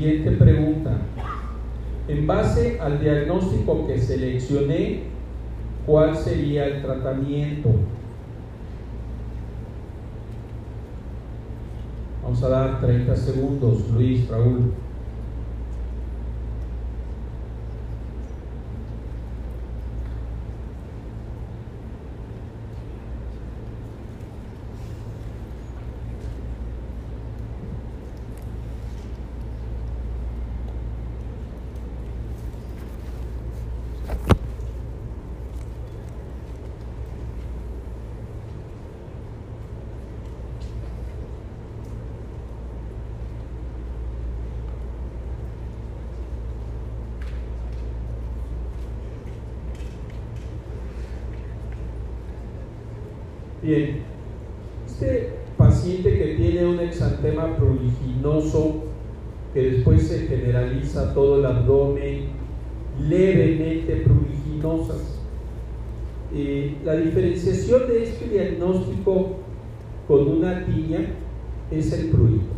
Siguiente pregunta. En base al diagnóstico que seleccioné, ¿cuál sería el tratamiento? Vamos a dar 30 segundos, Luis, Raúl. Bien, este paciente que tiene un exantema proliginoso que después se generaliza todo el abdomen, levemente pruriginosas. Eh, la diferenciación de este diagnóstico con es el prurito.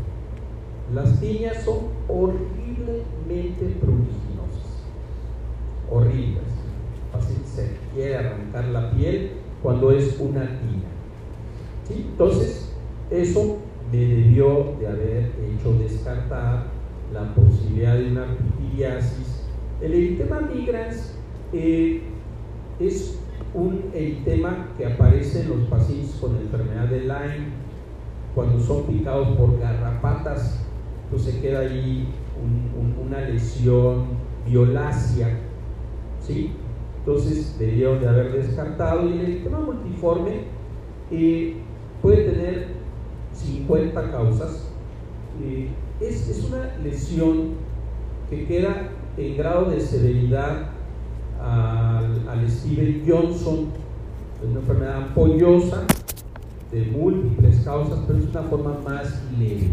Las tiñas son horriblemente pruriginosas, horribles. Así se quiere arrancar la piel cuando es una tiña. Entonces, eso me debió de haber hecho descartar la posibilidad de una pitiriasis El eritema migrans eh, es un eritema que aparece en los pacientes con enfermedad de Lyme, cuando son picados por garrapatas, pues se queda ahí una lesión violácea, ¿sí? Entonces debieron de haber descartado y el eritema multiforme eh, puede tener 50 causas. Eh, es, es, una lesión que queda en grado de severidad al, al Steven Johnson, es una enfermedad ampollosa de múltiples causas, pero es una forma más leve.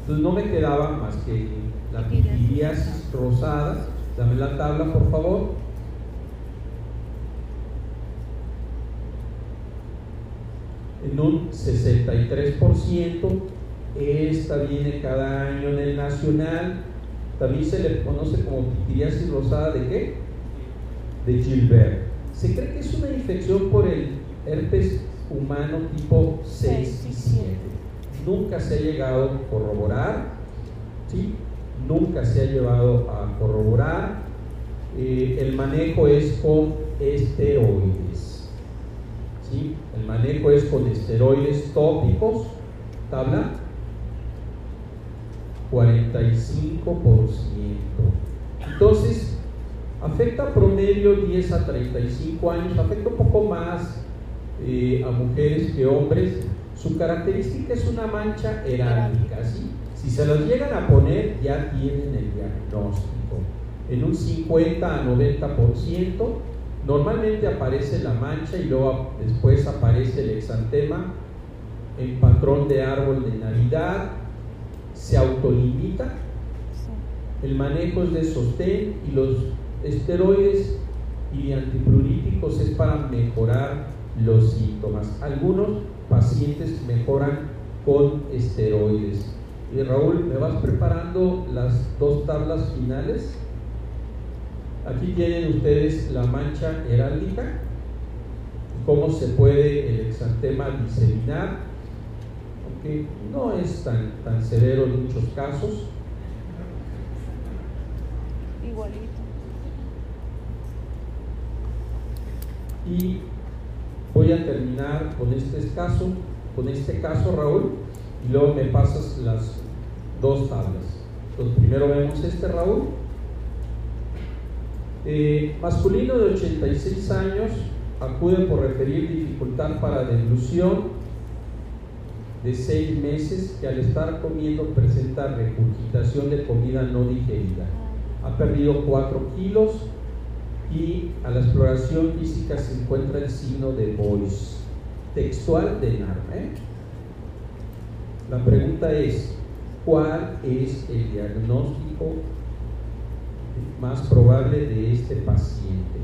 Entonces no me quedaba más que la pitiriasis rosada. Dame la tabla, por favor. En un 63%, esta viene cada año en el nacional. También se le conoce como pitiriasis rosada de qué? De Gilbert. Se cree que es una infección por el herpes humano tipo 6 y 7. Nunca se ha llegado a corroborar, ¿sí? Nunca se ha llevado a corroborar. Eh, el manejo es con esteroides. ¿sí? El manejo es con esteroides tópicos. Tabla. 45%. Entonces, afecta promedio 10 a 35 años, afecta un poco más eh, a mujeres que hombres, su característica es una mancha heráldica. Si se los llegan a poner, ya tienen el diagnóstico. En un 50 a 90%, normalmente aparece la mancha y luego después aparece el exantema en patrón de árbol de Navidad, se autolimita, el manejo es de sostén y los esteroides y antipluríticos es para mejorar los síntomas. Algunos pacientes mejoran con esteroides. Y Raúl, ¿me vas preparando las dos tablas finales? Aquí tienen ustedes la mancha heráldica, cómo se puede el exantema diseminar, aunque no es tan, tan severo en muchos casos. Igualito. Y Voy a terminar con este caso, con este caso, Raúl, y luego me pasas las dos tablas. Primero vemos este, Raúl. Eh, masculino de 86 años acude por referir dificultad para deglución de 6 meses que al estar comiendo presenta regurgitación de comida no digerida. Ha perdido 4 kilos y a la exploración física se encuentra el signo de Boyce, textual de Narma. ¿eh? La pregunta es, ¿cuál es el diagnóstico más probable de este paciente?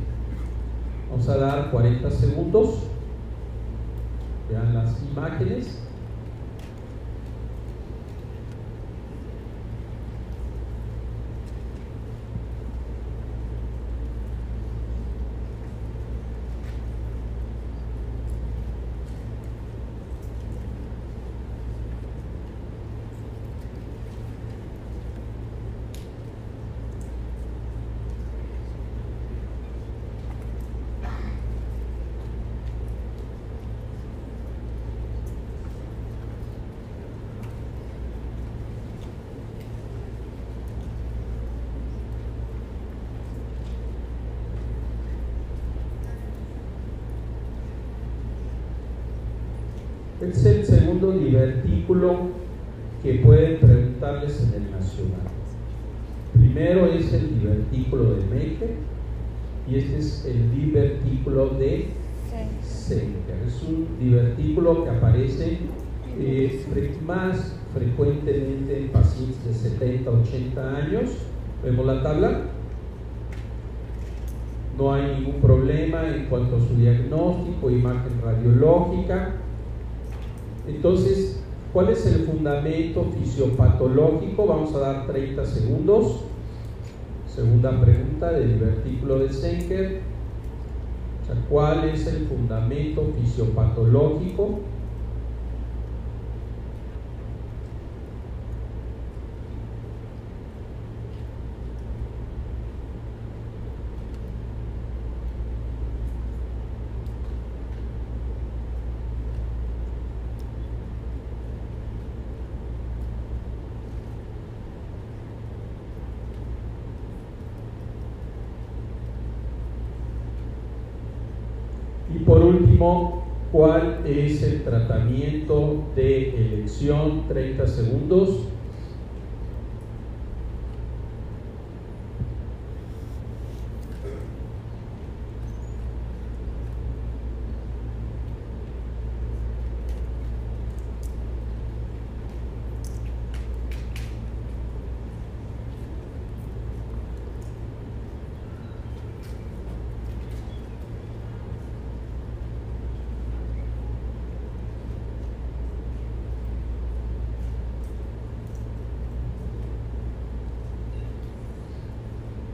Vamos a dar 40 segundos. Vean las imágenes. es el segundo divertículo que pueden preguntarles en el nacional. Primero es el divertículo de Meike y este es el divertículo de Senker. Es un divertículo que aparece eh, más frecuentemente en pacientes de 70, 80 años. Vemos la tabla. No hay ningún problema en cuanto a su diagnóstico, imagen radiológica entonces, ¿cuál es el fundamento fisiopatológico? Vamos a dar 30 segundos. Segunda pregunta del divertículo de Senker. ¿cuál es el fundamento fisiopatológico? Y por ¿cuál es el tratamiento de elección? 30 segundos.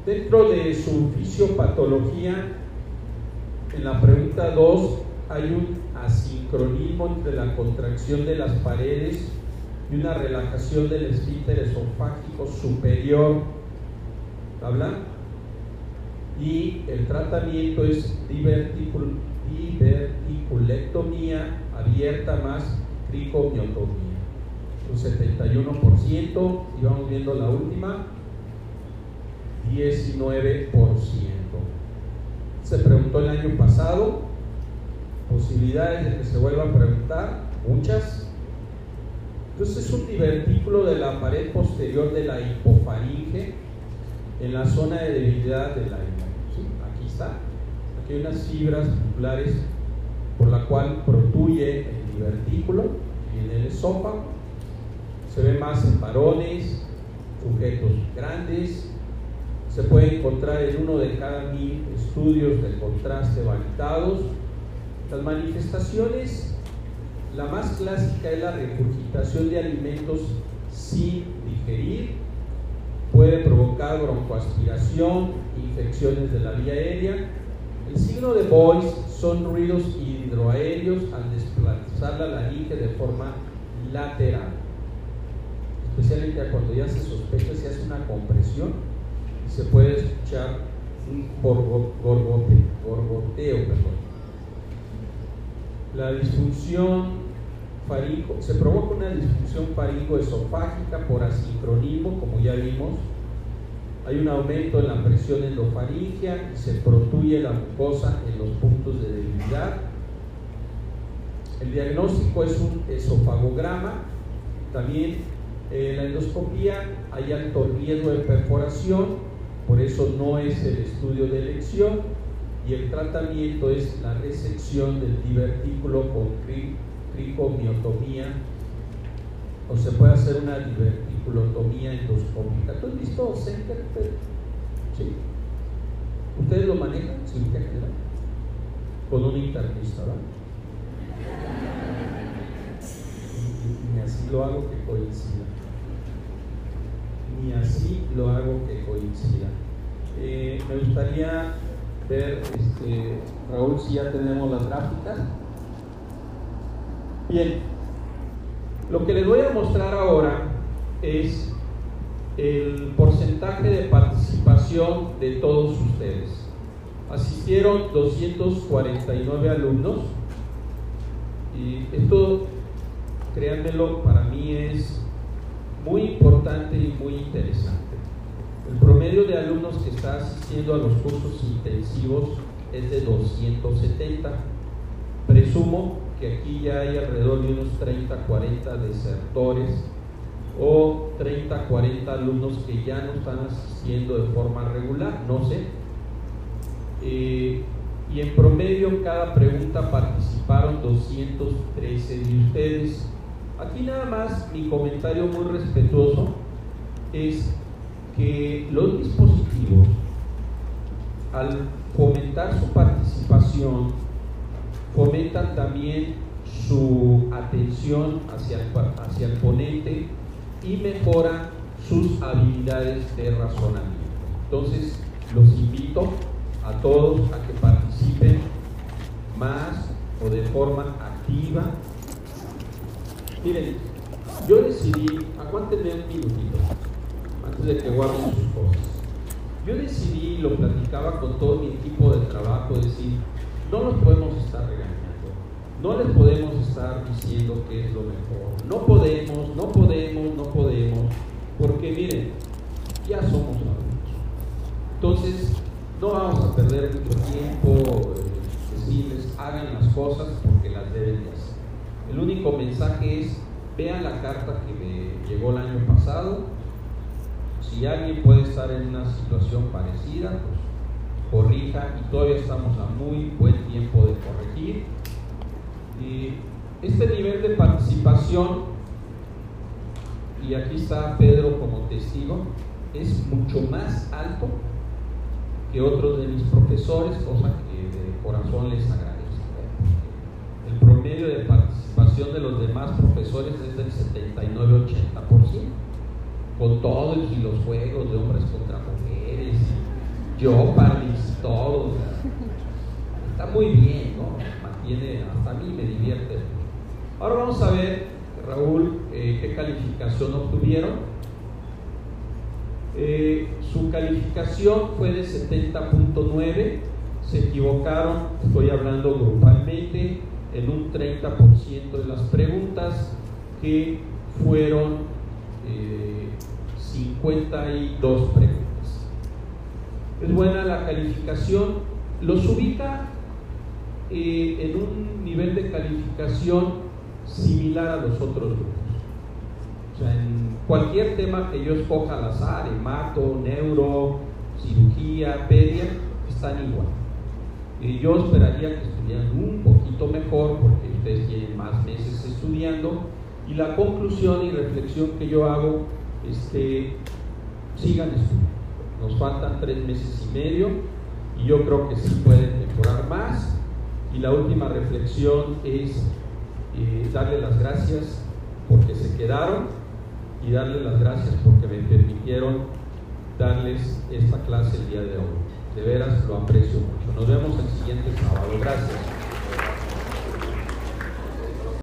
Dentro de en la pregunta 2 hay un asincronismo entre la contracción de las paredes y una relajación del esfínter esofágico superior. ¿Habla? Y el tratamiento es diverticul diverticulectomía abierta más cricomiotomía. Un 71%, y vamos viendo la última, 19%. Se preguntó el año pasado, posibilidades de que se vuelva a preguntar, muchas. Entonces es un divertículo de la pared posterior de la hipofaringe en la zona de debilidad de la Aquí está. Aquí hay unas fibras musculares por la cual protuye el divertículo en el esófago. Se ve más en varones, sujetos grandes, se puede encontrar en uno de cada mil estudios de contraste validados. Las manifestaciones, la más clásica es la regurgitación de alimentos sin digerir, puede provocar broncoaspiración, infecciones de la vía aérea. El signo de Boyce son ruidos hidroaéreos al desplazar la laringe de forma lateral, especialmente cuando ya se sospecha si hace una compresión se puede escuchar un gorgoteo. La disfunción faringo, se provoca una disfunción faringoesofágica por asincronismo, como ya vimos. Hay un aumento en la presión endofaringia y se protuye la mucosa en los puntos de debilidad. El diagnóstico es un esofagograma. También en la endoscopía hay alto riesgo de perforación por eso no es el estudio de elección y el tratamiento es la resección del divertículo con tricomiotomía o se puede hacer una diverticulotomía endoscópica. ¿Tú has visto? Sí. ¿Ustedes lo manejan? Cirugía general. Con un internista, ¿verdad? Y así lo hago que coincida y así lo hago que coincida. Eh, me gustaría ver, este, Raúl, si ya tenemos las gráficas. Bien, lo que les voy a mostrar ahora es el porcentaje de participación de todos ustedes. Asistieron 249 alumnos y esto, créanmelo, para mí es muy importante y muy interesante. El promedio de alumnos que está asistiendo a los cursos intensivos es de 270. Presumo que aquí ya hay alrededor de unos 30, 40 desertores o 30, 40 alumnos que ya no están asistiendo de forma regular, no sé. Eh, y en promedio cada pregunta participaron 213 de ustedes. Aquí nada más mi comentario muy respetuoso es que los dispositivos, al fomentar su participación, fomentan también su atención hacia el, hacia el ponente y mejora sus habilidades de razonamiento. Entonces, los invito a todos a que participen más o de forma activa Miren, yo decidí, aguántenme un minutito, antes de que guarden sus cosas. Yo decidí, lo platicaba con todo mi equipo de trabajo, decir, no los podemos estar regañando, no les podemos estar diciendo que es lo mejor, no podemos, no podemos, no podemos, porque miren, ya somos adultos. Entonces, no vamos a perder mucho tiempo, eh, decirles, hagan las cosas porque las deben de hacer. El único mensaje es, vean la carta que me llegó el año pasado, si alguien puede estar en una situación parecida, pues corrija y todavía estamos a muy buen tiempo de corregir. Y este nivel de participación, y aquí está Pedro como testigo, es mucho más alto que otros de mis profesores, cosa que de corazón les agradezco. Promedio de participación de los demás profesores es del 79-80%, con todos y los juegos de hombres contra mujeres, yo, Parlis, todo. Está muy bien, ¿no? Mantiene, hasta a mí me divierte. Ahora vamos a ver, Raúl, eh, qué calificación obtuvieron. Eh, su calificación fue de 70.9, se equivocaron, estoy hablando grupalmente, en un 30% de las preguntas que fueron 52 eh, preguntas. Es buena la calificación, los ubica eh, en un nivel de calificación similar a los otros grupos. O sea, en cualquier tema que yo escoja al azar, hemato, neuro, cirugía, pedia, están igual. Y yo esperaría que estuvieran un poquito mejor porque ustedes tienen más meses estudiando. Y la conclusión y reflexión que yo hago es que sigan estudiando. Nos faltan tres meses y medio y yo creo que sí pueden mejorar más. Y la última reflexión es eh, darle las gracias porque se quedaron y darles las gracias porque me permitieron darles esta clase el día de hoy. De veras lo aprecio mucho. Nos vemos el siguiente sábado. Gracias.